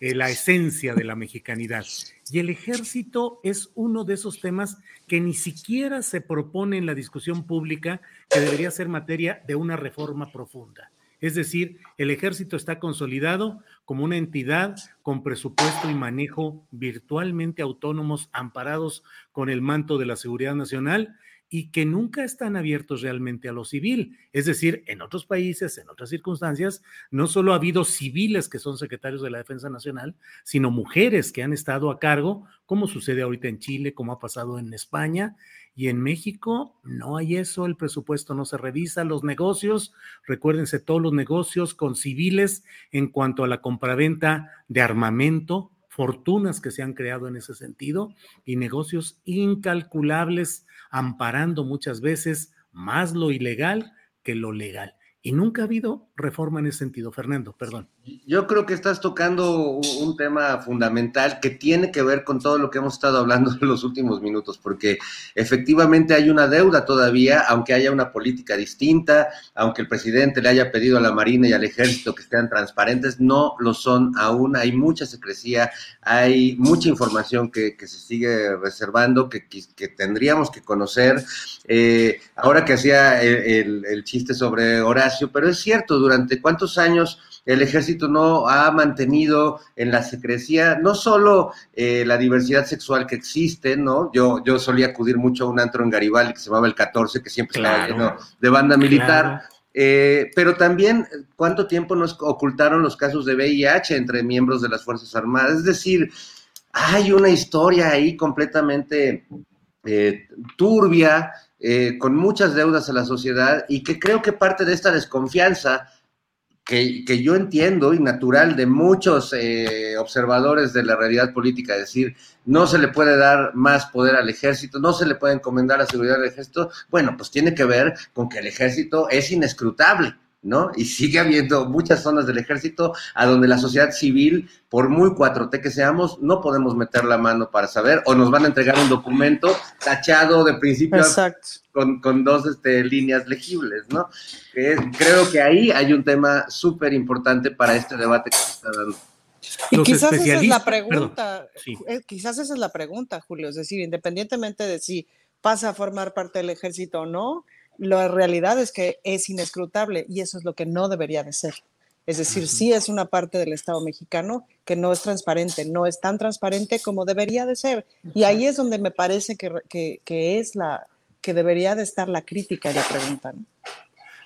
S1: eh, la esencia de la mexicanidad. Y el ejército es uno de esos temas que ni siquiera se propone en la discusión pública que debería ser materia de una reforma profunda. Es decir, el ejército está consolidado como una entidad con presupuesto y manejo virtualmente autónomos, amparados con el manto de la seguridad nacional y que nunca están abiertos realmente a lo civil. Es decir, en otros países, en otras circunstancias, no solo ha habido civiles que son secretarios de la Defensa Nacional, sino mujeres que han estado a cargo, como sucede ahorita en Chile, como ha pasado en España. Y en México no hay eso, el presupuesto no se revisa, los negocios, recuérdense todos los negocios con civiles en cuanto a la compraventa de armamento, fortunas que se han creado en ese sentido y negocios incalculables amparando muchas veces más lo ilegal que lo legal. Y nunca ha habido reforma en ese sentido. Fernando, perdón.
S11: Yo creo que estás tocando un, tema fundamental que tiene que ver con todo lo que hemos estado hablando en los últimos minutos, porque efectivamente hay una deuda todavía, aunque haya una política distinta, aunque el presidente le haya pedido a la Marina y al Ejército que estén transparentes, no lo son aún. Hay mucha secrecía, hay mucha información que, se sigue reservando, que, que, tendríamos que conocer. Eh, ahora que hacía el, el chiste sobre Horacio, pero es cierto, durante cuántos años el ejército no ha mantenido en la secrecía no solo eh, la diversidad sexual que existe, ¿no? Yo, yo solía acudir mucho a un antro en Garibaldi que se llamaba el 14, que siempre estaba lleno de banda militar. Eh, pero también cuánto tiempo nos ocultaron los casos de VIH entre miembros de las Fuerzas Armadas. Es decir, hay una historia ahí completamente eh, turbia, con muchas deudas a la sociedad y que creo que parte de esta desconfianza que, yo entiendo y natural de muchos eh, observadores de la realidad política, decir, no se le puede dar más poder al ejército, no se le puede encomendar la seguridad del ejército, bueno, pues tiene que ver con que el ejército es inescrutable. ¿No? Y sigue habiendo muchas zonas del ejército a donde la sociedad civil, por muy 4T que seamos, no podemos meter la mano para saber, o nos van a entregar un documento tachado de principio con, con, dos este, líneas legibles, ¿no? creo que ahí hay un tema súper importante para este debate que se está dando.
S9: Y quizás esa es la pregunta, eh, quizás esa es la pregunta, Julio, es decir, independientemente de si pasa a formar parte del ejército o no, la realidad es que es inescrutable y eso es lo que no debería de ser. Es decir, sí es una parte del Estado mexicano que no es transparente, no es tan transparente como debería de ser. Y ahí es donde me parece que, es la que debería de estar la crítica y la pregunta.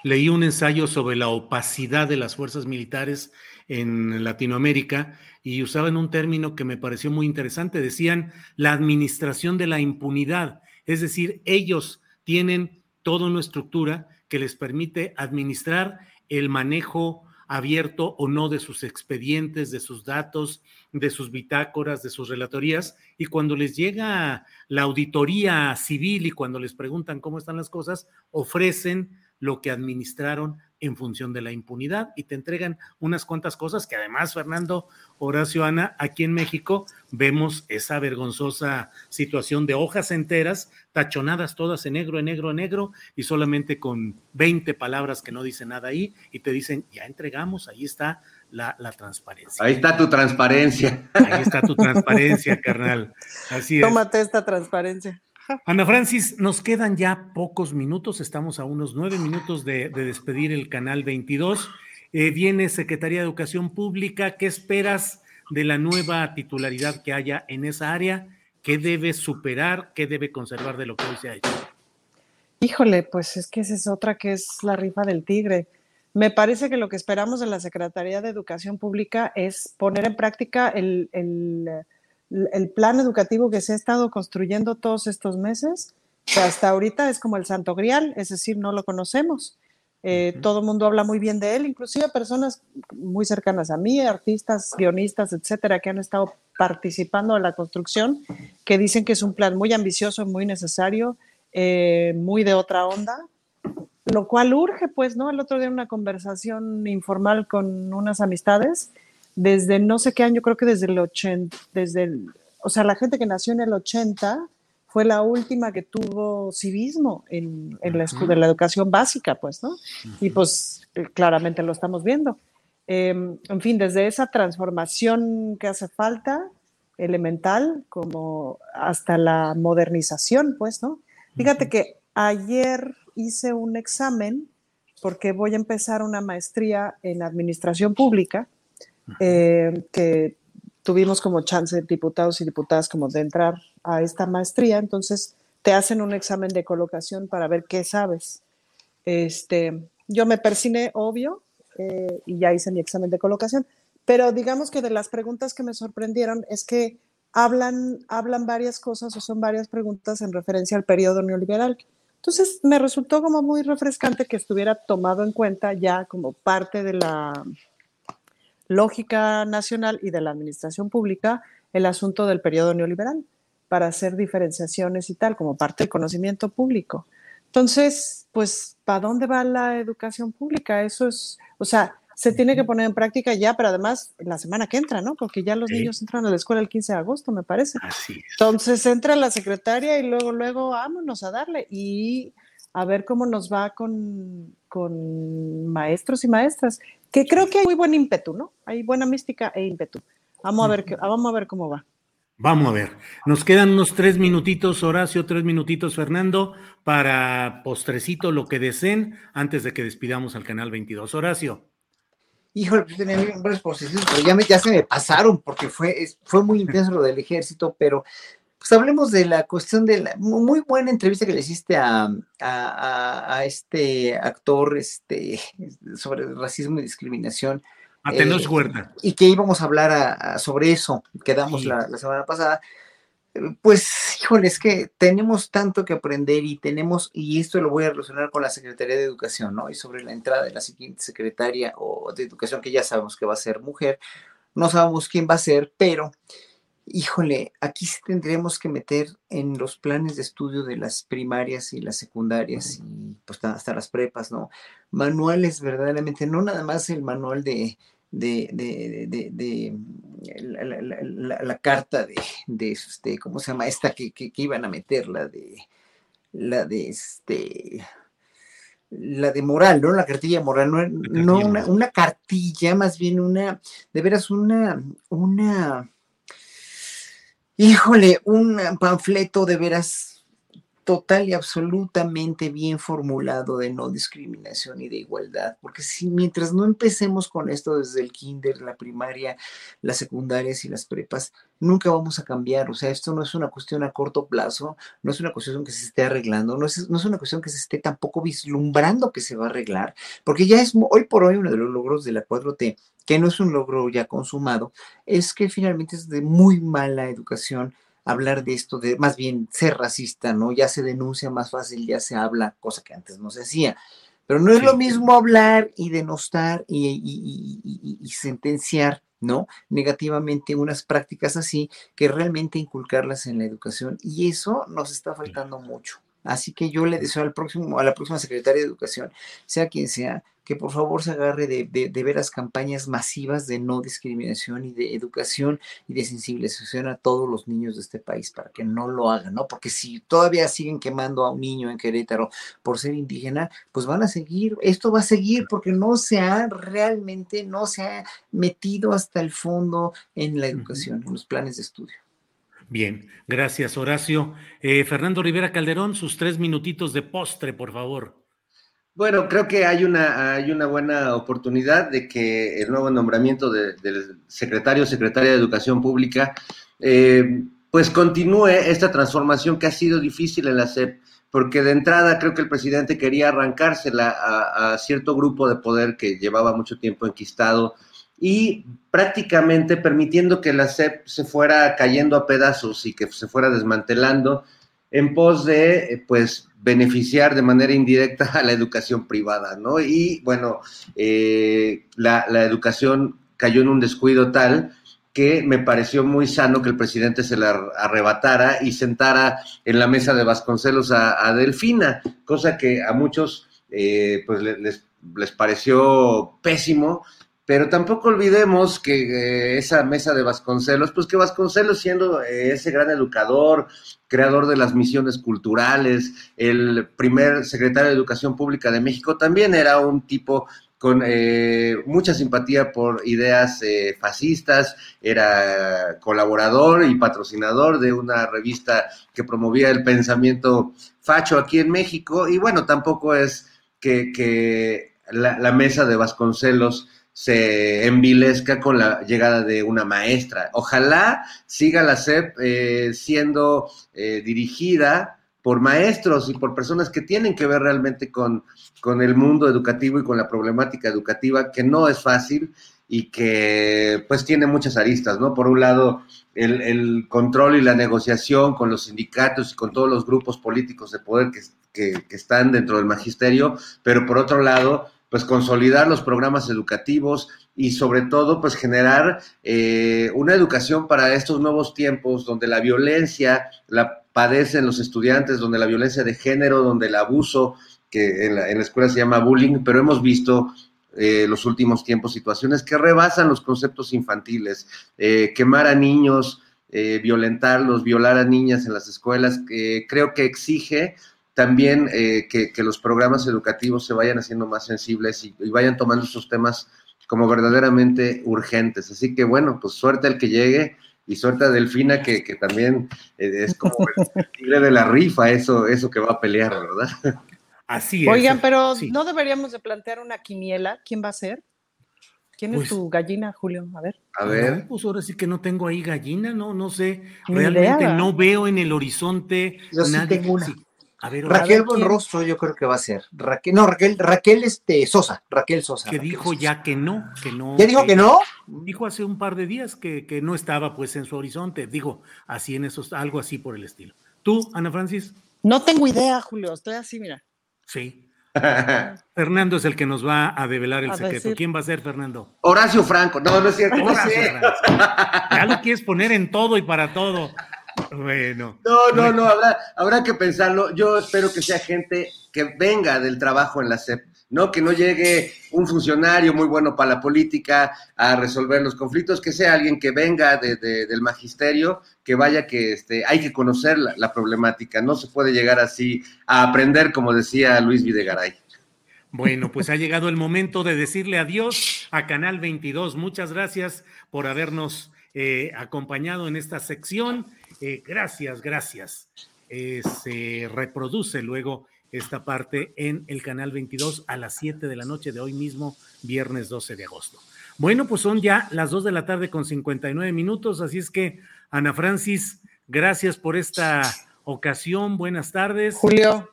S1: Leí un ensayo sobre la opacidad de las fuerzas militares en Latinoamérica y usaban un término que me pareció muy interesante. Decían la administración de la impunidad. Es decir, ellos tienen toda una estructura que les permite administrar el manejo abierto o no de sus expedientes, de sus datos, de sus bitácoras, de sus relatorías, y cuando les llega la auditoría civil y cuando les preguntan cómo están las cosas, ofrecen lo que administraron en función de la impunidad y te entregan unas cuantas cosas que además, Fernando, Horacio, Ana, aquí en México vemos esa vergonzosa situación de hojas enteras, tachonadas todas en negro, en negro, en negro y solamente con 20 palabras que no dicen nada ahí y te dicen, ya entregamos, ahí está la, la, transparencia.
S11: Ahí está tu transparencia.
S1: Ahí está tu transparencia, carnal. Así es.
S9: Tómate esta transparencia.
S1: Ana Francis, nos quedan ya pocos minutos, estamos a unos nueve minutos de, despedir el canal 22. Eh, viene Secretaría de Educación Pública, ¿qué esperas de la nueva titularidad que haya en esa área? ¿Qué debe superar? ¿Qué debe conservar de lo que hoy se ha hecho?
S9: Híjole, pues es que esa es otra que es la rifa del tigre. Me parece que lo que esperamos de la Secretaría de Educación Pública es poner en práctica el el plan educativo que se ha estado construyendo todos estos meses, que hasta ahorita es como el santo grial, es decir, no lo conocemos. Eh, todo el mundo habla muy bien de él, inclusive personas muy cercanas a mí, artistas, guionistas, etcétera, que han estado participando en la construcción, que dicen que es un plan muy ambicioso, muy necesario, eh, muy de otra onda, lo cual urge, pues, ¿no? El otro día una conversación informal con unas amistades desde no sé qué año, creo que desde el 80, desde el, o sea, la gente que nació en el 80 fue la última que tuvo civismo en, en la, de la educación básica, pues, ¿no? Y pues claramente lo estamos viendo. Em, en fin, desde esa transformación que hace falta, elemental, como hasta la modernización, pues, ¿no? Fíjate que ayer hice un examen porque voy a empezar una maestría en administración pública, eh, que tuvimos como chance diputados y diputadas como de entrar a esta maestría, entonces te hacen un examen de colocación para ver qué sabes. Este, yo me persiné, obvio, eh, y ya hice mi examen de colocación, pero digamos que de las preguntas que me sorprendieron es que hablan, hablan varias cosas o son varias preguntas en referencia al periodo neoliberal. Entonces me resultó como muy refrescante que estuviera tomado en cuenta ya como parte de la lógica nacional y de la administración pública el asunto del periodo neoliberal para hacer diferenciaciones y tal, como parte del conocimiento público. Entonces, pues, ¿para dónde va la educación pública? Eso es, o sea, se tiene que poner en práctica ya, pero además la semana que entra, ¿no? Porque ya los niños entran a la escuela el 15 de agosto, me parece.
S1: Así
S9: Entonces entra la secretaria y luego, luego, vámonos a darle y a ver cómo nos va con, con maestros y maestras, que creo que hay muy buen ímpetu, ¿no? Hay buena mística e ímpetu. Vamos a ver, vamos a ver cómo va.
S1: Vamos a ver. Nos quedan unos tres minutitos, Horacio, tres minutitos, Fernando, para postrecito lo que deseen antes de que despidamos al canal 22. Horacio.
S10: Híjole, pues tenía varias posiciones, pero ya, me, ya se me pasaron porque fue, fue muy intenso lo del ejército, pero pues hablemos de la cuestión de la muy buena entrevista que le hiciste a, a, este actor este, sobre racismo y discriminación
S1: a Tenoch eh, Huerta.
S10: Y que íbamos a hablar sobre eso, quedamos la, semana pasada. Pues, híjole, es que tenemos tanto que aprender y tenemos, y esto lo voy a relacionar con la Secretaría de Educación, ¿no? Y sobre la entrada de la siguiente secretaria o de Educación, que ya sabemos que va a ser mujer, no sabemos quién va a ser, pero, híjole, aquí sí tendremos que meter en los planes de estudio de las primarias y las secundarias y pues hasta las prepas, ¿no? Manuales verdaderamente, no nada más el manual de de, de, de, la, carta de, de este, ¿cómo se llama? Esta que, que, iban a meter, la de, la de este, la de moral, ¿no? La cartilla moral, no, no una, una, cartilla, más bien una, de veras una, una, híjole, un panfleto de veras total y absolutamente bien formulado de no discriminación y de igualdad, porque si mientras no empecemos con esto desde el kinder, la primaria, las secundarias y las prepas, nunca vamos a cambiar, o sea, esto no es una cuestión a corto plazo, no es una cuestión que se esté arreglando, no es, no es una cuestión que se esté tampoco vislumbrando que se va a arreglar, porque ya es hoy por hoy uno de los logros de la 4T, que no es un logro ya consumado, es que finalmente es de muy mala educación hablar de esto, de más bien ser racista, ¿no? Ya se denuncia más fácil, ya se habla, cosa que antes no se hacía. Pero no es lo mismo hablar y denostar y, y, sentenciar, ¿no? Negativamente unas prácticas así que realmente inculcarlas en la educación. Y eso nos está faltando mucho. Así que yo le deseo al próximo, a la próxima secretaria de Educación, sea quien sea, que por favor se agarre de, de, veras campañas masivas de no discriminación y de educación y de sensibilización a todos los niños de este país para que no lo hagan, ¿no? Porque si todavía siguen quemando a un niño en Querétaro por ser indígena, pues van a seguir, esto va a seguir porque no se ha realmente, no se ha metido hasta el fondo en la educación, en los planes de estudio.
S1: Bien, gracias Horacio. Eh, Fernando Rivera Calderón, sus tres minutitos de postre, por favor.
S11: Bueno, creo que hay una, hay una buena oportunidad de que el nuevo nombramiento del secretario o secretaria de Educación Pública eh, pues continúe esta transformación que ha sido difícil en la SEP, porque de entrada creo que el presidente quería arrancársela a, a cierto grupo de poder que llevaba mucho tiempo enquistado y prácticamente permitiendo que la SEP se fuera cayendo a pedazos y que se fuera desmantelando en pos de, eh, pues, beneficiar de manera indirecta a la educación privada, ¿no? Y bueno, eh, la, educación cayó en un descuido tal que me pareció muy sano que el presidente se la arrebatara y sentara en la mesa de Vasconcelos a, Delfina, cosa que a muchos eh, pues les, les pareció pésimo pero tampoco olvidemos que eh, esa mesa de Vasconcelos, pues que Vasconcelos siendo eh, ese gran educador, creador de las misiones culturales, el primer secretario de Educación Pública de México, también era un tipo con eh, mucha simpatía por ideas fascistas, era colaborador y patrocinador de una revista que promovía el pensamiento facho aquí en México, y bueno, tampoco es que, la, mesa de Vasconcelos se envilezca con la llegada de una maestra. Ojalá siga la SEP eh, siendo dirigida por maestros y por personas que tienen que ver realmente con, con el mundo educativo y con la problemática educativa, que no es fácil y que pues tiene muchas aristas, ¿no? Por un lado, el, control y la negociación con los sindicatos y con todos los grupos políticos de poder que, que, están dentro del magisterio, pero por otro lado, pues consolidar los programas educativos y sobre todo pues generar eh, una educación para estos nuevos tiempos donde la violencia la padecen los estudiantes, donde la violencia de género, donde el abuso, que en la, escuela se llama bullying, pero hemos visto eh, los últimos tiempos situaciones que rebasan los conceptos infantiles, eh, quemar a niños, violentarlos, violar a niñas en las escuelas, creo que exige también que, los programas educativos se vayan haciendo más sensibles y, y vayan tomando estos temas como verdaderamente urgentes. Así que bueno, pues suerte al que llegue y suerte a Delfina que, que también eh, es como el tigre de la rifa, eso, eso que va a pelear, ¿verdad?
S1: Así
S9: es. Oigan, pero no deberíamos de plantear una quiniela. ¿Quién va a ser? ¿Quién es pues tu gallina, Julio? A ver.
S1: A ver. pues ahora sí que no tengo ahí gallina, no, no sé. Realmente no veo en el horizonte
S10: Yo Sí tengo una. Raquel Bonrostro yo creo que va a ser. Raquel, no, Raquel, Raquel este, Sosa, Raquel Sosa.
S1: Que dijo ya que no, que no.
S10: ¿Ya dijo que, no?
S1: Dijo hace un par de días que, que, no estaba pues en su horizonte, digo, así en esos, algo así por el estilo. ¿Tú, Ana Francis?
S9: No tengo idea, Julio, estoy así, mira.
S1: Sí. Fernando es el que nos va a develar el secreto. ¿Quién va a ser, Fernando?
S11: Horacio Franco. No, no es cierto.
S1: Ya lo quieres poner en todo y para todo. Bueno.
S11: No, no, no, habrá, habrá que pensarlo. Yo espero que sea gente que venga del trabajo en la CEP, ¿no? Que no llegue un funcionario muy bueno para la política a resolver los conflictos, que sea alguien que venga del magisterio, que vaya que este, hay que conocer la, problemática. No se puede llegar así a aprender, como decía Luis Videgaray.
S1: Bueno, pues ha llegado el momento de decirle adiós a Canal 22. Muchas gracias por habernos eh, acompañado en esta sección. Eh, gracias, gracias. Eh, se reproduce luego esta parte en el canal 22 a las 7 de la noche de hoy mismo, viernes 12 de agosto. Bueno, pues son ya las 2 de la tarde con 59 minutos, así es que Ana Francis, gracias por esta ocasión. Buenas tardes.
S9: Julio.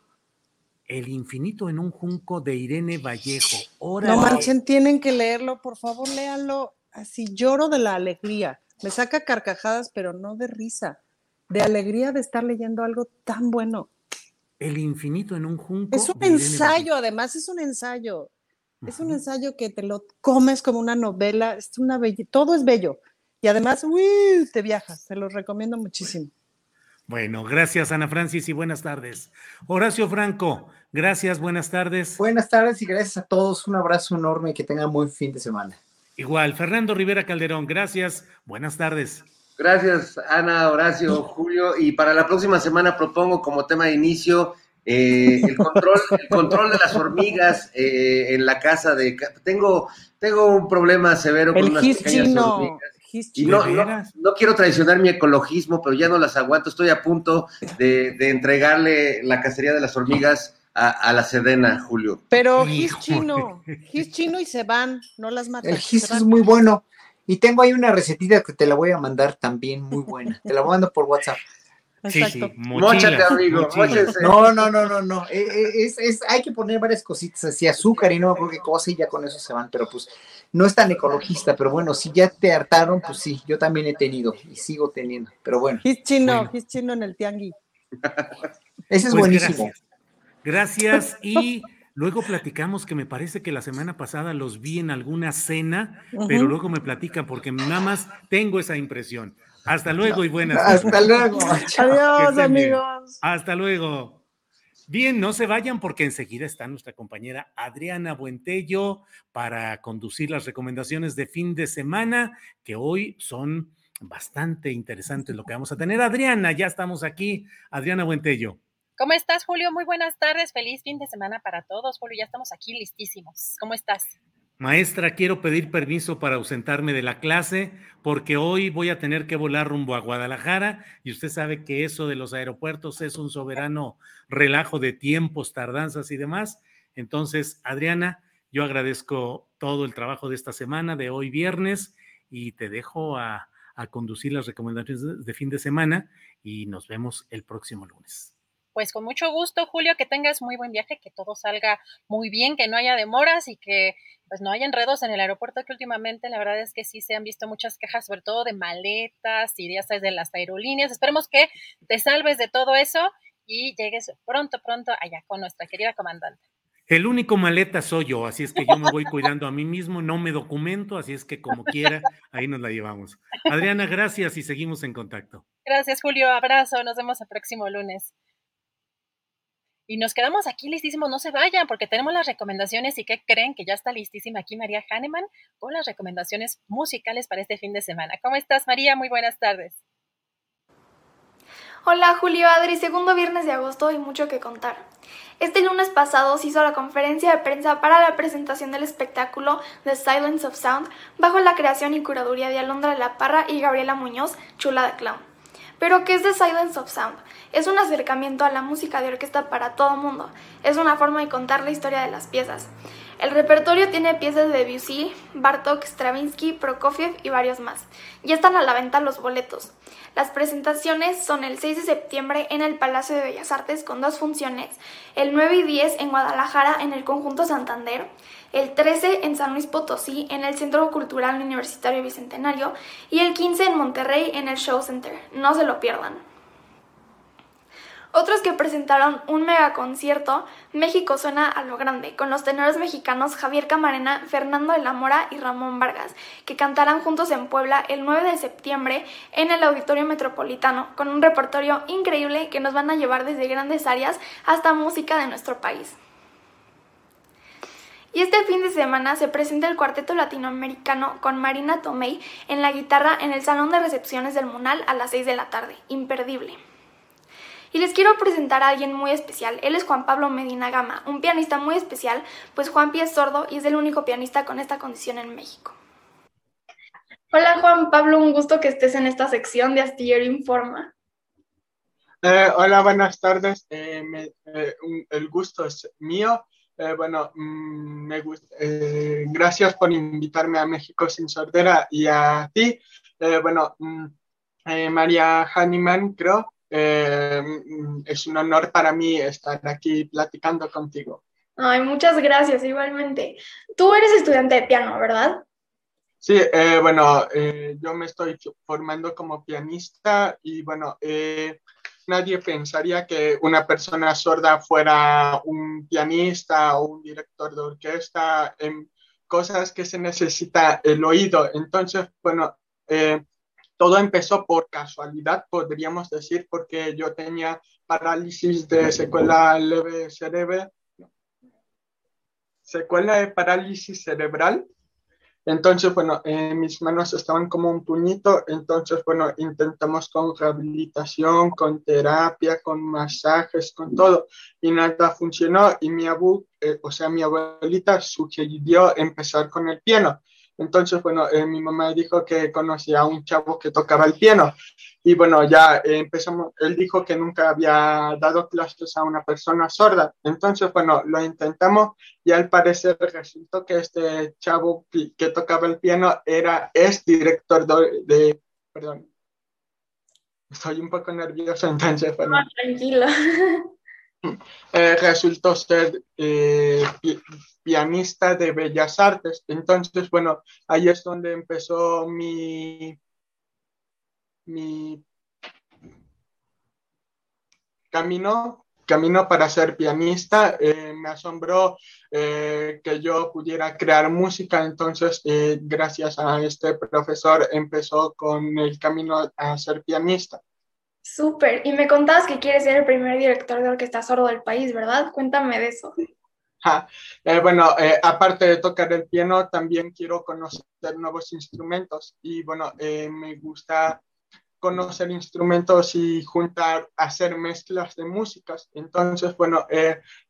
S1: El infinito en un junco de Irene Vallejo.
S9: No manchen, tienen que leerlo, por favor, léanlo. Así lloro de la alegría. Me saca carcajadas, pero no de risa de alegría de estar leyendo algo tan bueno.
S1: El infinito en un junco.
S9: Es un ensayo, además es un ensayo. Es un ensayo que te lo comes como una novela, es una todo es bello. Y además, uy, te viajas, te lo recomiendo muchísimo.
S1: Bueno, gracias Ana Francis y buenas tardes. Horacio Franco, gracias, buenas tardes.
S10: Buenas tardes y gracias a todos. Un abrazo enorme y que tengan buen fin de semana.
S1: Igual, Fernando Rivera Calderón, gracias, buenas tardes.
S11: Gracias, Ana, Horacio, Julio. Y para la próxima semana propongo como tema de inicio eh, el, control, el control de las hormigas eh, en la casa de... Tengo, tengo un problema severo con unas pequeñas hormigas. Y no, no, quiero traicionar mi ecologismo, pero ya no las aguanto. Estoy a punto de, entregarle la cacería de las hormigas a, la Sedena, Julio.
S9: Pero gis chino, gis chino y se van, no las matan.
S10: El gis es muy bueno. Y tengo ahí una recetita que te la voy a mandar también muy buena. Te la mando por WhatsApp.
S1: Sí, sí.
S11: Móchate, amigo.
S10: No, no, no, no, no. Eh, eh, es, hay que poner varias cositas así, azúcar y no qué cosa y ya con eso se van. Pero pues no es tan ecologista, pero bueno, si ya te hartaron, pues sí, yo también he tenido y sigo teniendo. Pero bueno.
S9: His chino, his chino en el tianguis.
S10: Ese es pues buenísimo.
S1: Gracias, gracias y Luego platicamos que me parece que la semana pasada los vi en alguna cena, pero luego me platican porque nada más tengo esa impresión. Hasta luego y buenas.
S10: Hasta luego.
S9: Adiós, amigos.
S1: Hasta luego. Bien, no se vayan porque enseguida está nuestra compañera Adriana Buentello para conducir las recomendaciones de fin de semana, que hoy son bastante interesantes lo que vamos a tener. Adriana, ya estamos aquí. Adriana Buentello.
S13: ¿Cómo estás, Julio? Muy buenas tardes. Feliz fin de semana para todos. Julio, ya estamos aquí listísimos. ¿Cómo estás?
S1: Maestra, quiero pedir permiso para ausentarme de la clase porque hoy voy a tener que volar rumbo a Guadalajara y usted sabe que eso de los aeropuertos es un soberano relajo de tiempos, tardanzas y demás. Entonces, Adriana, yo agradezco todo el trabajo de esta semana, de hoy viernes, y te dejo a, a conducir las recomendaciones de fin de semana y nos vemos el próximo lunes
S13: pues con mucho gusto, Julio, que tengas muy buen viaje, que todo salga muy bien, que no haya demoras y que pues no haya enredos en el aeropuerto, que últimamente la verdad es que sí se han visto muchas quejas, sobre todo de maletas y ya sabes, de las aerolíneas. Esperemos que te salves de todo eso y llegues pronto, pronto allá con nuestra querida comandante.
S1: El único maleta soy yo, así es que yo me voy cuidando a mí mismo, no me documento, así es que como quiera, ahí nos la llevamos. Adriana, gracias y seguimos en contacto.
S13: Gracias, Julio. Abrazo. Nos vemos el próximo lunes. Y nos quedamos aquí listísimos, no se vayan, porque tenemos las recomendaciones y ¿qué creen que ya está listísima aquí María Hahnemann con las recomendaciones musicales para este fin de semana. ¿Cómo estás, María? Muy buenas tardes.
S14: Hola, Julio Adri, segundo viernes de agosto y mucho que contar. Este lunes pasado se hizo la conferencia de prensa para la presentación del espectáculo The Silence of Sound bajo la creación y curaduría de Alondra La Parra y Gabriela Muñoz, Chula de Clown. Pero, ¿qué es The Silence of Sound? Es un acercamiento a la música de orquesta para todo mundo. Es una forma de contar la historia de las piezas. El repertorio tiene piezas de Debussy, Bartok, Stravinsky, Prokofiev y varios más. Ya están a la venta los boletos. Las presentaciones son el 6 de septiembre en el Palacio de Bellas Artes con dos funciones, el 9 y 10 en Guadalajara en el Conjunto Santander, el 13 en San Luis Potosí en el Centro Cultural Universitario Bicentenario y el 15 en Monterrey en el Show Center. No se lo pierdan. Otros que presentaron un mega concierto, México suena a lo grande, con los tenores mexicanos Javier Camarena, Fernando de la Mora y Ramón Vargas, que cantarán juntos en Puebla el 9 de septiembre en el Auditorio Metropolitano, con un repertorio increíble que nos van a llevar desde grandes áreas hasta música de nuestro país. Y este fin de semana se presenta el cuarteto latinoamericano con Marina Tomei en la guitarra en el Salón de Recepciones del Munal a las 6 de la tarde. Imperdible. Y les quiero presentar a alguien muy especial. Él es Juan Pablo Medina Gama, un pianista muy especial, pues Juanpi es sordo y es el único pianista con esta condición en México. Hola Juan Pablo, un gusto que estés en esta sección de Astillero Informa.
S15: Eh, hola, buenas tardes. Eh, eh, el gusto es mío. bueno, mm, me gracias por invitarme a México sin sordera y a ti. bueno, mm, María Hanneman, creo, eh, es un honor para mí estar aquí platicando contigo.
S14: Ay, muchas gracias, igualmente. Tú eres estudiante de piano, ¿verdad?
S15: Sí, eh, bueno, eh, yo me estoy formando como pianista y bueno, nadie pensaría que una persona sorda fuera un pianista o un director de orquesta, en cosas que se necesita el oído. Entonces, bueno, todo empezó por casualidad, podríamos decir, porque yo tenía parálisis de secuela leve cerebral, secuela de parálisis cerebral. Entonces, bueno, mis manos estaban como un puñito, entonces, bueno, intentamos con rehabilitación, con terapia, con masajes, con todo, y nada funcionó, y mi abu, eh, o sea, mi abuelita sugirió empezar con el piano. Entonces, bueno, eh, mi mamá dijo que conocía a un chavo que tocaba el piano. Y bueno, ya eh, empezamos, él dijo que nunca había dado clases a una persona sorda. Entonces, bueno, lo intentamos y al parecer resultó que este chavo que tocaba el piano era, es director de, perdón, estoy un poco nervioso, entonces, bueno.
S14: No, tranquilo.
S15: Eh, resultó ser pianista de Bellas Artes. Entonces, bueno, ahí es donde empezó mi, mi camino, camino para ser pianista. Eh, me asombró eh, que yo pudiera crear música, entonces eh, gracias a este profesor empezó con el camino a ser pianista.
S14: Súper. Y me contabas que quieres ser el primer director de orquesta sordo del país, ¿verdad? Cuéntame de eso.
S15: Eh, bueno, eh, aparte de tocar el piano, también quiero conocer nuevos instrumentos y bueno, eh, me gusta conocer instrumentos y juntar, hacer mezclas de músicas. Entonces, bueno,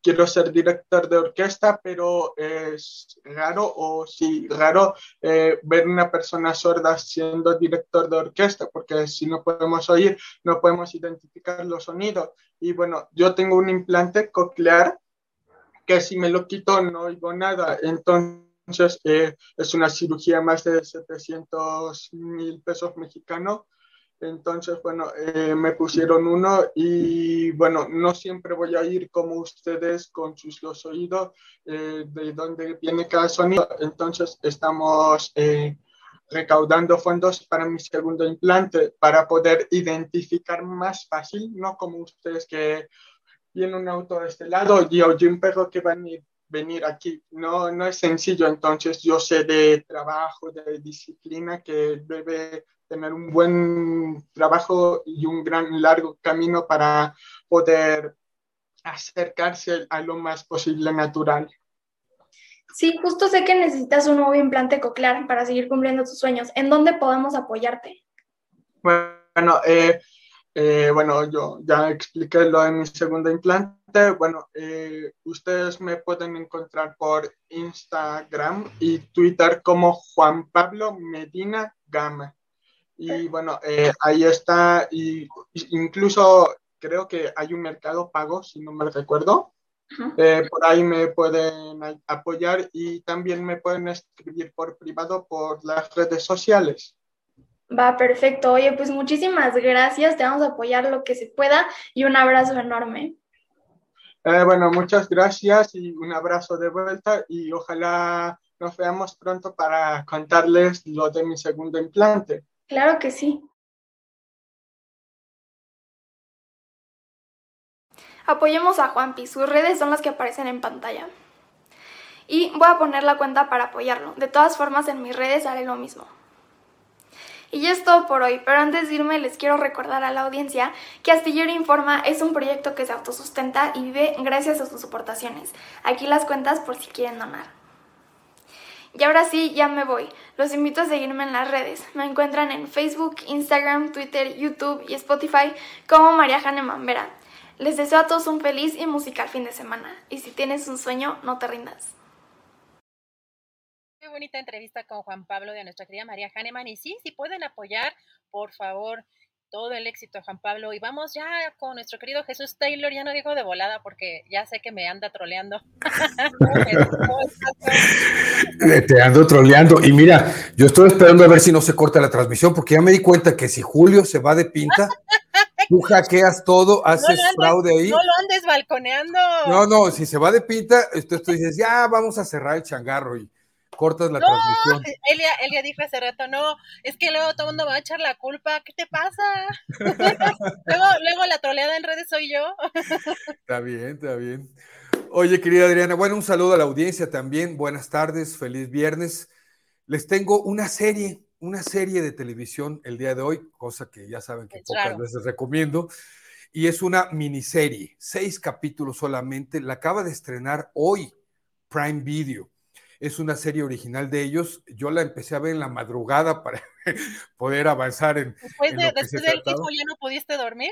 S15: quiero ser director de orquesta, pero es raro, o sí, raro ver una persona sorda siendo director de orquesta, porque si no podemos oír, no podemos identificar los sonidos. Y bueno, yo tengo un implante coclear que si me lo quito no oigo nada. Entonces eh, es una cirugía más de 700 mil pesos mexicanos. Entonces, bueno, eh, me pusieron uno y bueno, no siempre voy a ir como ustedes con sus dos oídos, eh, de dónde viene cada sonido. Entonces, estamos recaudando fondos para mi segundo implante para poder identificar más fácil, no como ustedes que viene un auto de este lado y oye un perro que va a venir aquí. No, no es sencillo, entonces yo sé de trabajo, de disciplina, que debe tener un buen trabajo y un gran largo camino para poder acercarse a lo más posible natural.
S14: Sí, justo sé que necesitas un nuevo implante coclear para seguir cumpliendo tus sueños. ¿En dónde podemos apoyarte?
S15: Bueno, eh, eh, bueno, yo ya expliqué lo de mi segundo implante. Bueno, eh, ustedes me pueden encontrar por Instagram y Twitter como Juan Pablo Medina Gama. Y bueno, eh, ahí está. Y incluso creo que hay un mercado pago, si no me recuerdo. por ahí me pueden apoyar y también me pueden escribir por privado por las redes sociales.
S14: Va, perfecto. Oye, pues muchísimas gracias. Te vamos a apoyar lo que se pueda y un abrazo enorme.
S15: Eh, bueno, muchas gracias y un abrazo de vuelta y ojalá nos veamos pronto para contarles lo de mi segundo implante.
S14: Claro que sí. Apoyemos a Juanpi, sus redes son las que aparecen en pantalla. Y voy a poner la cuenta para apoyarlo. De todas formas, en mis redes haré lo mismo. Y ya es todo por hoy, pero antes de irme les quiero recordar a la audiencia que Astillero Informa es un proyecto que se autosustenta y vive gracias a sus aportaciones. Aquí las cuentas por si quieren donar. Y ahora sí, ya me voy. Los invito a seguirme en las redes. Me encuentran en Facebook, Instagram, Twitter, YouTube y Spotify como María Jane Mambera. Les deseo a todos un feliz y musical fin de semana. Y si tienes un sueño, no te rindas
S13: bonita entrevista con Juan Pablo de nuestra querida María Hahnemann. Y sí, si pueden apoyar, por favor, todo el éxito, Juan Pablo. Y vamos ya con nuestro querido Jesús Taylor. Ya no digo de volada porque ya sé que me anda troleando.
S16: Te ando troleando. Y mira, yo estoy esperando a ver si no se corta la transmisión porque ya me di cuenta que si Julio se va de pinta. Tú hackeas todo, haces fraude ahí.
S13: No lo andes balconeando.
S16: No, no, si se va de pinta, tú dices, ya vamos a cerrar el changarro y, cortas la transmisión.
S13: Elia, Elia dijo hace rato, no, es que luego todo el mundo va a echar la culpa, ¿qué te pasa? luego, luego la troleada en redes soy yo.
S16: está bien, está bien. Oye, querida Adriana, bueno, un saludo a la audiencia también, buenas tardes, feliz viernes. Les tengo una serie, una serie de televisión el día de hoy, cosa que ya saben que pocas veces recomiendo, y es una miniserie, seis capítulos solamente, la acaba de estrenar hoy Prime Video es una serie original de ellos. Yo la empecé a ver en la madrugada para poder avanzar en.
S13: Después, de, después del sismo ya no pudiste dormir.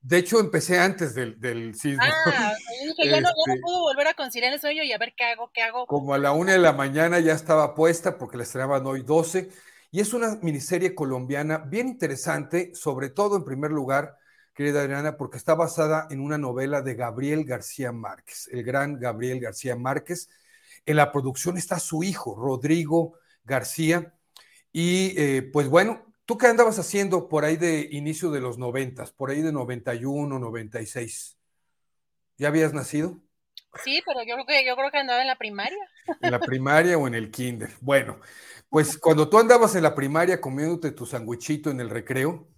S16: De hecho, empecé antes del, del sismo.
S13: Ah, dije, ya, no, ya, no,
S16: Este
S13: puedo volver a conciliar el sueño y a ver qué hago, qué hago.
S16: Como a la una de la mañana ya estaba puesta porque la estrenaban hoy 12. Y es una miniserie colombiana bien interesante, sobre todo en primer lugar, querida Adriana, porque está basada en una novela de Gabriel García Márquez, el gran Gabriel García Márquez en la producción está su hijo, Rodrigo García. Y eh, pues bueno, ¿tú qué andabas haciendo por ahí de inicio de los noventas, por ahí de 91, 96? ¿Ya habías nacido?
S13: Sí, pero yo creo que yo creo que andaba en la primaria.
S16: En la primaria o en el kinder. Bueno, pues cuando tú andabas en la primaria comiéndote tu sandwichito en el recreo,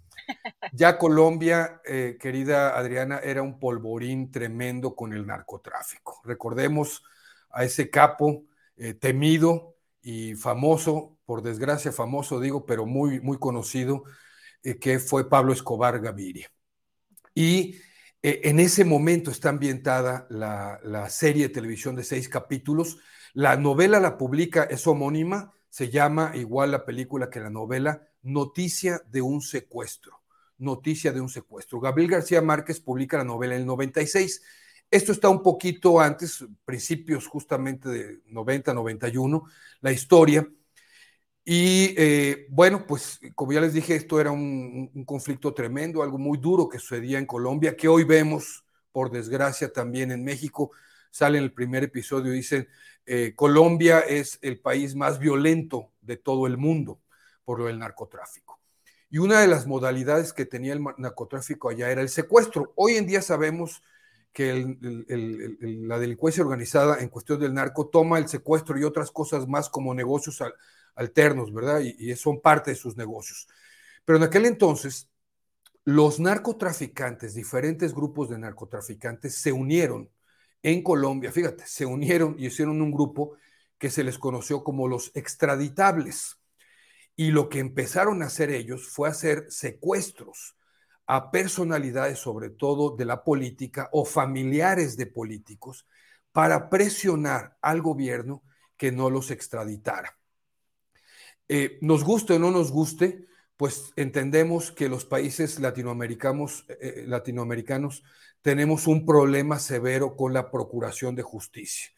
S16: ya Colombia, eh, querida Adriana, era un polvorín tremendo con el narcotráfico. Recordemos a ese capo eh, temido y famoso, por desgracia famoso digo, pero muy, muy conocido, eh, que fue Pablo Escobar Gaviria. Y eh, en ese momento está ambientada la, la, serie de televisión de seis capítulos. La novela la publica, es homónima, se llama igual la película que la novela, Noticia de un secuestro. Noticia de un secuestro. Gabriel García Márquez publica la novela en el 96. Esto está un poquito antes, principios justamente de 90, 91, la historia. Y eh, bueno, pues como ya les dije, esto era un, conflicto tremendo, algo muy duro que sucedía en Colombia, que hoy vemos, por desgracia, también en México. Sale en el primer episodio, dicen, eh, Colombia es el país más violento de todo el mundo por lo del narcotráfico. Y una de las modalidades que tenía el narcotráfico allá era el secuestro. Hoy en día sabemos que la delincuencia organizada en cuestión del narco toma el secuestro y otras cosas más como negocios al, alternos, ¿verdad? Y, y, son parte de sus negocios. Pero en aquel entonces, los narcotraficantes, diferentes grupos de narcotraficantes se unieron en Colombia, fíjate, se unieron y hicieron un grupo que se les conoció como los extraditables. Y lo que empezaron a hacer ellos fue hacer secuestros a personalidades, sobre todo de la política o familiares de políticos, para presionar al gobierno que no los extraditara. Eh, nos guste o no nos guste, pues entendemos que los países latinoamericanos, eh, latinoamericanos tenemos un problema severo con la procuración de justicia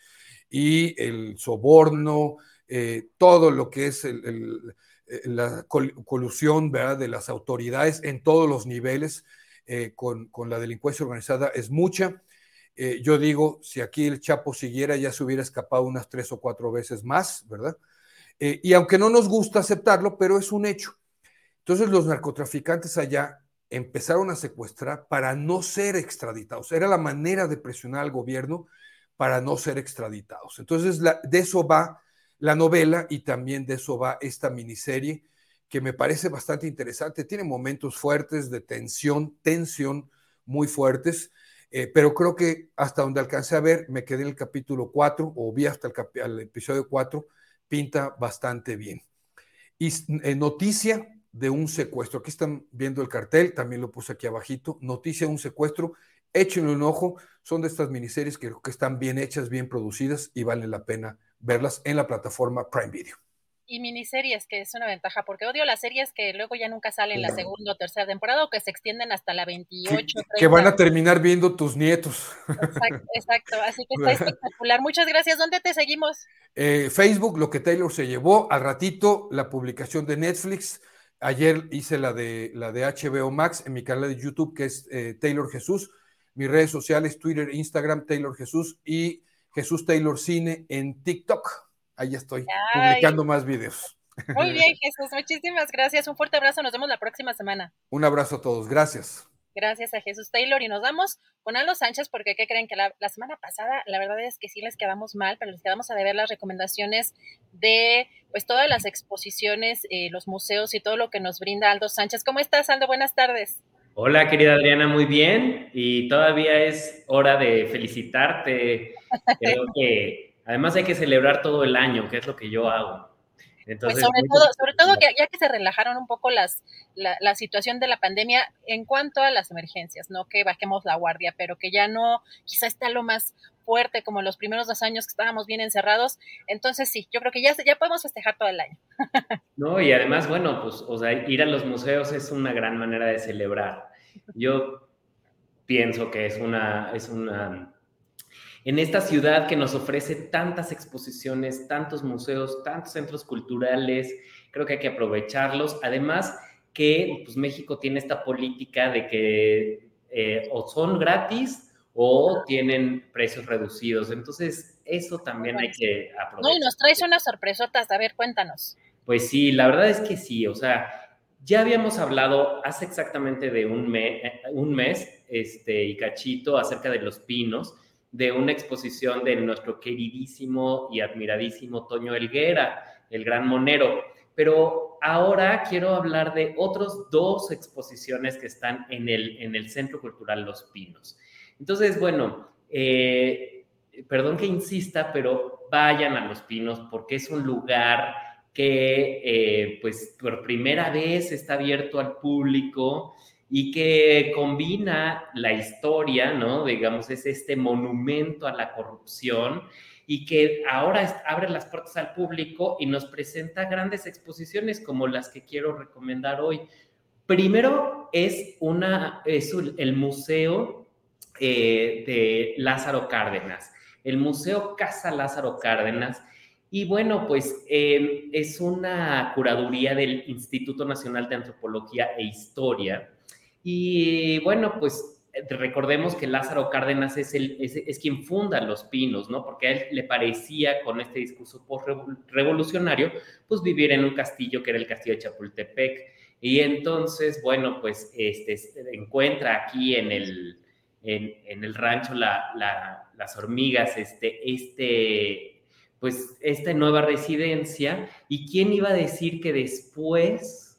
S16: y el soborno, eh, todo lo que es el, la col colusión ¿verdad? de las autoridades en todos los niveles eh, con, con, la delincuencia organizada es mucha. Eh, yo digo, si aquí el Chapo siguiera, ya se hubiera escapado unas tres o cuatro veces más, ¿verdad? Eh, y aunque no nos gusta aceptarlo, pero es un hecho. Entonces los narcotraficantes allá empezaron a secuestrar para no ser extraditados. Era la manera de presionar al gobierno para no ser extraditados. Entonces, la, de eso va la novela y también de eso va esta miniserie que me parece bastante interesante. Tiene momentos fuertes de tensión, tensión muy fuertes, eh, pero creo que hasta donde alcancé a ver, me quedé en el capítulo 4 o vi hasta el, episodio 4, pinta bastante bien. Y eh, noticia de un secuestro. Aquí están viendo el cartel, también lo puse aquí abajito. Noticia de un secuestro. Échenle un ojo. Son de estas miniseries que creo que están bien hechas, bien producidas y vale la pena verlas en la plataforma Prime Video.
S13: Y miniseries, que es una ventaja, porque odio las series que luego ya nunca salen la segunda o tercera temporada o que se extienden hasta la 28.
S16: Que, 30. que van a terminar viendo tus nietos.
S13: Exacto, exacto. así que está espectacular. Muchas gracias. ¿Dónde te seguimos?
S16: Eh, Facebook, lo que Taylor se llevó, al ratito la publicación de Netflix, Ayer hice la de, la de HBO Max en mi canal de YouTube, que es eh, Taylor Jesús. Mis redes sociales, Twitter, Instagram, Taylor Jesús y Jesús Taylor Cine en TikTok. Ahí estoy, Ay. publicando más videos.
S13: Muy bien, Jesús. Muchísimas gracias. Un fuerte abrazo. Nos vemos la próxima semana.
S16: Un abrazo a todos. Gracias.
S13: Gracias a Jesús Taylor y nos vamos con Aldo Sánchez porque ¿qué creen? Que la, la, semana pasada la verdad es que sí les quedamos mal, pero les quedamos a deber las recomendaciones de pues todas las exposiciones, eh, los museos y todo lo que nos brinda Aldo Sánchez. ¿Cómo estás, Aldo? Buenas tardes.
S17: Hola, querida Adriana, muy bien. Y todavía es hora de felicitarte. Creo que además hay que celebrar todo el año, que es lo que yo hago.
S13: Entonces, pues sobre todo, sobre todo que ya que se relajaron un poco las, la, la, situación de la pandemia en cuanto a las emergencias, no que bajemos la guardia, pero que ya no, quizá está lo más fuerte como los primeros dos años que estábamos bien encerrados. Entonces sí, yo creo que ya, ya podemos festejar todo el año.
S17: No, y además, bueno, pues, o sea, ir a los museos es una gran manera de celebrar. Yo pienso que es una, es una en esta ciudad que nos ofrece tantas exposiciones, tantos museos, tantos centros culturales, creo que hay que aprovecharlos. Además que pues, México tiene esta política de que eh, o son gratis o tienen precios reducidos. Entonces, eso también hay que aprovechar.
S13: No, y nos traes unas sorpresotas, a ver, cuéntanos.
S17: Pues sí, la verdad es que sí, o sea, ya habíamos hablado hace exactamente de un, me, un mes, este, y cachito, acerca de los pinos, de una exposición de nuestro queridísimo y admiradísimo Toño Elguera, el gran monero. Pero ahora quiero hablar de otros dos exposiciones que están en el, en el Centro Cultural Los Pinos. Entonces, bueno, eh, perdón que insista, pero vayan a Los Pinos porque es un lugar que, eh, pues, por primera vez está abierto al público y que combina la historia, ¿no? Digamos, es este monumento a la corrupción y que ahora abre las puertas al público y nos presenta grandes exposiciones como las que quiero recomendar hoy. Primero es, una, es el Museo eh, de Lázaro Cárdenas, el Museo Casa Lázaro Cárdenas. Y bueno, pues eh, es una curaduría del Instituto Nacional de Antropología e Historia y bueno, pues recordemos que Lázaro Cárdenas es, el, es, quien funda Los Pinos, ¿no? Porque a él le parecía con este discurso revolucionario, pues vivir en un castillo que era el castillo de Chapultepec. Y entonces, bueno, pues este, encuentra aquí en el, en, el rancho las hormigas, este, este, pues esta nueva residencia. ¿Y quién iba a decir que después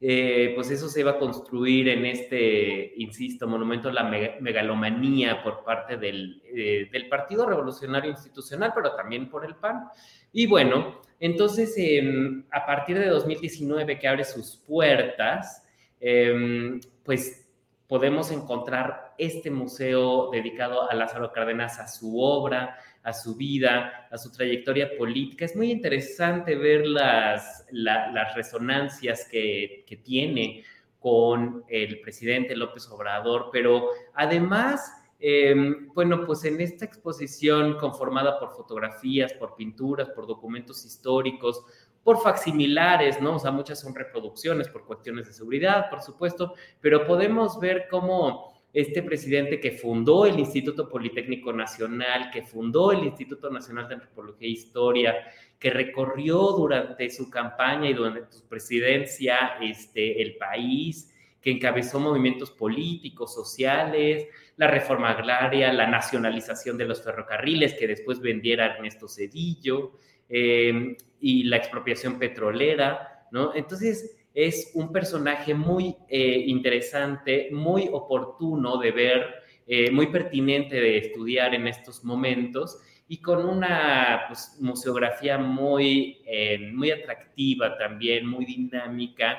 S17: eh, pues eso se iba a construir en este, insisto, monumento a la megalomanía por parte del, eh, del, Partido Revolucionario Institucional, pero también por el PAN. Y bueno, entonces em, a partir de 2019 que abre sus puertas, em, pues podemos encontrar este museo dedicado a Lázaro Cárdenas, a su obra, a su vida, a su trayectoria política. Es muy interesante ver las, las resonancias que, que tiene con el presidente López Obrador, pero además em, bueno, pues en esta exposición conformada por fotografías, por pinturas, por documentos históricos, por facsimilares, ¿no? O sea, muchas son reproducciones por cuestiones de seguridad, por supuesto, pero podemos ver cómo este presidente que fundó el Instituto Politécnico Nacional, que fundó el Instituto Nacional de Antropología e Historia, que recorrió durante su campaña y durante su presidencia este, el país, que encabezó movimientos políticos, sociales, la reforma agraria, la nacionalización de los ferrocarriles que después vendiera Ernesto Cedillo eh, y la expropiación petrolera, ¿no? Entonces, es un personaje muy eh, interesante, muy oportuno de ver, eh, muy pertinente de estudiar en estos momentos y con una pues, museografía muy, eh, muy atractiva también, muy dinámica.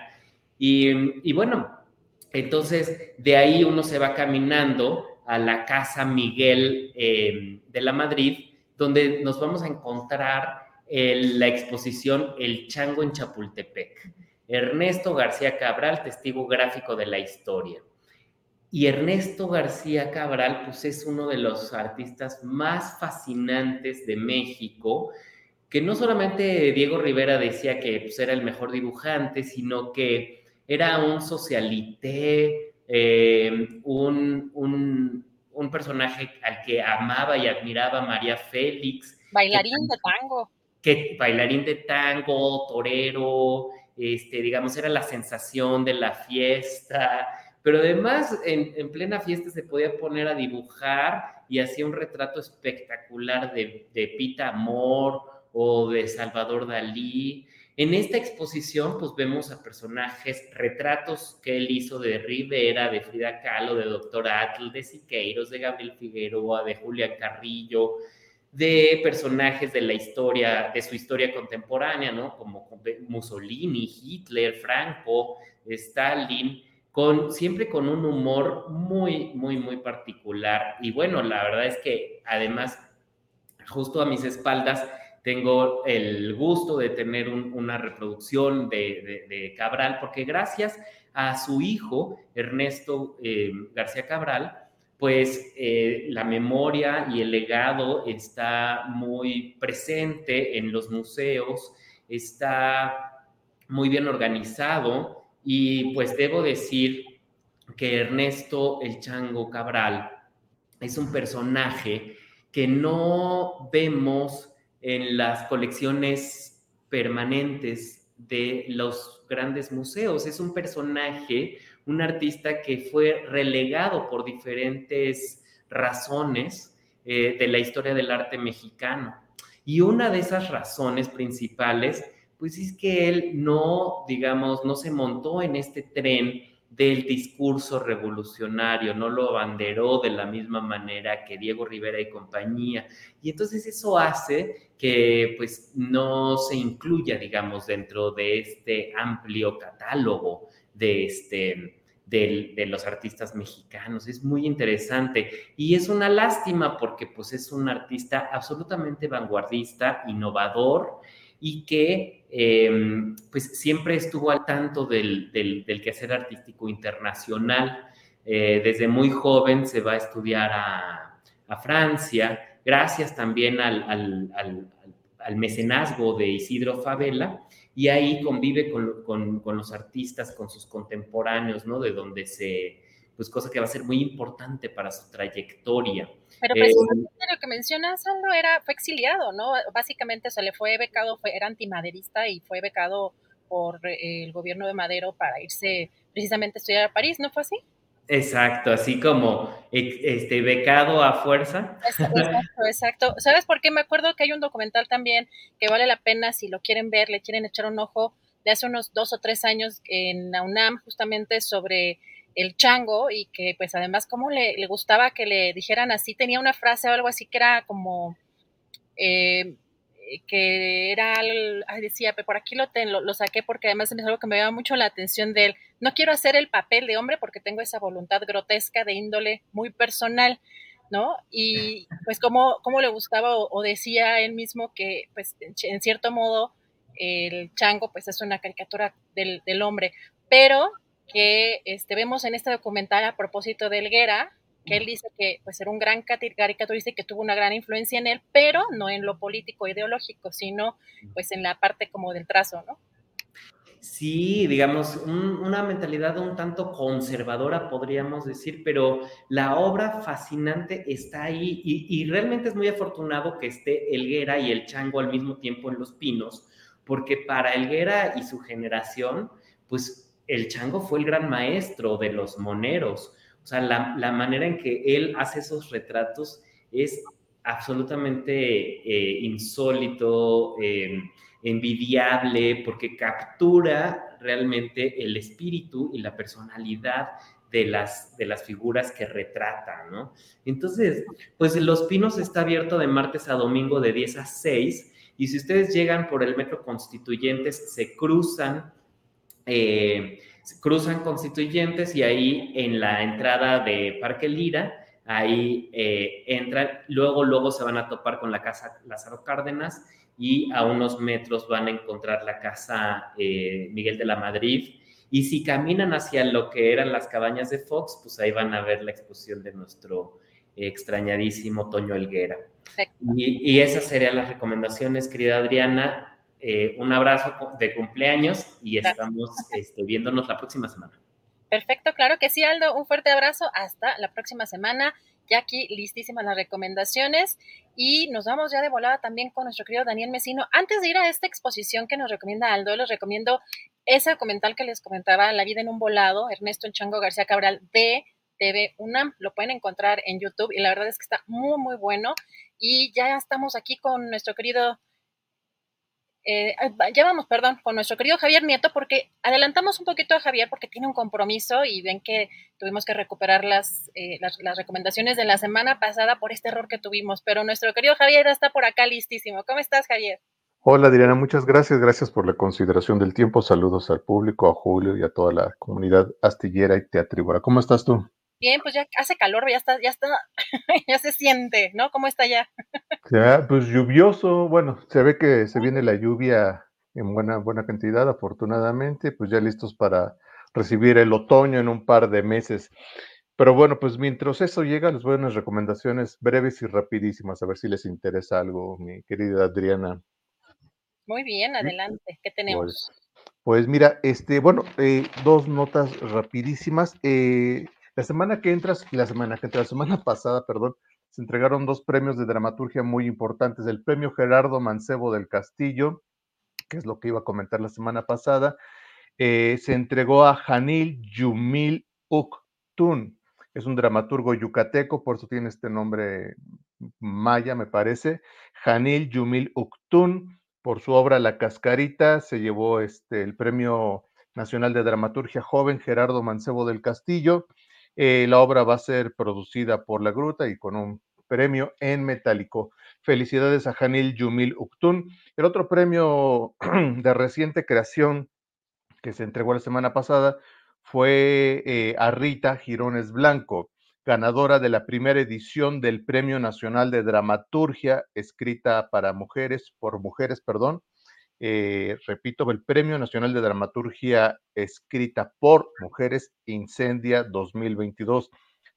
S17: Y, y, bueno, entonces de ahí uno se va caminando a la Casa Miguel de la Madrid, donde nos vamos a encontrar la exposición El Chango en Chapultepec. Ernesto García Cabral, testigo gráfico de la historia. Y Ernesto García Cabral, pues es uno de los artistas más fascinantes de México, que no solamente Diego Rivera decía que pues, era el mejor dibujante, sino que era un socialité, eh, un, un, personaje al que amaba y admiraba María Félix.
S13: Bailarín de tango.
S17: Que, bailarín de tango, torero, este, digamos, era la sensación de la fiesta, pero además en, plena fiesta se podía poner a dibujar y hacía un retrato espectacular de, Pita Amor o de Salvador Dalí. En esta exposición, pues vemos a personajes, retratos que él hizo de Rivera, de Frida Kahlo, de Doctor Atl, de Siqueiros, de Gabriel Figueroa, de Julia Carrillo, de personajes de la historia, de su historia contemporánea, ¿no? Como Mussolini, Hitler, Franco, Stalin, siempre con un humor muy, muy, muy particular. Y bueno, la verdad es que además, justo a mis espaldas, tengo el gusto de tener una reproducción de, Cabral, porque gracias a su hijo, Ernesto eh, García Cabral, pues eh, la memoria y el legado está muy presente en los museos, está muy bien organizado y pues debo decir que Ernesto El Chango Cabral es un personaje que no vemos en las colecciones permanentes de los grandes museos. Es un personaje un artista que fue relegado por diferentes razones eh, de la historia del arte mexicano. Y una de esas razones principales, pues es que él no, digamos, no se montó en este tren del discurso revolucionario, no lo abanderó de la misma manera que Diego Rivera y compañía. Y entonces eso hace que pues no se incluya, digamos, dentro de este amplio catálogo de, este, de los artistas mexicanos. Es muy interesante y es una lástima porque pues es un artista absolutamente vanguardista, innovador y que em, pues siempre estuvo al tanto del, del, quehacer artístico internacional. Eh, desde muy joven se va a estudiar a, Francia, gracias también al, al, mecenazgo de Isidro Favela, y ahí convive con, con, los artistas, con sus contemporáneos, ¿no? De donde se, pues cosa que va a ser muy importante para su trayectoria.
S13: Pero eh, precisamente lo que mencionas, Aldo, era, fue exiliado, ¿no? Básicamente se le fue becado, fue, era antimaderista y fue becado por eh, el gobierno de Madero para irse precisamente a estudiar a París, ¿no fue así?
S17: Exacto, así como este becado a fuerza.
S13: Exacto, exacto. ¿Sabes por qué? Me acuerdo que hay un documental también que vale la pena si lo quieren ver, le quieren echar un ojo de hace unos dos o tres años en la UNAM, justamente sobre el chango y que pues además como le, le gustaba que le dijeran así, tenía una frase o algo así que era como... Eh, que era, ay, decía, por aquí lo, lo, saqué porque además es algo que me llama mucho la atención de él. No quiero hacer el papel de hombre porque tengo esa voluntad grotesca de índole muy personal, ¿no? Y pues como, como le gustaba o, decía él mismo que pues en cierto modo el chango pues es una caricatura del, del hombre, pero que este, vemos en este documental a propósito de Elguera, que él dice que pues era un gran caricaturista y que tuvo una gran influencia en él, pero no en lo político ideológico, sino pues en la parte como del trazo, ¿no?
S17: Sí, digamos, una mentalidad un tanto conservadora, podríamos decir, pero la obra fascinante está ahí y, y, realmente es muy afortunado que esté Elguera y el Chango al mismo tiempo en Los Pinos, porque para Elguera y su generación, pues el Chango fue el gran maestro de los moneros sea, la, manera en que él hace esos retratos es absolutamente eh, insólito, em, envidiable, porque captura realmente el espíritu y la personalidad de las, de las figuras que retrata, ¿no? Entonces, pues Los Pinos está abierto de martes a domingo de 10 a 6, y si ustedes llegan por el Metro Constituyentes, se cruzan eh, cruzan constituyentes y ahí en la entrada de Parque Lira, ahí eh, entran, luego, luego se van a topar con la casa Lázaro Cárdenas y a unos metros van a encontrar la casa eh, Miguel de la Madrid. Y si caminan hacia lo que eran las cabañas de Fox, pues ahí van a ver la exposición de nuestro extrañadísimo Toño Elguera. Y, y, esas serían las recomendaciones, querida Adriana. Eh, un abrazo de cumpleaños y estamos este, viéndonos la próxima semana.
S13: Perfecto, claro que sí, Aldo. Un fuerte abrazo. Hasta la próxima semana. Ya aquí listísimas las recomendaciones y nos vamos ya de volada también con nuestro querido Daniel Mesino. Antes de ir a esta exposición que nos recomienda Aldo, les recomiendo ese documental que les comentaba, La vida en un volado, Ernesto Enchango García Cabral de TV UNAM. Lo pueden encontrar en YouTube y la verdad es que está muy, muy bueno. Y ya estamos aquí con nuestro querido eh, ya vamos, perdón, con nuestro querido Javier Nieto, porque adelantamos un poquito a Javier porque tiene un compromiso y ven que tuvimos que recuperar las, eh, las, recomendaciones de la semana pasada por este error que tuvimos, pero nuestro querido Javier está por acá listísimo. ¿Cómo estás, Javier?
S18: Hola, Adriana, muchas gracias. Gracias por la consideración del tiempo. Saludos al público, a Julio y a toda la comunidad astillera y teatrívora. ¿Cómo estás tú?
S13: Bien, pues ya hace calor, ya está, ya está, ya se siente, ¿no? ¿Cómo está ya?
S18: Ya, pues lluvioso, bueno, se ve que se viene la lluvia en buena, buena cantidad, afortunadamente, pues ya listos para recibir el otoño en un par de meses. Pero bueno, pues mientras eso llega, les voy a unas recomendaciones breves y rapidísimas, a ver si les interesa algo, mi querida Adriana.
S13: Muy bien, adelante, ¿qué tenemos?
S18: Pues, pues mira, este, bueno, eh, dos notas rapidísimas. Eh, la semana que entras, la semana que entra, la semana pasada, perdón, se entregaron dos premios de dramaturgia muy importantes. El premio Gerardo Mancebo del Castillo, que es lo que iba a comentar la semana pasada, eh, se entregó a Janil Yumil Uktun. Es un dramaturgo yucateco, por eso tiene este nombre maya, me parece. Janil Yumil Uktun, por su obra La Cascarita, se llevó este, el premio nacional de dramaturgia joven Gerardo Mancebo del Castillo. Eh, la obra va a ser producida por La Gruta y con un premio en metálico. Felicidades a Janil Yumil Uktun. El otro premio de reciente creación que se entregó la semana pasada fue eh, a Rita Girones Blanco, ganadora de la primera edición del Premio Nacional de Dramaturgia escrita para mujeres, por mujeres, perdón. Eh, repito, el Premio Nacional de Dramaturgia escrita por mujeres Incendia 2022.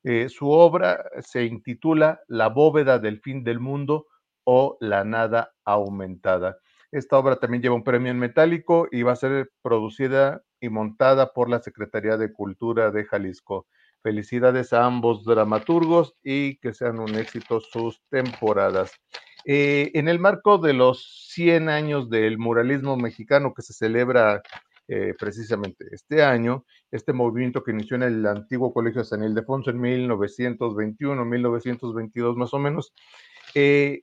S18: Eh, su obra se intitula La bóveda del fin del mundo o La nada aumentada. Esta obra también lleva un premio en metálico y va a ser producida y montada por la Secretaría de Cultura de Jalisco. Felicidades a ambos dramaturgos y que sean un éxito sus temporadas. Eh, en el marco de los 100 años del muralismo mexicano que se celebra eh, precisamente este año, este movimiento que inició en el antiguo Colegio de San Ildefonso en 1921, 1922 más o menos, eh,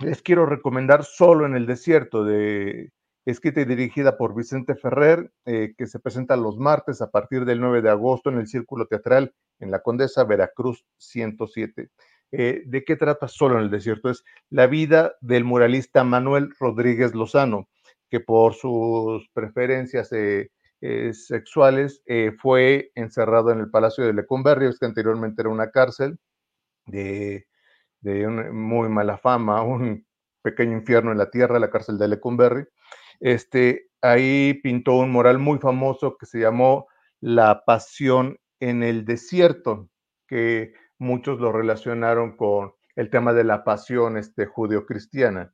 S18: les quiero recomendar Solo en el Desierto, de, escrita y dirigida por Vicente Ferrer, que se presenta los martes a partir del 9 de agosto en el Círculo Teatral en la Condesa Veracruz 107. Eh, ¿De qué trata Solo en el Desierto? Es la vida del muralista Manuel Rodríguez Lozano, que por sus preferencias eh, sexuales fue encerrado en el Palacio de Lecumberri, que anteriormente era una cárcel de de muy mala fama, un pequeño infierno en la tierra, la cárcel de Lecumberri. Este, ahí pintó un mural muy famoso que se llamó La Pasión en el Desierto, que muchos lo relacionaron con el tema de la pasión este, judio-cristiana.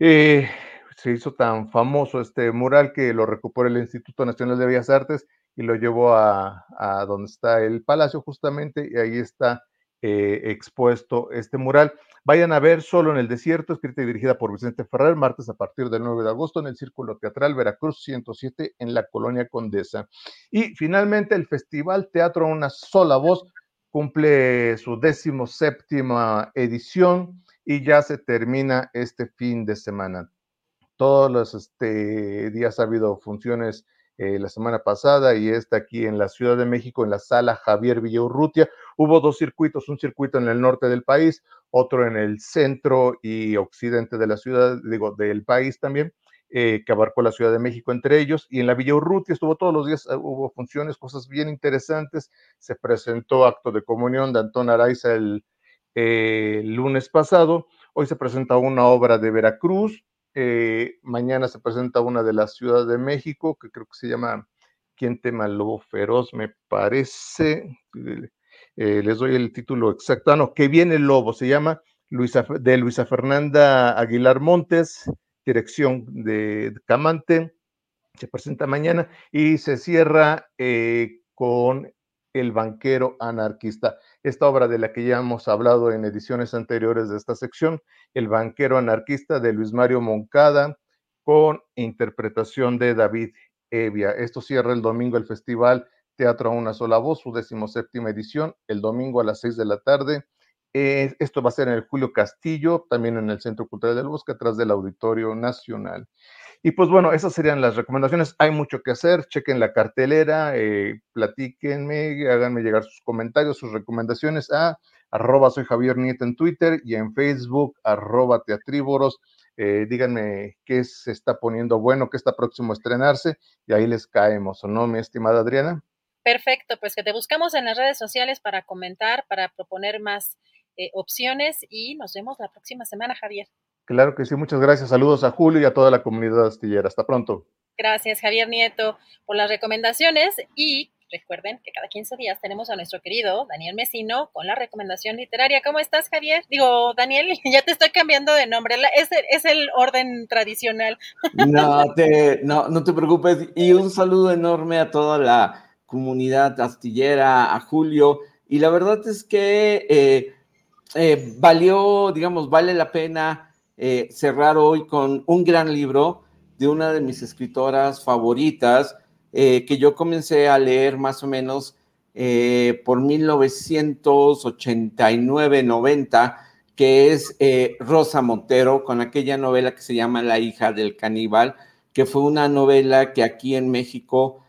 S18: Eh, se hizo tan famoso este mural que lo recuperó el Instituto Nacional de Bellas Artes y lo llevó a, a donde está el palacio justamente, y ahí está eh, expuesto este mural. Vayan a ver Solo en el Desierto, escrita y dirigida por Vicente Ferrer, martes a partir del 9 de agosto en el Círculo Teatral Veracruz 107 en la Colonia Condesa. Y finalmente el Festival Teatro Una Sola Voz cumple su décimo séptima edición y ya se termina este fin de semana. Todos los este, días ha habido funciones eh, la semana pasada y esta aquí en la Ciudad de México, en la sala Javier Villaurrutia. Hubo dos circuitos, un circuito en el norte del país, otro en el centro y occidente de la ciudad, digo, del país también, eh, que abarcó la Ciudad de México entre ellos. Y en la Villa Urrutia estuvo todos los días, eh, hubo funciones, cosas bien interesantes. Se presentó acto de comunión de Antón Araiza el lunes pasado. Hoy se presenta una obra de Veracruz, eh, mañana se presenta una de la Ciudad de México, que creo que se llama ¿Quién tema lobo feroz? Me parece. Eh, les doy el título exacto. Ah, no, que viene el lobo. Se llama Luisa, de Luisa Fernanda Aguilar Montes, dirección de Camante. Se presenta mañana y se cierra eh, con El banquero anarquista esta obra de la que ya hemos hablado en ediciones anteriores de esta sección, El banquero anarquista de Luis Mario Moncada, con interpretación de David Evia. Esto cierra el domingo el festival Teatro a una sola voz, su decimoséptima edición, el domingo a las seis de la tarde. Esto va a ser en el Julio Castillo, también en el Centro Cultural del Bosque, atrás del Auditorio Nacional. Y pues bueno, esas serían las recomendaciones. Hay mucho que hacer, chequen la cartelera, eh, platíquenme, háganme llegar sus comentarios, sus recomendaciones a arroba soy Javier Nieto en Twitter y en Facebook, arroba teatrívoros. Eh, díganme qué se está poniendo bueno, qué está próximo a estrenarse y ahí les caemos, ¿o no, mi estimada Adriana?
S13: Perfecto, pues que te buscamos en las redes sociales para comentar, para proponer más eh, opciones y nos vemos la próxima semana, Javier.
S18: Claro que sí, muchas gracias. Saludos a Julio y a toda la comunidad astillera. Hasta pronto.
S13: Gracias, Javier Nieto, por las recomendaciones y recuerden que cada 15 días tenemos a nuestro querido Daniel Mesino con la recomendación literaria. ¿Cómo estás, Javier? Digo, Daniel, ya te estoy cambiando de nombre. Es, es el orden tradicional.
S19: No te, no, no te preocupes. Y un saludo enorme a toda la comunidad astillera, a Julio. Y la verdad es que eh, eh, valió, digamos, vale la pena eh, cerrar hoy con un gran libro de una de mis escritoras favoritas, eh, que yo comencé a leer más o menos por 1989-90, que es Rosa Montero, con aquella novela que se llama La hija del caníbal, que fue una novela que aquí en México,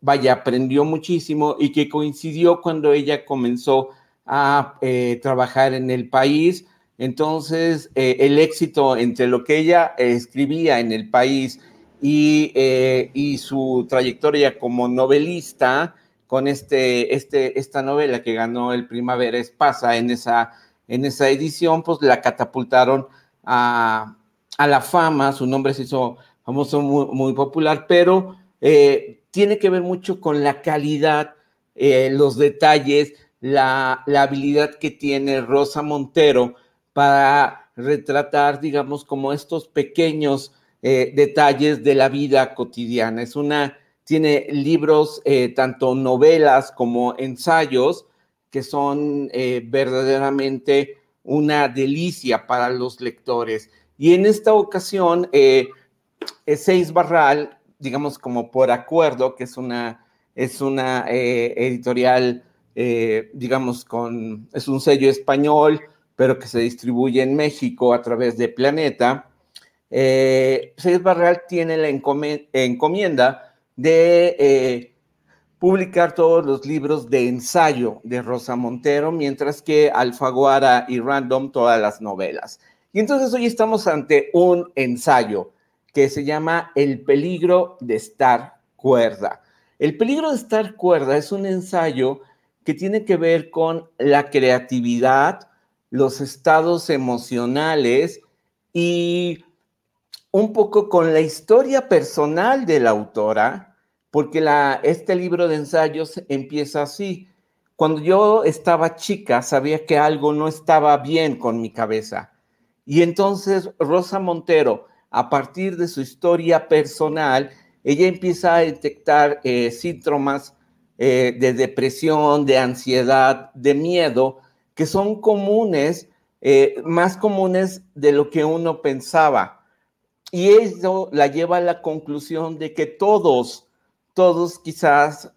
S19: vaya, aprendió muchísimo y que coincidió cuando ella comenzó a trabajar en el país. Entonces, eh, el éxito entre lo que ella escribía en el país y, eh, y su trayectoria como novelista con este, este, esta novela que ganó el Primavera Espasa en esa, en esa edición, pues la catapultaron a, a la fama, su nombre se hizo famoso, muy, popular, pero eh, tiene que ver mucho con la calidad, eh, los detalles, la, la, habilidad que tiene Rosa Montero para retratar, digamos, como estos pequeños eh, detalles de la vida cotidiana. Es una, tiene libros, tanto novelas como ensayos, que son verdaderamente una delicia para los lectores. Y en esta ocasión, eh, Seis Barral, digamos como por acuerdo, que es una, es una eh, editorial, eh, digamos, con, es un sello español, pero que se distribuye en México a través de Planeta. Eh, Seis Barral tiene la encomienda de eh, publicar todos los libros de ensayo de Rosa Montero, mientras que Alfaguara y Random todas las novelas. Y entonces hoy estamos ante un ensayo que se llama El peligro de estar cuerda. El peligro de estar cuerda es un ensayo que tiene que ver con la creatividad, los estados emocionales y un poco con la historia personal de la autora, porque este libro de ensayos empieza así. Cuando yo estaba chica, sabía que algo no estaba bien con mi cabeza y entonces Rosa Montero, a partir de su historia personal, ella empieza a detectar eh, síntomas eh, de depresión, de ansiedad, de miedo, que son comunes, eh, más comunes de lo que uno pensaba. Y eso la lleva a la conclusión de que todos, todos quizás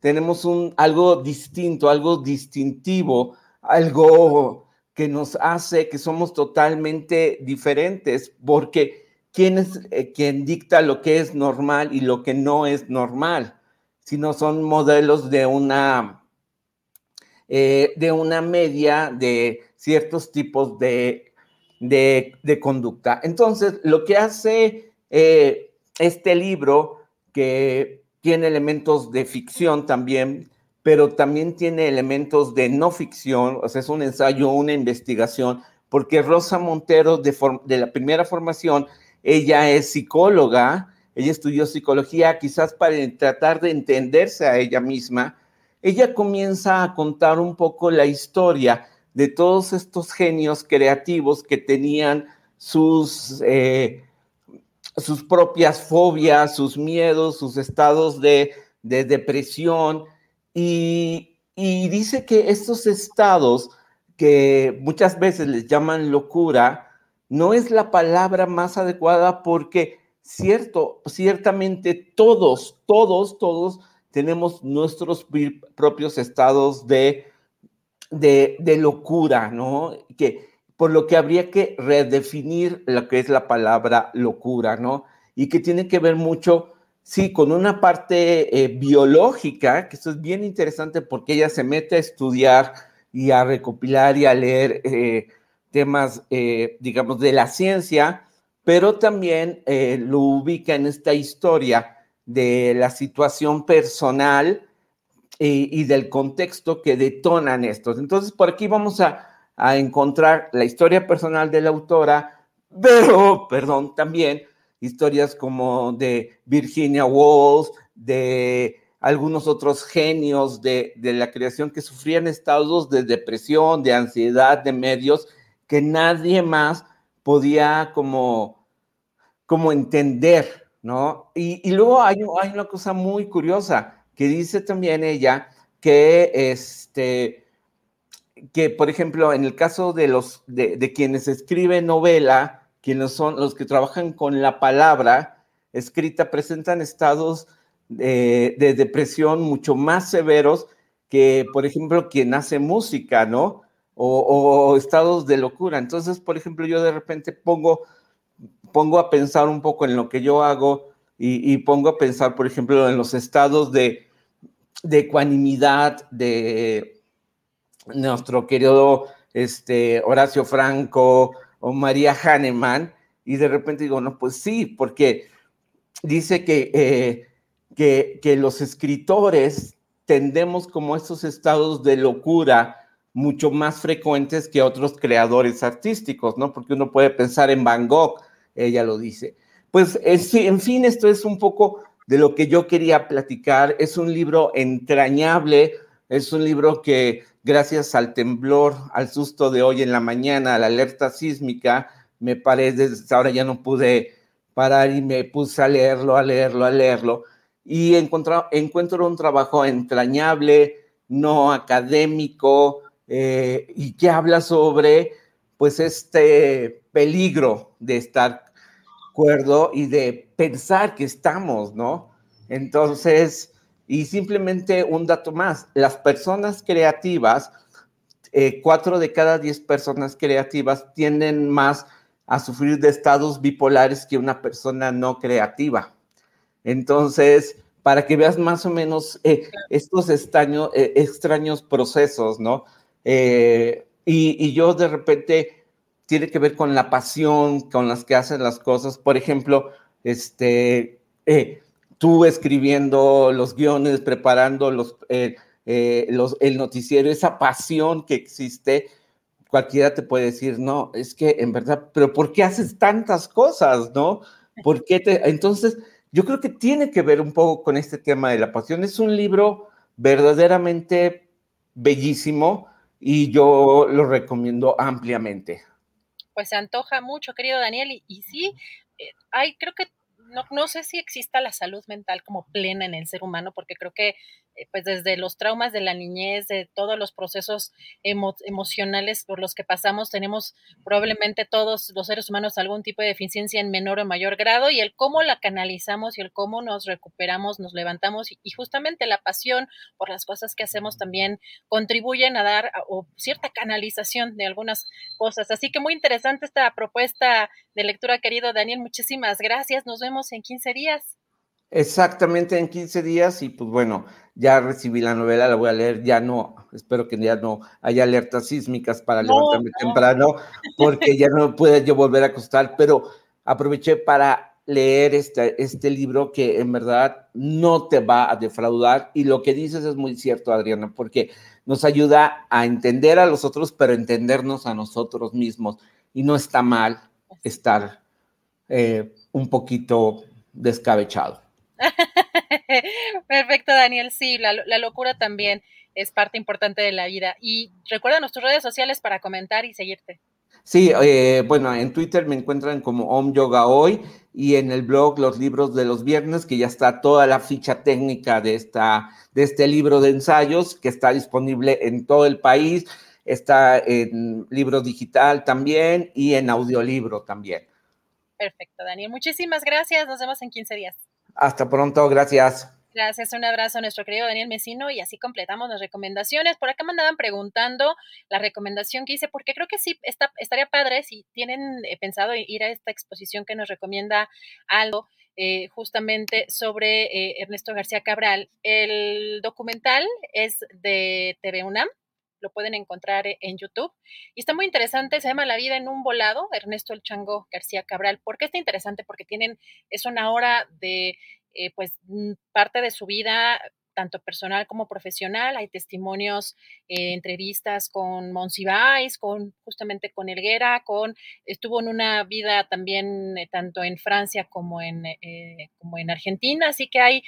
S19: tenemos un, algo distinto, algo distintivo, algo que nos hace que somos totalmente diferentes, porque ¿quién es eh, quien dicta lo que es normal y lo que no es normal? Si no son modelos de una, eh, de una media de ciertos tipos de, de, conducta. Entonces, lo que hace eh, este libro, que tiene elementos de ficción también, pero también tiene elementos de no ficción, o sea, es un ensayo, una investigación, porque Rosa Montero, de, de la primera formación, ella es psicóloga, ella estudió psicología, quizás para tratar de entenderse a ella misma, ella comienza a contar un poco la historia de todos estos genios creativos que tenían sus, eh, sus propias fobias, sus miedos, sus estados de, de depresión, y, dice que estos estados que muchas veces les llaman locura, no es la palabra más adecuada porque cierto, ciertamente todos, todos, todos tenemos nuestros propios estados de, de, locura, ¿no? Que, por lo que habría que redefinir lo que es la palabra locura, ¿no? Y que tiene que ver mucho Sí, con una parte eh, biológica, que esto es bien interesante porque ella se mete a estudiar y a recopilar y a leer eh, temas, eh, digamos, de la ciencia, pero también lo ubica en esta historia de la situación personal y del contexto que detonan estos. Entonces, por aquí vamos a, a encontrar la historia personal de la autora, pero, perdón, también historias como de Virginia Woolf, de algunos otros genios de, la creación que sufrían estados de depresión, de ansiedad, de medios, que nadie más podía como, como entender, ¿no? Y, luego hay, una cosa muy curiosa que dice también ella que, este, que por ejemplo, en el caso de, los, de, de quienes escriben novela, quienes son los que trabajan con la palabra escrita, presentan estados de, depresión mucho más severos que, por ejemplo, quien hace música, ¿no? O, estados de locura. Entonces, por ejemplo, yo de repente pongo, pongo a pensar un poco en lo que yo hago y, pongo a pensar, por ejemplo, en los estados de, de ecuanimidad de nuestro querido este, Horacio Franco, o María Hahnemann, y de repente digo, no, pues sí, porque dice que, eh, que, que los escritores tendemos como estos estados de locura mucho más frecuentes que otros creadores artísticos, ¿no? Porque uno puede pensar en Van Gogh, ella lo dice. Pues, en fin, esto es un poco de lo que yo quería platicar. Es un libro entrañable, es un libro que gracias al temblor, al susto de hoy en la mañana, a la alerta sísmica, me paré, desde ahora ya no pude parar y me puse a leerlo, a leerlo, a leerlo. Y encuentro un trabajo entrañable, no académico, eh, y que habla sobre pues este peligro de estar y de pensar que estamos, ¿no? Entonces, y simplemente un dato más, las personas creativas, eh, cuatro de cada diez personas creativas tienden más a sufrir de estados bipolares que una persona no creativa. Entonces, para que veas más o menos eh, estos extraños, extraños procesos, ¿no? Eh, y, yo de repente tiene que ver con la pasión con las que hacen las cosas. Por ejemplo, este, eh, tú escribiendo los guiones, preparando los, eh, los, el noticiero, esa pasión que existe, cualquiera te puede decir, no, es que en verdad, pero ¿por qué haces tantas cosas, no? ¿Por qué te...? Entonces, yo creo que tiene que ver un poco con este tema de la pasión. Es un libro verdaderamente bellísimo y yo lo recomiendo ampliamente.
S13: Pues se antoja mucho, querido Daniel, y, sí, eh, hay, creo que no, no, sé si exista la salud mental como plena en el ser humano, porque creo que pues desde los traumas de la niñez, de todos los procesos emocionales por los que pasamos, tenemos probablemente todos los seres humanos algún tipo de deficiencia en menor o mayor grado y el cómo la canalizamos y el cómo nos recuperamos, nos levantamos y, justamente la pasión por las cosas que hacemos también contribuyen a dar o cierta canalización de algunas cosas. Así que muy interesante esta propuesta de lectura, querido Daniel. Muchísimas gracias. Nos vemos en 15 días.
S19: Exactamente en 15 días y pues bueno, ya recibí la novela, la voy a leer, ya no, espero que ya no haya alertas sísmicas para levantarme temprano, porque ya no puedo yo volver a acostar, pero aproveché para leer este, este libro que en verdad no te va a defraudar y lo que dices es muy cierto, Adriana, porque nos ayuda a entender a los otros, pero entendernos a nosotros mismos y no está mal estar eh, un poquito descabechado.
S13: Perfecto, Daniel. Sí, la, locura también es parte importante de la vida. Y recuerda nuestras redes sociales para comentar y seguirte.
S19: Sí, eh, bueno, en Twitter me encuentran como Om Yoga Hoy y en el blog Los Libros de los Viernes, que ya está toda la ficha técnica de, esta, de este libro de ensayos que está disponible en todo el país. Está en libro digital también y en audiolibro también.
S13: Perfecto, Daniel. Muchísimas gracias. Nos vemos en 15 días.
S19: Hasta pronto, gracias.
S13: Gracias, un abrazo a nuestro querido Daniel Mesino y así completamos las recomendaciones. Por acá me andaban preguntando la recomendación que hice, porque creo que sí está, estaría padre si tienen eh, pensado ir a esta exposición que nos recomienda algo. Eh, justamente sobre eh, Ernesto García Cabral. El documental es de TV UNAM, lo pueden encontrar e, en YouTube. Y está muy interesante, se llama La vida en un volado, Ernesto El Chango García Cabral. ¿Por qué está interesante? Porque tienen, es una hora de, eh, pues, mm, parte de su vida tanto personal como profesional. Hay testimonios, eh, entrevistas con Monsiváis, con justamente con Elguera, con estuvo en una vida también eh, tanto en Francia como en, eh, como en Argentina, así que hay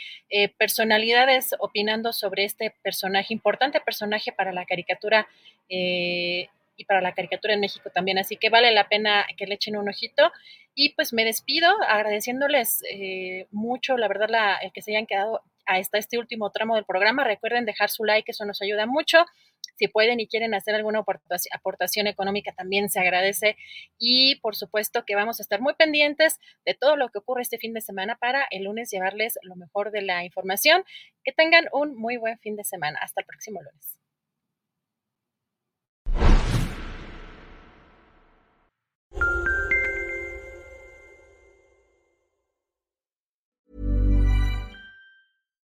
S13: personalidades opinando sobre este personaje, importante personaje para la caricatura y para la caricatura en México también. Así que vale la pena que le echen un ojito. Y pues me despido agradeciéndoles mucho, la verdad, la, el que se hayan quedado hasta este último tramo del programa. Recuerden dejar su like, eso nos ayuda mucho. Si pueden y quieren hacer alguna aportación económica, también se agradece. Y por supuesto que vamos a estar muy pendientes de todo lo que ocurre este fin de semana para el lunes llevarles lo mejor de la información. Que tengan un muy buen fin de semana. Hasta el próximo lunes.